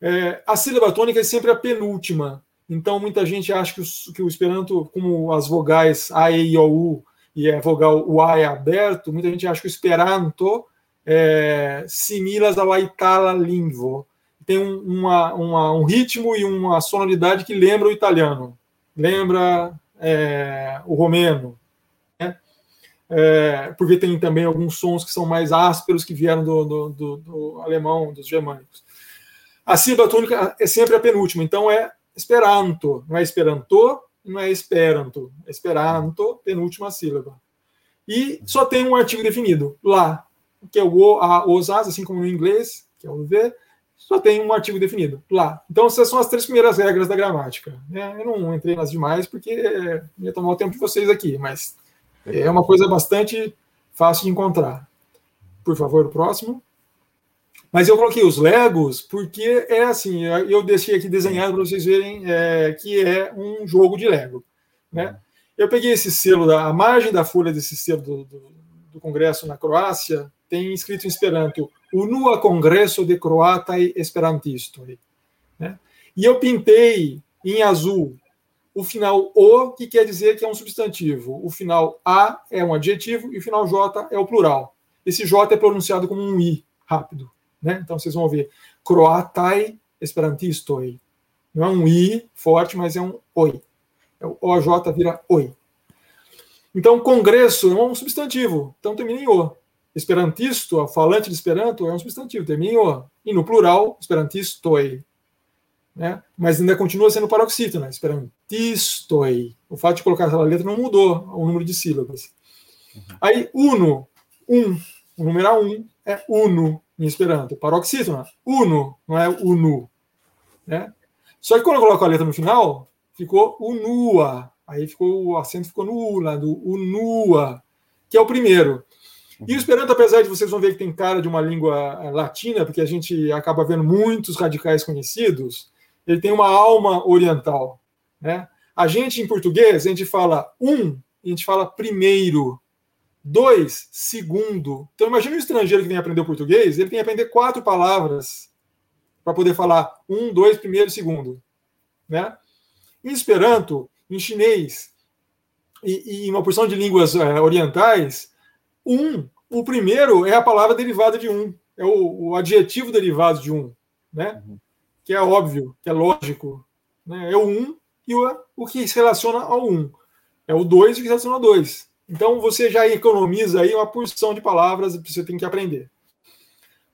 É, a sílaba tônica é sempre a penúltima. Então, muita gente acha que o, que o Esperanto, como as vogais A, E, I, O, U, e a vogal o A é aberto, muita gente acha que o Esperanto é similas ao Itala Linvo. Tem um, uma, uma, um ritmo e uma sonoridade que lembra o italiano, lembra é, o romeno? É, porque tem também alguns sons que são mais ásperos que vieram do, do, do, do alemão, dos germânicos. A sílaba tônica é sempre a penúltima, então é Esperanto, não é Esperanto, não é Esperanto, é Esperanto, penúltima sílaba. E só tem um artigo definido, lá, que é o o, a, os, as, assim como no inglês, que é o V, só tem um artigo definido, lá. Então, essas são as três primeiras regras da gramática. Né? Eu não entrei nas demais, porque ia tomar o tempo de vocês aqui, mas é uma coisa bastante fácil de encontrar. Por favor, o próximo. Mas eu coloquei os Legos porque é assim, eu deixei aqui desenhado para vocês verem é, que é um jogo de Lego. Né? Eu peguei esse selo, da, a margem da folha desse selo do, do, do Congresso na Croácia tem escrito em Esperanto, Unua Congresso de Croatai Esperantistoi. Né? E eu pintei em azul o final O, que quer dizer que é um substantivo. O final A é um adjetivo e o final J é o plural. Esse J é pronunciado como um I, rápido. Né? Então vocês vão ver Croatai Esperantistoi. Não é um I forte, mas é um Oi. É o OJ vira Oi. Então, congresso é um substantivo, então termina em O. Esperantisto, falante de Esperanto, é um substantivo, termina em O. E no plural, Esperantistoi. Né? Mas ainda continua sendo paroxítona, né? Esperantistoi. O fato de colocar aquela letra não mudou o número de sílabas. Uhum. Aí, uno, um, o numeral um é uno em Esperanto. Paroxítona, uno, não é unu. Né? Só que quando eu coloco a letra no final, ficou unua. Aí ficou, o acento ficou no u, lá do unua, que é o primeiro. E o Esperanto, apesar de vocês vão ver que tem cara de uma língua eh, latina, porque a gente acaba vendo muitos radicais conhecidos, ele tem uma alma oriental. Né? A gente, em português, a gente fala um, a gente fala primeiro. Dois, segundo. Então, imagine um estrangeiro que vem aprender o português, ele tem que aprender quatro palavras para poder falar um, dois, primeiro, segundo. Né? Em Esperanto, em chinês e, e uma porção de línguas é, orientais, um, o primeiro é a palavra derivada de um, é o, o adjetivo derivado de um, né? Uhum. Que é óbvio, que é lógico. Né? É o um e o, o que se relaciona ao um. É o dois e o que se relaciona ao dois. Então você já economiza aí uma porção de palavras que você tem que aprender.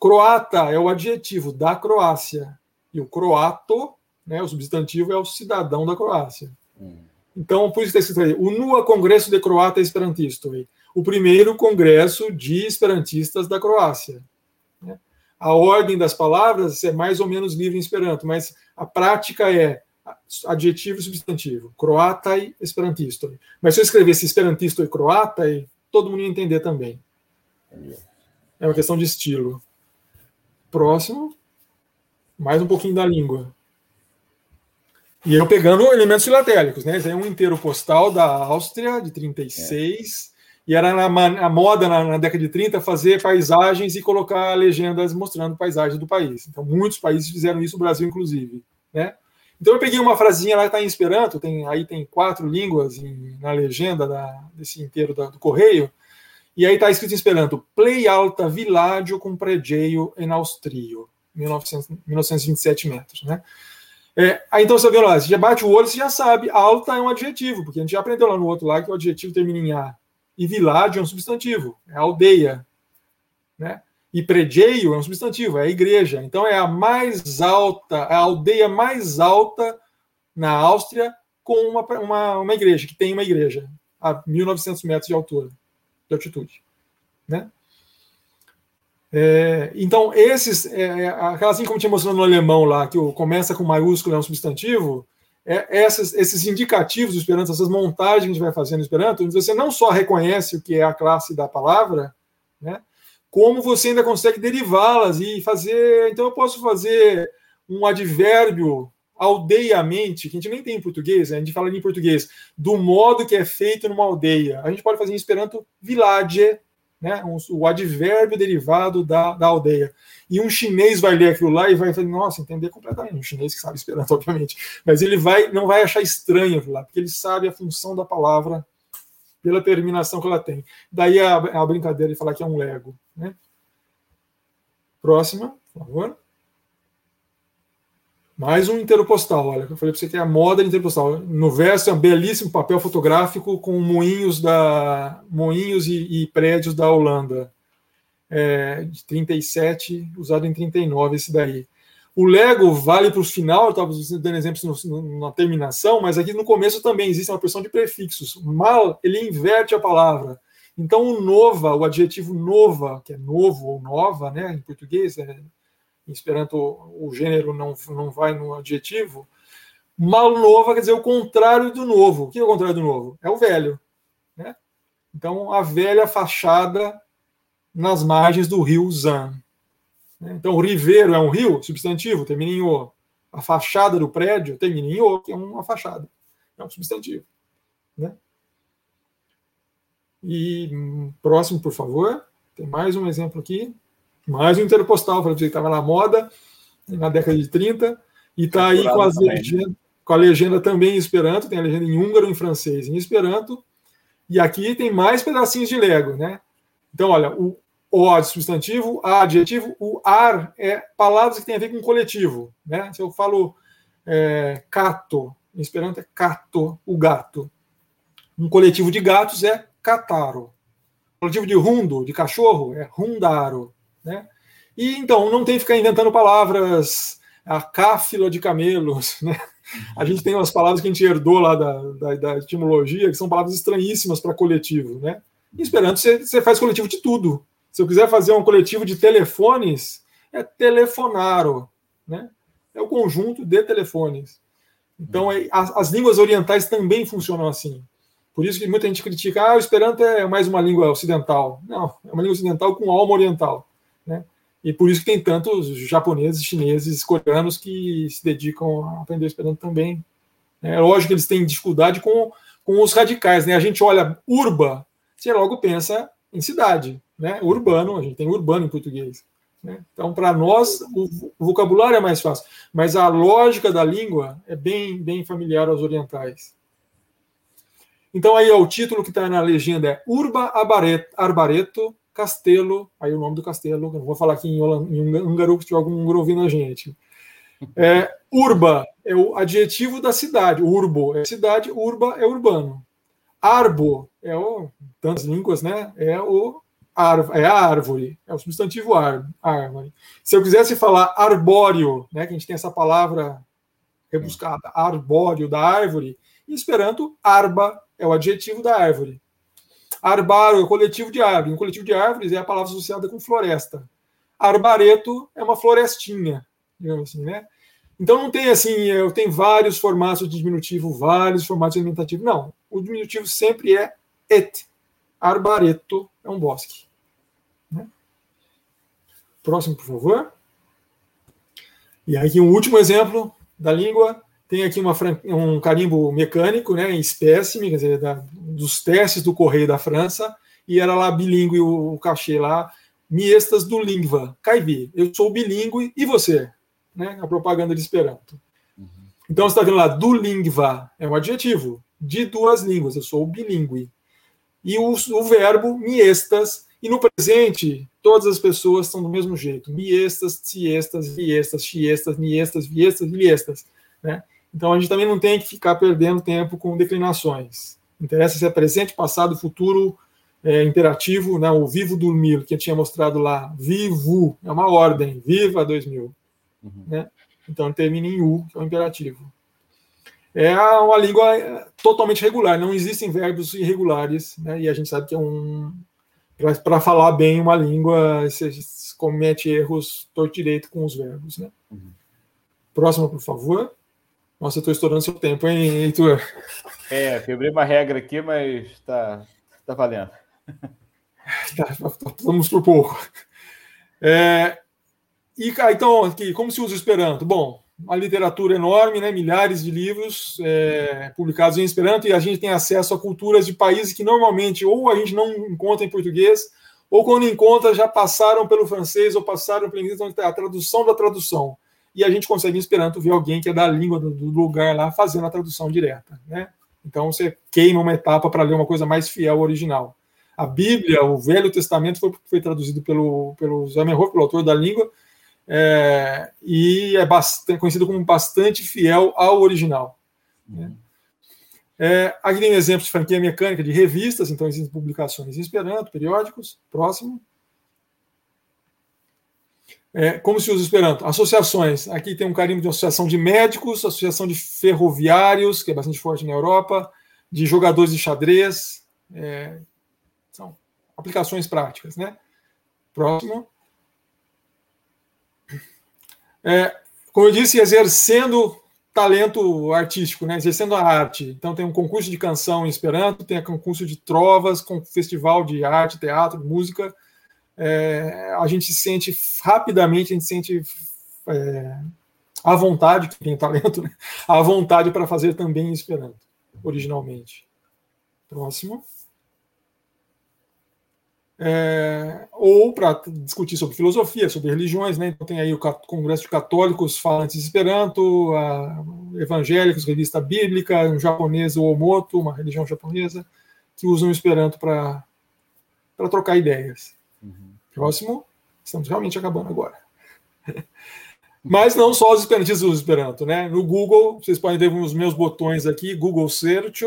Croata é o adjetivo da Croácia. E o croato, né, o substantivo, é o cidadão da Croácia. Hum. Então, por isso está escrito aí, o NUA Congresso de Croata Esperantisto o primeiro congresso de esperantistas da Croácia. A ordem das palavras é mais ou menos livre em esperanto, mas a prática é adjetivo e substantivo. Croata e esperantisto. Mas se eu escrevesse esperantisto e croata, todo mundo ia entender também. É uma questão de estilo. Próximo. Mais um pouquinho da língua. E eu pegando elementos filatélicos, né? Tem um inteiro postal da Áustria, de 36, e era a moda na, na, década de 30 fazer paisagens e colocar legendas mostrando paisagens do país. Então, muitos países fizeram isso, o Brasil inclusive. Né? Então, eu peguei uma frasinha lá está em Esperanto, tem, aí tem quatro línguas em, na legenda da, desse inteiro da, do correio, e aí está escrito em Esperanto: Play alta villaggio com pregeio em Austrio, 1900, 1927 metros. Né? É, aí então você vê lá, você já bate o olho, você já sabe, alta é um adjetivo, porque a gente já aprendeu lá no outro lá que o adjetivo termina em A e village é um substantivo, é aldeia. Né? E pregeio é um substantivo, é a igreja. Então é a mais alta, a aldeia mais alta na Áustria com uma, uma, uma igreja, que tem uma igreja a 1.900 metros de altura, de altitude. Né? É, então, esses, é, é assim como tinha mostrado no alemão lá, que o, começa com maiúsculo, é um substantivo, é, essas, esses indicativos do Esperanto, essas montagens que a gente vai fazendo no Esperanto, você não só reconhece o que é a classe da palavra, né, como você ainda consegue derivá-las e fazer. Então, eu posso fazer um advérbio aldeiamente, que a gente nem tem em português, né? a gente fala em português, do modo que é feito numa aldeia. A gente pode fazer em esperanto village, né? o advérbio derivado da, da aldeia. E um chinês vai ler aquilo lá e vai nossa, entender completamente. Um chinês que sabe esperanto, obviamente. Mas ele vai, não vai achar estranho aquilo lá, porque ele sabe a função da palavra pela terminação que ela tem. Daí a, a brincadeira de falar que é um Lego. Né? Próxima, por favor. Mais um interpostal, olha, eu falei para você que é a moda de interpostal. No verso é um belíssimo papel fotográfico com moinhos da moinhos e, e prédios da Holanda. É, de 37, usado em 39 esse daí. O Lego vale para o final, estava dando exemplos no, no, na terminação, mas aqui no começo também existe uma porção de prefixos. Mal, ele inverte a palavra. Então, o nova, o adjetivo nova, que é novo ou nova, né, em português, é em Esperanto o gênero não, não vai no adjetivo, mal nova quer dizer o contrário do novo. O que é o contrário do novo? É o velho. Né? Então, a velha fachada nas margens do rio Zan. Né? Então, o riveiro é um rio, substantivo, termina em O. A fachada do prédio termina em O, que é uma fachada. É um substantivo. Né? E próximo, por favor. Tem mais um exemplo aqui. Mais um interpostal, para dizer que estava na moda na década de 30, e está aí com, legenda, com a legenda também em Esperanto, tem a legenda em húngaro, em francês, em Esperanto, e aqui tem mais pedacinhos de Lego, né? Então, olha, o O de substantivo, A adjetivo, o ar é palavras que têm a ver com coletivo, né? Se eu falo é, cato, em Esperanto é cato, o gato. Um coletivo de gatos é cataro. Um coletivo de rundo, de cachorro, é rundaro. Né? E então, não tem que ficar inventando palavras, a cáfila de camelos. Né? A gente tem umas palavras que a gente herdou lá da, da, da etimologia, que são palavras estranhíssimas para coletivo. Né? E esperando, você, você faz coletivo de tudo. Se eu quiser fazer um coletivo de telefones, é telefonaro. Né? É o conjunto de telefones. Então, é, as, as, línguas orientais também funcionam assim. Por isso que muita gente critica, ah, o Esperanto é mais uma língua ocidental. Não, é uma língua ocidental com alma oriental. Né? E por isso que tem tantos japoneses, chineses, coreanos que se dedicam a aprender Esperanto também. É lógico que eles têm dificuldade com, com os radicais. Né? A gente olha urba, você logo pensa em cidade. Né? Urbano, a gente tem urbano em português. Né? Então, para nós, o, vocabulário é mais fácil, mas a lógica da língua é bem, bem familiar aos orientais. Então, aí ó, o título que está na legenda é Urba Arbareto Castelo, aí o nome do castelo, não vou falar aqui em, em húngaro, se tiver algum húngaro ouvindo a gente. É, urba é o adjetivo da cidade, urbo é cidade, urba é urbano. Arbo é o, tantas línguas, né? É o é árvore, é o substantivo árvore. Se eu quisesse falar arbóreo, né, que a gente tem essa palavra rebuscada, arbóreo da árvore, em Esperanto, arba é o adjetivo da árvore. Arbaro é o coletivo de árvores. Um coletivo de árvores é a palavra associada com floresta. Arbareto é uma florestinha, digamos assim, né? Então não tem assim, eu tenho vários formatos de diminutivo, vários formatos de alimentativo. Não, o diminutivo sempre é et. Arbareto é um bosque. Próximo, por favor. E aqui um último exemplo da língua. Tem aqui uma, um carimbo mecânico, né, em espécime, quer dizer, da, dos testes do Correio da França, e era lá bilíngue o, o cachê lá, miestas do Lingva, Caibi, eu sou bilíngue, e você? Né, a propaganda de Esperanto. Uhum. Então você está vendo lá, do Lingva, é um adjetivo, de duas línguas, eu sou bilíngue. E o, o verbo miestas, e no presente, todas as pessoas estão do mesmo jeito, miestas, tiestas, viestas, chiestas, miestas, viestas, liestas, né? Então a gente também não tem que ficar perdendo tempo com declinações. Interessa se é presente, passado, futuro, é, imperativo, né? o vivo dormir, que eu tinha mostrado lá, vivo, é uma ordem, viva 2000. Uhum. Né? Então termina em U, que é o imperativo. É uma língua é, totalmente regular, não existem verbos irregulares, né? e a gente sabe que é um. Para falar bem uma língua, você comete erros torto direito com os verbos. Né? Uhum. Próxima, por favor. Nossa, eu estou estourando seu tempo, hein, Heitor? É, quebrei uma regra aqui, mas está tá valendo. Tá, vamos por pouco. É, e então, aqui, como se usa o Esperanto? Bom, uma literatura enorme, né, milhares de livros é, publicados em Esperanto, e a gente tem acesso a culturas de países que normalmente ou a gente não encontra em português, ou quando encontra já passaram pelo francês ou passaram pelo inglês, então a tradução da tradução. E a gente consegue em Esperanto ver alguém que é da língua do, lugar lá fazendo a tradução direta. Né? Então você queima uma etapa para ler uma coisa mais fiel ao original. A Bíblia, o Velho Testamento, foi, foi traduzido pelo, pelo Zamenhof, pelo autor da língua, é, e é bastante, conhecido como bastante fiel ao original. Né? É, aqui tem exemplos de franquia mecânica de revistas, então existem publicações em Esperanto, periódicos. Próximo. É, como se usa Esperanto? Associações. Aqui tem um carimbo de associação de médicos, associação de ferroviários, que é bastante forte na Europa, de jogadores de xadrez. É, são aplicações práticas. Né? Próximo. É, como eu disse, exercendo talento artístico, né? exercendo a arte. Então tem um concurso de canção em Esperanto, tem um concurso de trovas, com festival de arte, teatro, música. É, a gente sente rapidamente, a gente sente é, a vontade, que tem talento, né? a vontade para fazer também em Esperanto, originalmente. Próximo é, ou para discutir sobre filosofia, sobre religiões, né? Então tem aí o Congresso de Católicos Falantes Esperanto, a, evangélicos, revista bíblica, um japonês, o Omoto, uma religião japonesa, que usam o Esperanto para trocar ideias. Uhum. Próximo, estamos realmente acabando agora. Mas não só os esperantistas usam Esperanto, né? No Google, vocês podem ver os meus botões aqui, Google Search,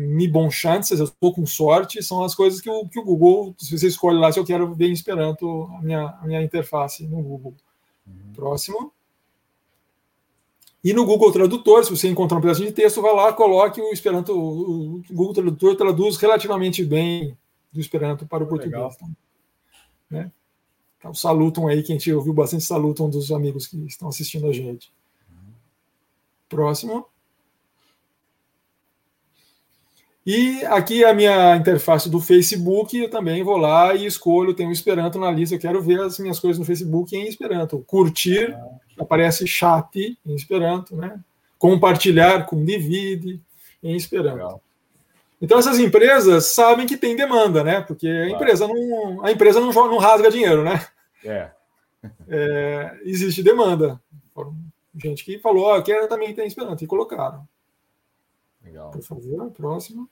me bom chances, eu estou com sorte, são as coisas que o, que o Google, se você escolhe lá, se eu quero ver em Esperanto a minha, a minha interface no Google. Uhum. Próximo. E no Google Tradutor, se você encontrar um pedaço de texto, vai lá, coloque o Esperanto, o Google Tradutor traduz relativamente bem do Esperanto para o português. Tá? Né? Então, salutam aí, que a gente ouviu bastante salutam dos amigos que estão assistindo a gente. Uhum. Próximo. E aqui a minha interface do Facebook, eu também vou lá e escolho, tenho Esperanto na lista, eu quero ver as minhas coisas no Facebook em Esperanto. Curtir, aparece chat em Esperanto, né? Compartilhar com divide em Esperanto. Legal. Então essas empresas sabem que tem demanda, né? Porque a empresa não, a empresa não, não rasga dinheiro, né? É. é existe demanda. Gente que falou, oh, quero também tem Esperanto, e colocaram. Legal. Por favor, próximo.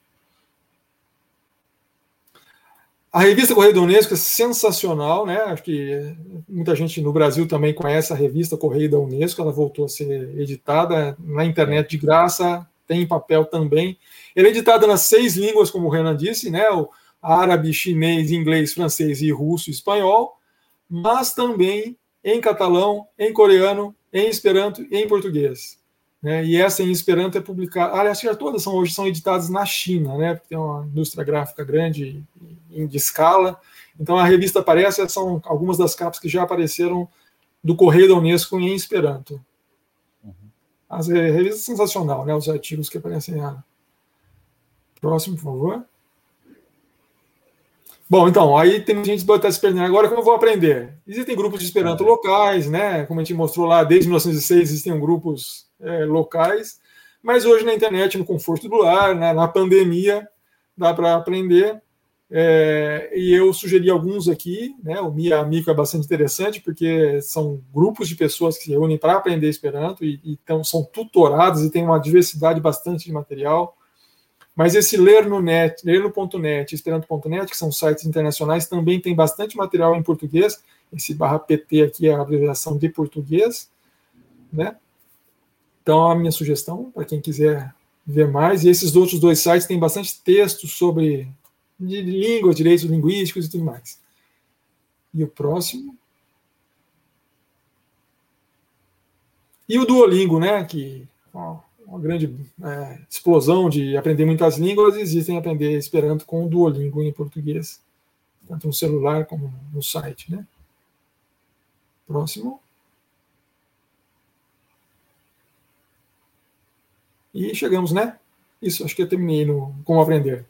A revista Correio da Unesco é sensacional, né? Acho que muita gente no Brasil também conhece a revista Correio da Unesco. Ela voltou a ser editada na internet de graça, tem papel também. Ela é editada nas seis línguas, como o Renan disse, né? O árabe, chinês, inglês, francês e russo espanhol, mas também em catalão, em coreano, em esperanto e em português. Né? E essa em Esperanto é publicada. Aliás, já todas são, hoje são editadas na China, né? porque tem uma indústria gráfica grande em de escala. Então a revista aparece, são algumas das capas que já apareceram do Correio da Unesco em Esperanto. Uhum. As é, revistas sensacional, né? Os artigos que aparecem lá. Próximo, por favor. Bom, então, aí tem gente que pode estar se perdendo. Agora, como eu vou aprender? Existem grupos de Esperanto locais, né? Como a gente mostrou lá, desde 1906 existem grupos é, locais, mas hoje na internet, no conforto do lar, né, na pandemia, dá para aprender. É, e eu sugeri alguns aqui, né? O Mia Amigo é bastante interessante, porque são grupos de pessoas que se reúnem para aprender Esperanto e, e então, são tutorados e tem uma diversidade bastante de material. Mas esse ler no net, ler no .net, esperanto.net, que são sites internacionais, também tem bastante material em português. Esse barra PT aqui é a abreviação de português, né? Então, a minha sugestão, para quem quiser ver mais, e esses outros dois sites têm bastante texto sobre língua, direitos linguísticos e tudo mais. E o próximo. E o Duolingo, né? Que ó, uma grande é, explosão de aprender muitas línguas, existem aprender Esperanto com o Duolingo em português, tanto no celular como no site, né? Próximo. E chegamos, né? Isso, acho que eu terminei no Como Aprender.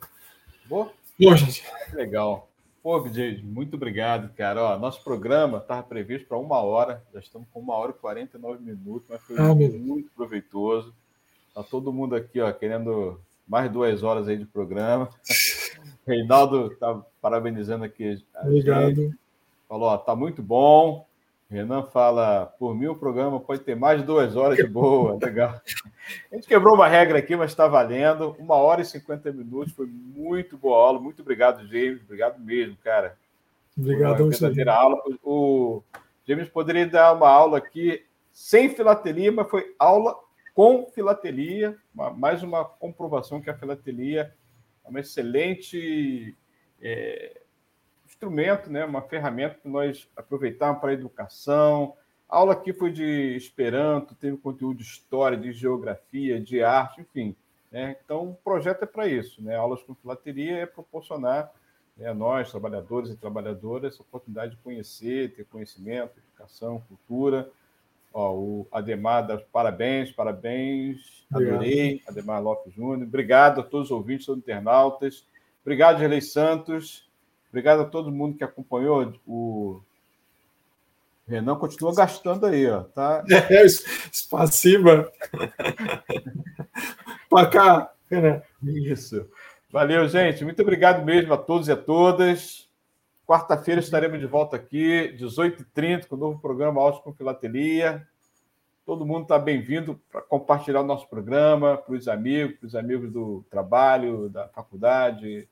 Boa. Bom, gente. Legal. Pô, DJ, muito obrigado, cara. Ó, nosso programa estava previsto para uma hora, já estamos com uma hora e 49 minutos, mas foi ah, muito proveitoso. Tá todo mundo aqui, ó, querendo mais duas horas aí de programa. Reinaldo tá parabenizando aqui. Obrigado. Gente. Falou, ó, tá muito bom. Renan fala, por mim o programa pode ter mais de duas horas de boa, legal. A gente quebrou uma regra aqui, mas está valendo. Uma hora e cinquenta minutos, foi muito boa aula. Muito obrigado, James. Obrigado mesmo, cara. Obrigado. Verdadeira aula. O James poderia dar uma aula aqui sem filatelia, mas foi aula com filatelia. mais uma comprovação que a filatelia é uma excelente é, instrumento, né, uma ferramenta que nós aproveitamos para a educação. A aula aqui foi de Esperanto, teve conteúdo de história, de geografia, de arte, enfim. Né? Então, o projeto é para isso. Né? Aulas com filateria é proporcionar né, a nós, trabalhadores e trabalhadoras, essa oportunidade de conhecer, ter conhecimento, educação, cultura. Ó, o Ademar, parabéns, parabéns. Adorei, Ademar Lopes Júnior. Obrigado a todos os ouvintes, todos os internautas. Obrigado, Gerlei Santos. Obrigado a todo mundo que acompanhou. O Renan continua gastando aí, ó. Tá? É, espaciba. Para cá, Renan. Isso. Valeu, gente. Muito obrigado mesmo a todos e a todas. Quarta-feira estaremos de volta aqui, 18h30, com o novo programa Autos com Filatelia. Todo mundo está bem-vindo para compartilhar o nosso programa para os amigos, para os amigos do trabalho, da faculdade,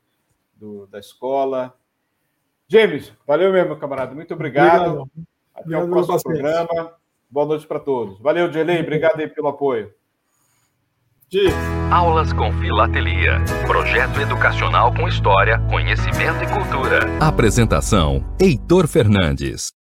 do, da escola. James, valeu mesmo, camarada. Muito obrigado. obrigado. Até obrigado o próximo programa. Boa noite para todos. Valeu, Gelei. Obrigado aí pelo apoio. Aulas com Filatelia. Projeto educacional com história, conhecimento e cultura. Apresentação: Heitor Fernandes.